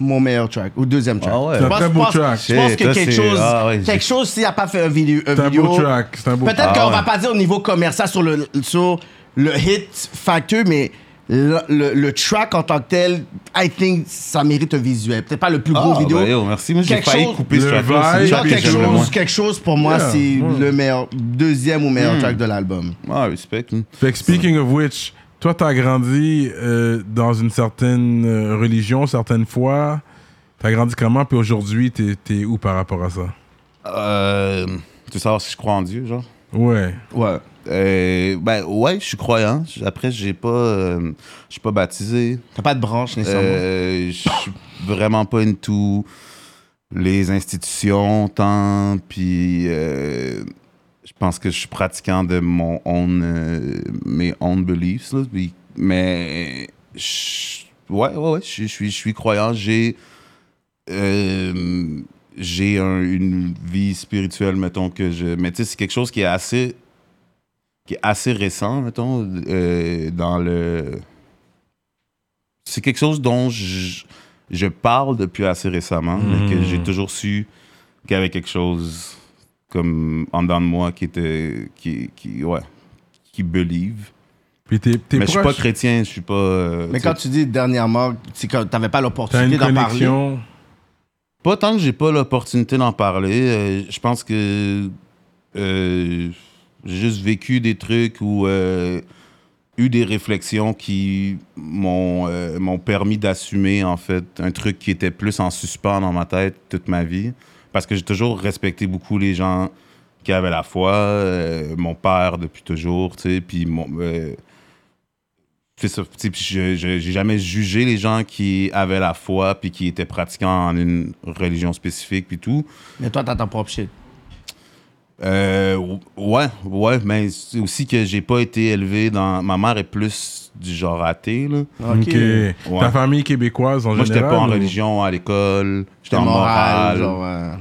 mon meilleur track. Ou deuxième track. Ah ouais. C'est un pense- très beau pense- track. Je pense Shit, que quelque c'est- chose. ah ouais, j'ai- quelque chose, s'il n'a pas fait un vidéo. un C'est un vidéo beau track. C'est un beau Peut-être track. qu'on Ah va ouais. pas dire au niveau commercial sur le, sur le hit facteur, mais le, le- le track en tant que tel, I think ça mérite un visuel. Peut-être pas le plus gros Ah, vidéo. bah, yo, merci. Moi, j'ai Quelque failli chose- couper ce track que quelque chose, quelque chose pour moi, Yeah, c'est ouais. le meilleur, deuxième ou meilleur track de l'album. Ah, respect. Fait que speaking of which, toi, t'as grandi euh, dans une certaine euh, religion, certaines fois. T'as grandi comment? Puis aujourd'hui, t'es, t'es où par rapport à ça? Euh, tu veux savoir si je crois en Dieu, genre? Ouais. Ouais. Euh, ben, ouais, je suis croyant. Après, j'ai pas, euh, je suis pas baptisé. T'as pas de branche nécessairement. Euh, je suis vraiment pas into les institutions tant. Puis, euh, je pense que je suis pratiquant de mon own, euh, mes own beliefs. Là. Puis- mais, je- ouais, ouais, ouais, je suis- je suis, croyant. J'ai, j'ai un- une vie spirituelle, mettons que je. Mais tu sais, c'est quelque chose qui est assez, qui est assez récent, mettons, euh, dans le c'est quelque chose dont je, je parle depuis assez récemment, mais que j'ai toujours su qu'il y avait quelque chose comme en dedans de moi qui était qui qui ouais qui believe. Puis t'es, t'es mais je suis pas proche. chrétien, je suis pas. euh, mais quand tu dis dernièrement, c'est que t'avais pas T'as l'opportunité une d'en parler. Pas tant que j'ai pas l'opportunité d'en parler. euh, je pense que euh, j'ai juste vécu des trucs ou euh, eu des réflexions qui m'ont euh, m'ont permis d'assumer en fait un truc qui était plus en suspens dans ma tête toute ma vie. Parce que j'ai toujours respecté beaucoup les gens qui avaient la foi, euh, mon père depuis toujours, tu sais, puis mon, je- J'ai jamais jugé les gens qui avaient la foi puis qui étaient pratiquants en une religion spécifique puis tout. Mais toi, t'as ton propre shit. Euh, ouais, ouais, mais c'est aussi que j'ai pas été élevé dans. Ma mère est plus du genre athée, là. Ok. Ta Ouais. famille québécoise en Moi, j'étais général? pas en ou- religion à l'école. J'étais en moral, morale. genre, ouais.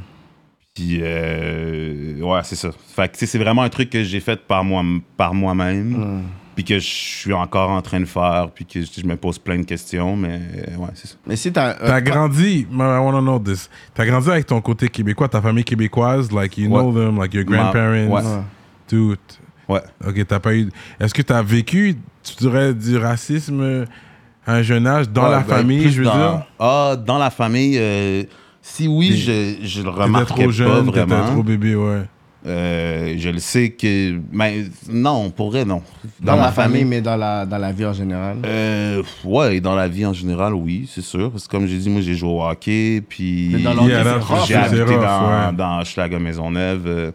Puis, euh, ouais, c'est ça. Fait que, c'est vraiment un truc que j'ai fait par, moi, par moi-même. Puis que je suis encore en train de faire. Puis que je me pose plein de questions. Mais, euh, ouais, c'est ça. Mais si t'as. euh, T'as grandi, I wanna know this. T'as grandi avec ton côté québécois, ta famille québécoise, like you know them, like your Ma- grandparents, ouais. tout. Ouais. Ok, t'as pas eu. Est-ce que t'as vécu, tu dirais, du racisme à un jeune âge dans Ouais, la ben, famille, je veux dans- dire? Ah, dans la famille, euh, si oui, je, je le T'étais remarquais trop jeune, pas vraiment. trop bébé, ouais. Euh, je le sais que. Mais non, pour vrai, non. Dans, la famille, mais dans la, dans la vie en général? Euh, ouais, dans la vie en général, oui, c'est sûr. Parce que comme j'ai dit, moi, j'ai joué au hockey, puis Mais dans Yeah, j'ai habité rough, dans, ouais. dans Hochelaga Maisonneuve, euh,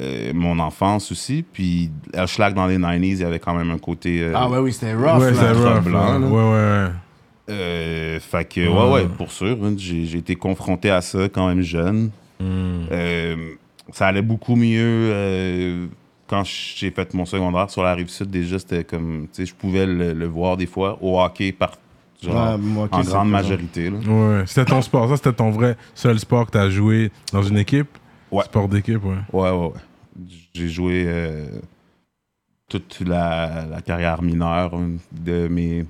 euh, mon enfance aussi. Puis Hochelaga, dans les 90s, il y avait quand même un côté... euh, Ah ouais, oui, c'était rough. ouais, ultra rough. blanc. Ouais, ouais, ouais. Euh, fait que, ouais, ouais, pour sûr. hein, j'ai été confronté à ça quand même jeune. Hmm. Ça allait beaucoup mieux euh, quand j'ai fait mon secondaire sur la rive sud. Déjà, c'était comme, tu sais, je pouvais le, le voir des fois au hockey par, genre, Ouais, moi, hockey, en grande présent. majorité. Là. Ouais, c'était ton sport. Ça, c'était ton vrai seul sport que t'as joué dans une équipe? Ouais. Sport d'équipe, ouais. Ouais, ouais, ouais. J'ai joué euh, toute la, la carrière mineure de mes.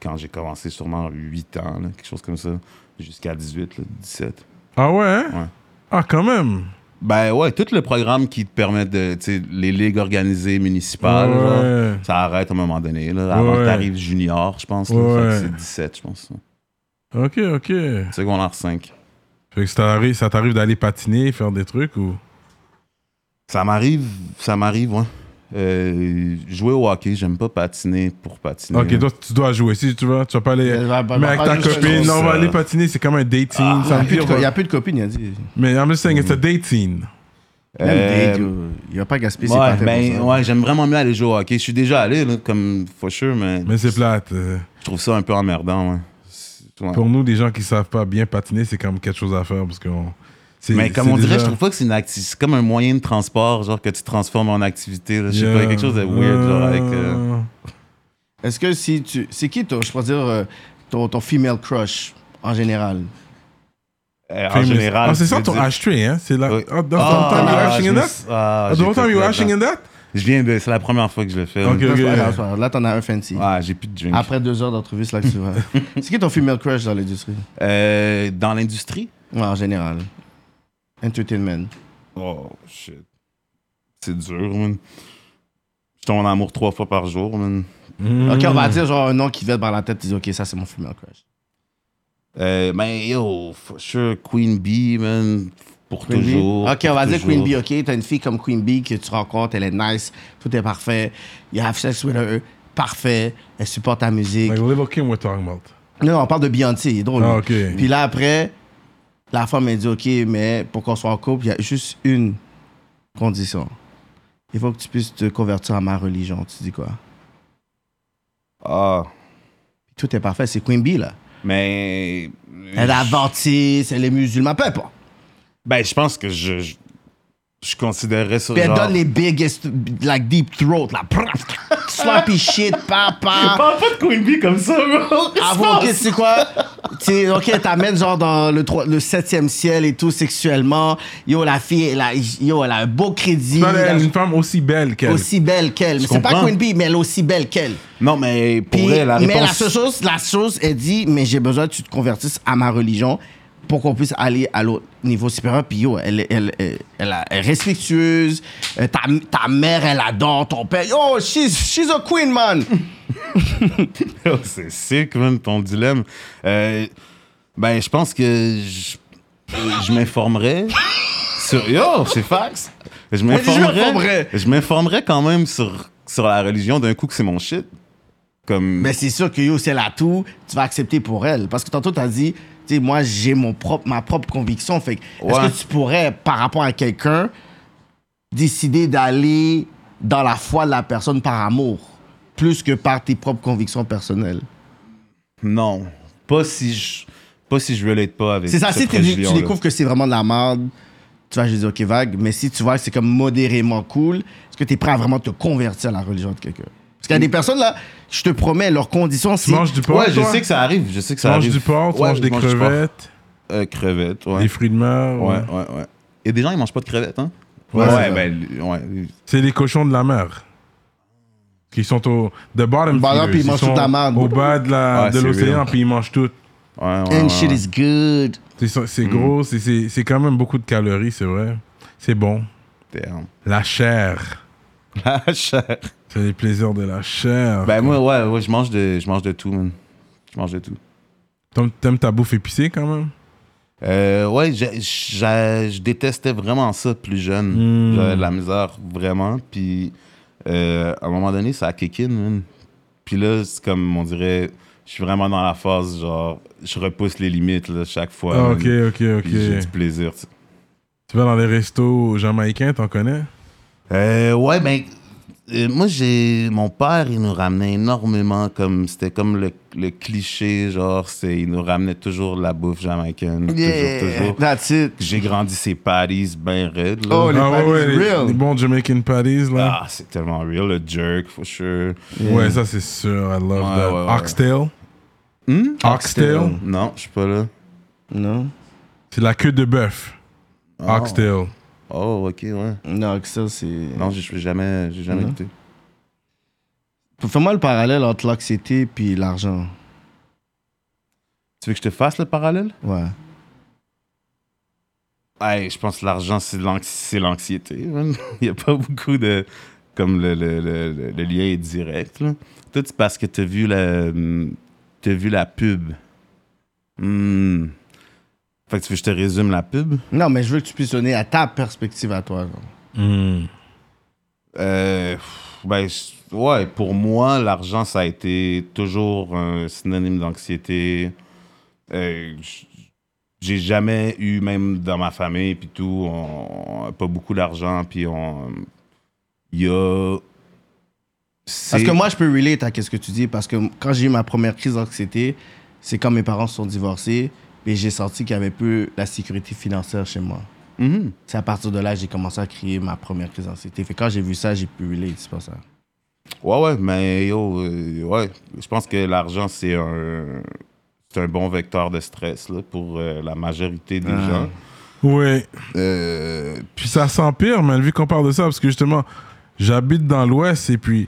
Quand j'ai commencé, sûrement 8 ans, là, quelque chose comme ça, jusqu'à 18, là, 17. Ah ouais? hein? Ouais. Ah, quand même. Ben ouais, tout le programme qui te permet de. Tu sais, les ligues organisées municipales, genre, ça arrête à un moment donné, là, avant Ouais. que t'arrives junior, je pense. Ouais. C'est 17, je pense. Ok, ok. Secondaire 5. Fait que ça t'arrive, ça t'arrive d'aller patiner, faire des trucs ou? Ça m'arrive, ça m'arrive, ouais. Euh, jouer au hockey, j'aime pas patiner pour patiner. Ok, toi, tu dois jouer. Si tu vas, tu vas pas aller. Va- va- mais avec pas ta copine, non, on va aller patiner, c'est comme un scene. Il n'y ça a, plus de dit, co- on va- il y a plus de copines, il a dit. Mais I'm just saying, it's a scene. Même Euh, date, il va pas gaspiller ses Ouais, patins ben, ouais, j'aime vraiment mieux aller jouer au hockey. Je suis déjà allé, là, comme for sure, mais, Mais c'est plate. euh. je trouve ça un peu emmerdant, ouais. Ouais. Pour nous, des gens qui savent pas bien patiner, c'est comme quelque chose à faire parce qu'on. Mais comme on dirait, je trouve pas que c'est une acti- c'est comme un moyen de transport, genre que tu transformes en activité. là. Je sais Yeah. pas, quelque chose de weird, genre avec. euh, Euh, Est-ce que si tu. C'est qui, ton, je pourrais dire, euh, ton, ton female crush en général? Euh, en général. Ah, c'est ça ton dire- ashtray, hein? C'est la. Oui. Oh, the time you ah, ashing je in that? ah, Oh, the time ashing in that? Je viens de. C'est la première fois que je le fais. Ok, C'est ok. pas grave, c'est pas grave. Là, t'en as un fancy. Ah, j'ai plus de drink. Après deux heures d'entrevue, c'est là que tu vas. c'est qui ton female crush dans l'industrie? Euh, dans l'industrie? Ouais, en général. Entertainment. Oh, shit. C'est dur, man. Je tombe en amour trois fois par jour, man. Mm. Ok, on va dire genre un nom qui vient par la tête, tu dis, ok, ça c'est mon female crush. Euh, mais yo, for sure, Queen Bee, man. Pour Queen Bee? toujours. Ok, on pour va dire. Queen Bee, ok? T'as une fille comme Queen Bee que tu rencontres, elle est nice, tout est parfait. You have sex with her, parfait. Elle supporte ta musique. Like Little Kim, we're talking about? Non, non, on parle de Beyoncé, il est drôle. Ah, ok. Puis là, après, la femme, elle dit, OK, mais pour qu'on soit en couple, il y a juste une condition. Il faut que tu puisses te convertir à ma religion. Tu dis quoi? Ah, Tout est parfait. C'est Queen Bee, là. mais. Elle est adventiste, elle est musulmane, peu importe. Ben, je pense que je. Je, je considérerais ça. Puis elle genre... donne les biggest, like deep throat, là. Sloppy shit, papa. Parle pas de Queen Bee comme ça, bro. Avoue, ok, tu sais quoi? Tu sais, ok, t'amènes genre dans le, trois- le septième ciel et tout sexuellement. Yo, la fille, elle a, yo, elle a un beau crédit. Non, elle elle est une femme aussi belle qu'elle. aussi belle qu'elle. Mais c'est pas? Queen Bee, mais elle est aussi belle qu'elle. Non, mais pour Puis, elle, la mais la réponse. seule chose, la chose, elle dit, mais j'ai besoin que tu te convertisses à ma religion pour qu'on puisse aller à l'autre niveau supérieur. Puis yo, elle, elle, elle, elle, est respectueuse. Euh, Ta, ta mère, elle adore ton père. Yo, she's, she's a queen, man. C'est sick, man, ton dilemme. Euh, ben, je pense que je, je m'informerais sur. Yo, c'est fax. Je m'informerais. Je m'informerais quand même sur, sur la religion d'un coup que c'est mon shit. Comme. Mais c'est sûr que yo, si elle a tout, tu vas accepter pour elle. Parce que tantôt, tu as dit, sais, moi, j'ai mon propre, ma propre conviction. Fait que, est-ce Ouais. que tu pourrais, par rapport à quelqu'un, décider d'aller dans la foi de la personne par amour, plus que par tes propres convictions personnelles? Non. Pas si je. Pas si je relate pas avec C'est ça, si tu, découvres que c'est vraiment de la merde, tu vas juste dire, OK, vague. Mais si tu vois que c'est comme modérément cool, est-ce que tu es prêt à vraiment te convertir à la religion de quelqu'un? Qu'il y a des personnes, là, je te promets, leurs conditions, Tu c'est... manges du porc, Ouais, je toi? sais que ça arrive. Je sais que Tu ça manges arrive. du porc, tu Ouais, manges des mange crevettes, Euh, crevettes, ouais. des fruits de mer. Ouais, ouais. ouais, ouais. Il y a des gens qui mangent pas de crevettes, hein? Ouais, Ouais, ben, ouais. C'est les cochons de la mer. Qui sont au the bottom feeders. puis ils mangent sont toute la merde. Au bas de la- Ouais, de c'est l'océan, puis ils mangent tout. Ouais, ouais, And ouais, shit is good. C'est c'est Mm. gros, c'est- c'est c'est quand même beaucoup de calories, c'est vrai. C'est bon. Damn. La chair. La chair. C'est les plaisirs de la chair. Ben moi, ouais, ouais, je mange de, je mange de tout, man. Je mange de tout. T'aimes- ta bouffe épicée quand même? Euh, ouais, je détestais vraiment ça plus jeune. Mm. J'avais de la misère, vraiment. Puis, euh, à un moment donné, ça a kick in, man. Puis là, c'est comme, on dirait, je suis vraiment dans la phase, genre, je repousse les limites, là, chaque fois. Ah, ok, ok, ok. J'ai du plaisir, tu. Tu vas dans les restos jamaïcains, t'en connais? Euh, ouais, ben, euh, moi, j'ai. Mon père, il nous ramenait énormément, comme. C'était comme le, le cliché, genre, c'est, il nous ramenait toujours de la bouffe jamaïcaine. Toujours, toujours. That's it. J'ai grandi ces patties bien raides, là. Oh, les ah patties ouais, real. les bons Jamaican patties, là. Ah, c'est tellement real, le jerk, for sure. Ouais, ça c'est sûr, I love Ouais, that. ouais, ouais. Oxtail? Hmm? Oxtail? Non, je suis pas là. Non? C'est la queue de bœuf. Oh. Oxtail. Oh, ok, ouais. Non, que ça, c'est... Non, j'ai jamais, j'ai jamais écouté. Fais-moi le parallèle entre l'anxiété puis l'argent. Tu veux que je te fasse le parallèle? Ouais. Hey, je pense que l'argent, c'est l'anxiété. Il n'y a pas beaucoup de. Comme le, le- le- le- lien est direct. Là. Tout, c'est parce que tu as vu la. T'as vu la pub. Hmm. Fait que tu veux que je te résume la pub? Non, mais je veux que tu puisses donner à ta perspective à toi. genre. Euh, pff, ben, ouais, pour moi, l'argent, ça a été toujours un synonyme d'anxiété. Euh, j'ai jamais eu, même dans ma famille, puis tout, on, on a pas beaucoup d'argent, puis on. Il y a. Parce que moi, je peux relate à ce que tu dis. Parce que quand j'ai eu ma première crise d'anxiété, c'est quand mes parents se sont divorcés. Et j'ai senti qu'il y avait peu la sécurité financière chez moi. Mhm. C'est à partir de là que j'ai commencé à créer ma première crise d'anxiété. Fait quand j'ai vu ça, j'ai pu relate, c'est pas ça. Ouais, ouais, mais yo, euh, ouais, je pense que l'argent, c'est un. C'est un bon vecteur de stress là, pour euh, la majorité des Ah. gens. Ouais. Euh, Puis ça s'empire, man, vu qu'on parle de ça, parce que justement, j'habite dans l'Ouest et puis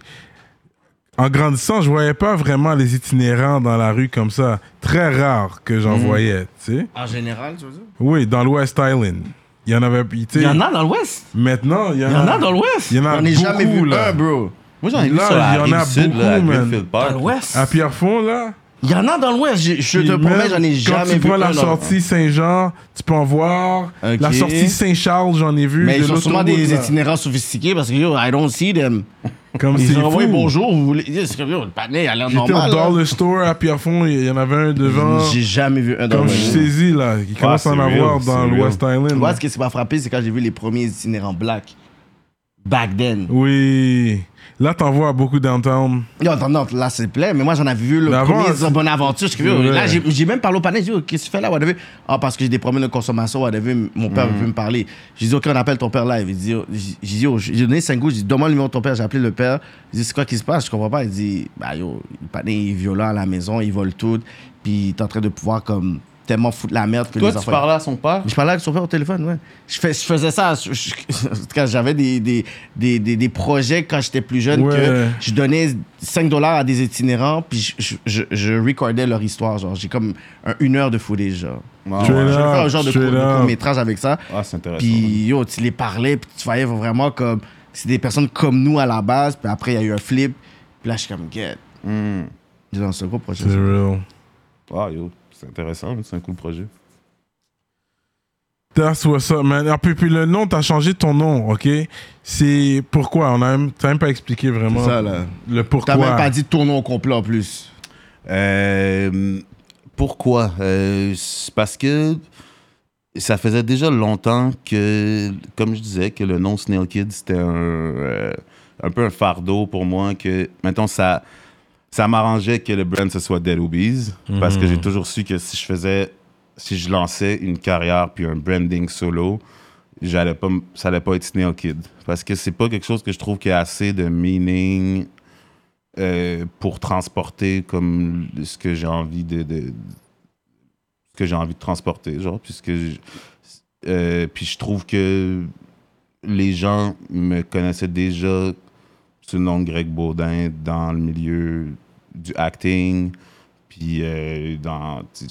en grandissant, je voyais pas vraiment les itinérants dans la rue comme ça. Très rare que j'en voyais, tu sais. En général, tu veux dire? Oui, dans l'Ouest Island. Il y en avait, tu. Il y en a dans l'Ouest? Maintenant, il y en Il y en a dans l'Ouest? Il y en a J'en ai jamais beaucoup, vu là. un, bro. Moi, j'en ai vu Là, sur la il y en a sud, là, à beaucoup, man. Park. Dans l'Ouest? À Pierrefonds, là? Il y en a dans l'Ouest. Je, je te promets, j'en ai Quand jamais tu vu prends un. la dans- sortie Saint-Jean, tu peux en voir. La sortie Saint-Charles, j'en ai vu. Mais ils sont sûrement des là. itinérants sophistiqués parce que yo, I don't see them. Comme Ils ont envoyé bonjour, vous voulez. C'est comme yo, le panier a l'air J'étais normal. au là. Dollar Store à Pierrefonds, il y en avait un devant. J'ai jamais vu un dans Comme le je suis saisi, là. Il commence à en c'est avoir real, dans c'est l'West Island. Moi, là. ce qui m'a frappé, c'est quand j'ai vu les premiers itinérants black. Back then. Oui. Là, t'en vois beaucoup downtown. Yo, non, là, c'est plein, mais moi, j'en avais vu le premier c'est- Bonne Aventure. Je Ouais. Là, j'ai même parlé au panel. J'ai dit, yo, qu'est-ce que tu fais là? whatever? Ah, parce que j'ai des problèmes de consommation. whatever. Mon père Mm. veut me parler. J'ai dit, OK, on appelle ton père live. Il dit, j'ai donné 5 goûts. J'ai dit, donne-moi le numéro de ton père. J'ai appelé le père. J'ai dit, c'est quoi qui se passe? Je comprends pas. Il dit, bah, yo, le panier est violent à la maison. Il vole tout. Puis, il est en train de pouvoir, comme, tellement foutre la merde que Toi, les tu enfants. parlais à son père? Je parlais avec son père au téléphone, ouais. Je, fais, je faisais ça. je- je- cas, j'avais des, des, des, des, des projets quand j'étais plus jeune Ouais. que je donnais 5 dollars à des itinérants, puis je, je, je, je recordais leur histoire. Genre, j'ai comme un- une heure de footage, genre. Tu. Je vais là. faire un genre de, court- de court-métrage avec ça. Ah, c'est intéressant. Puis, yo, tu les parlais, puis tu voyais vraiment comme. C'est des personnes comme nous à la base, puis après, il y a eu un flip. Puis là, je suis comme, get. Hmm. C'est un gros projet. C'est real. Ah, yo, c'est intéressant, c'est un cool projet. That's what's up, man. Ah, puis, puis le nom, t'as changé ton nom, ok? C'est pourquoi? On a même, t'as même pas expliqué vraiment ça, là. le pourquoi. T'as même pas dit ton nom au complet en plus. Euh, pourquoi? Euh, c'est parce que ça faisait déjà longtemps que, comme je disais, que le nom Snail Kid, c'était un, euh, un peu un fardeau pour moi. Que maintenant, ça, ça m'arrangeait que le brand, ce soit Dead Obies. Parce que j'ai toujours su que si je faisais, si je lançais une carrière puis un branding solo, j'allais pas, ça allait pas être Snail Kid. Parce que c'est pas quelque chose que je trouve qui a assez de meaning euh, pour transporter comme ce que j'ai envie de, de- ce que j'ai envie de transporter genre puisque je- euh, puis je trouve que les gens me connaissaient déjà sous le nom de Greg Baudin dans le milieu du acting puis euh, dans tu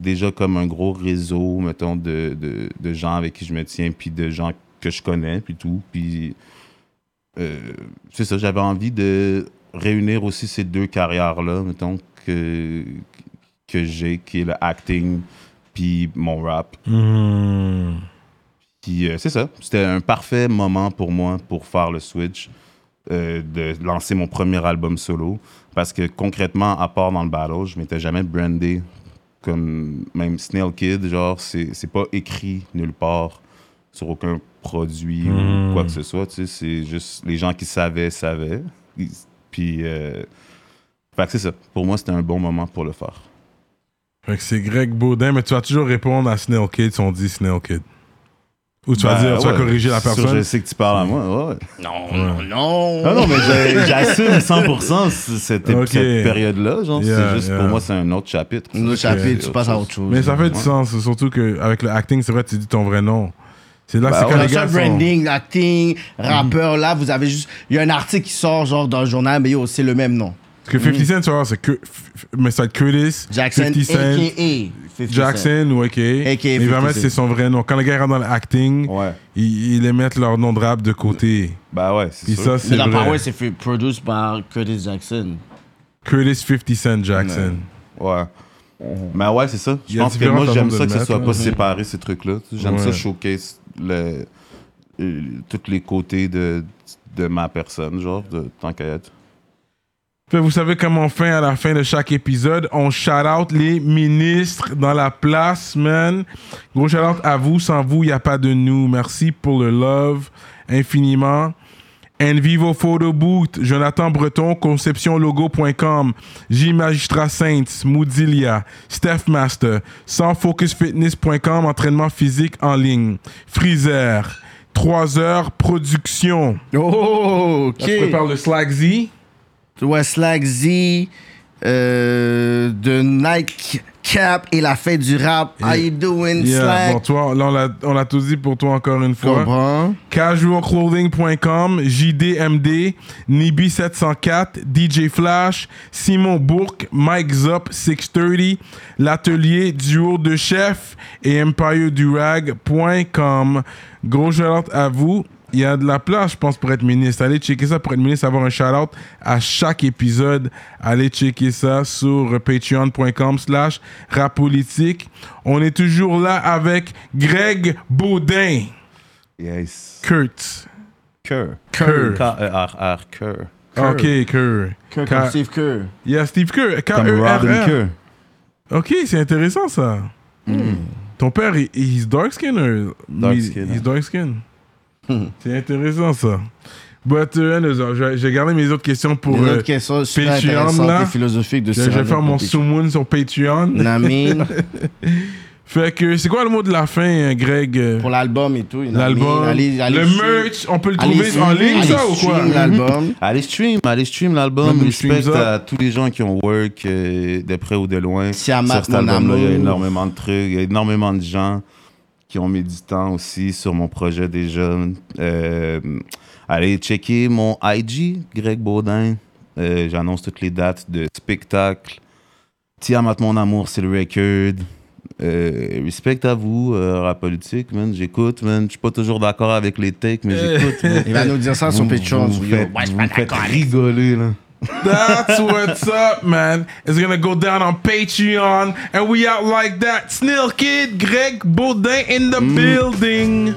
déjà comme un gros réseau mettons de, de, de gens avec qui je me tiens puis de gens que je connais puis tout puis euh, c'est ça, j'avais envie de réunir aussi ces deux carrières-là, mettons, que, que j'ai, qui est le acting puis mon rap. Hmm. Puis euh, c'est ça, c'était un parfait moment pour moi pour faire le switch, euh, de lancer mon premier album solo. Parce que concrètement, à part dans le battle, je m'étais jamais brandé comme même Snail Kid, genre, c'est c'est pas écrit nulle part sur aucun produit ou quoi que ce soit, tu sais, c'est juste les gens qui savaient, savaient. Puis, euh, fait que c'est ça. Pour moi, c'était un bon moment pour le faire. Fait que c'est Greg Baudin, mais tu vas toujours répondre à Snail Kid si on dit Snail Kid. Ou tu vas Ben, dire, tu vas ouais, corriger la sûr, personne? Je sais que tu parles à moi, ouais. Non, non, non. Ah non, mais j'assume 100% c- cette, période-là. Genre, Yeah, c'est juste yeah. pour moi, c'est un autre chapitre. Nos chapitres, tu autre passes à autre chose. Mais ça fait du sens, surtout qu'avec le acting, c'est vrai, tu dis ton vrai nom. C'est là, Bah c'est ouais. quand Le les gars sont... branding, acting, rappeur, là, vous avez juste. Il y a un article qui sort, genre, dans le journal, mais yo, c'est le même nom. Parce que 50 Cent, tu vois, c'est que. Mais ça Curtis, Jackson, 50 Cent, a.k.a. 50 Cent. Jackson ou OK. A.K.A. Il va 50 mettre c'est son vrai nom. Quand le gars rentre dans l'acting, Ouais. ils, ils les mettent leur nom de rap de côté. Bah ouais, c'est sûr. ça, c'est Mais dans vrai. Power, c'est fait- produced par Curtis Jackson. Curtis 50 Cent Jackson. Ouais. Mais ouais, c'est ça. Je pense que moi, j'aime ça que ce soit pas séparé, ces trucs-là. J'aime Ouais. ça showcase le, euh, tous les côtés de, de ma personne, genre, de tant qu'à être. Vous savez comment on fait à la fin de chaque épisode? On shout out les ministres dans la place, man. Gros shout out à vous. Sans vous, il n'y a pas de nous. Merci pour le love infiniment. Envivo Photo Booth, Jonathan Breton, conceptionlogo.com, J Magistrat Saints, Moodilia, Steph Master, sansfocusfitness.com, entraînement physique en ligne, Freezer, 3 heures production. Oh, ok. Là, tu prépares le Slack Z. Ouais, Slack Z, euh, de Nike Cap et la fête du rap. How you doing, Yeah, Slack? bon, toi, là, on l'a- tout dit pour toi encore une fois. Comprends? Casualclothing.com, JDMD, Nibi704, DJ Flash, Simon Bourque, Mike Zop 630, l'atelier duo de chef et EmpireDurag.com. Gros shout à vous. Il y a de la place, je pense, pour être ministre. Allez checker ça pour être ministre, avoir un shout-out à chaque épisode. Allez checker ça sur patreon.com slash rapolitique. On est toujours là avec Greg Baudin. Yes. Kurt. Kerr. Kerr. K-E-R-R, Kerr. Ok, Kerr. Kerr comme Steve Kerr. Il y a Steve Kerr. Comme Robin K-E-R-R. Kerr. Ok, c'est intéressant ça. Ton père, il est dark skin ou Dark il- skin, il est hein. dark skin. c'est intéressant ça. But, uh, vais- j'ai gardé mes autres questions pour. Une euh, autre question super Patreon, là. et de je je vais faire mon summon sur Patreon. Namin, Fait que c'est quoi le mot de la fin, euh, Greg? Euh, pour l'album et tout. L'album, le merch, on peut le allez trouver en stream- ligne allez ça ou quoi? stream l'album. Allez stream, allez stream l'album. Respect à tous les gens qui ont work euh, de près ou de loin. Siamat, sur cet mon album-là, il y a énormément de trucs, il y a énormément de gens qui ont mis du temps aussi sur mon projet déjà. Euh, allez checker mon IG, Greg Baudin. Euh, J'annonce toutes les dates de spectacle. Tiamat mon amour, c'est le record. Euh, respect à vous, euh, rap politique, man. J'écoute, man. Je suis pas toujours d'accord avec les takes, mais j'écoute. man. Il va nous dire ça sur Patreon. Vous, faites, je suis vous pas faites rigoler, là. That's what's up, man. It's gonna go down on Patreon, and we out like that. Snill Kid, Greg Baudin in the mm. building.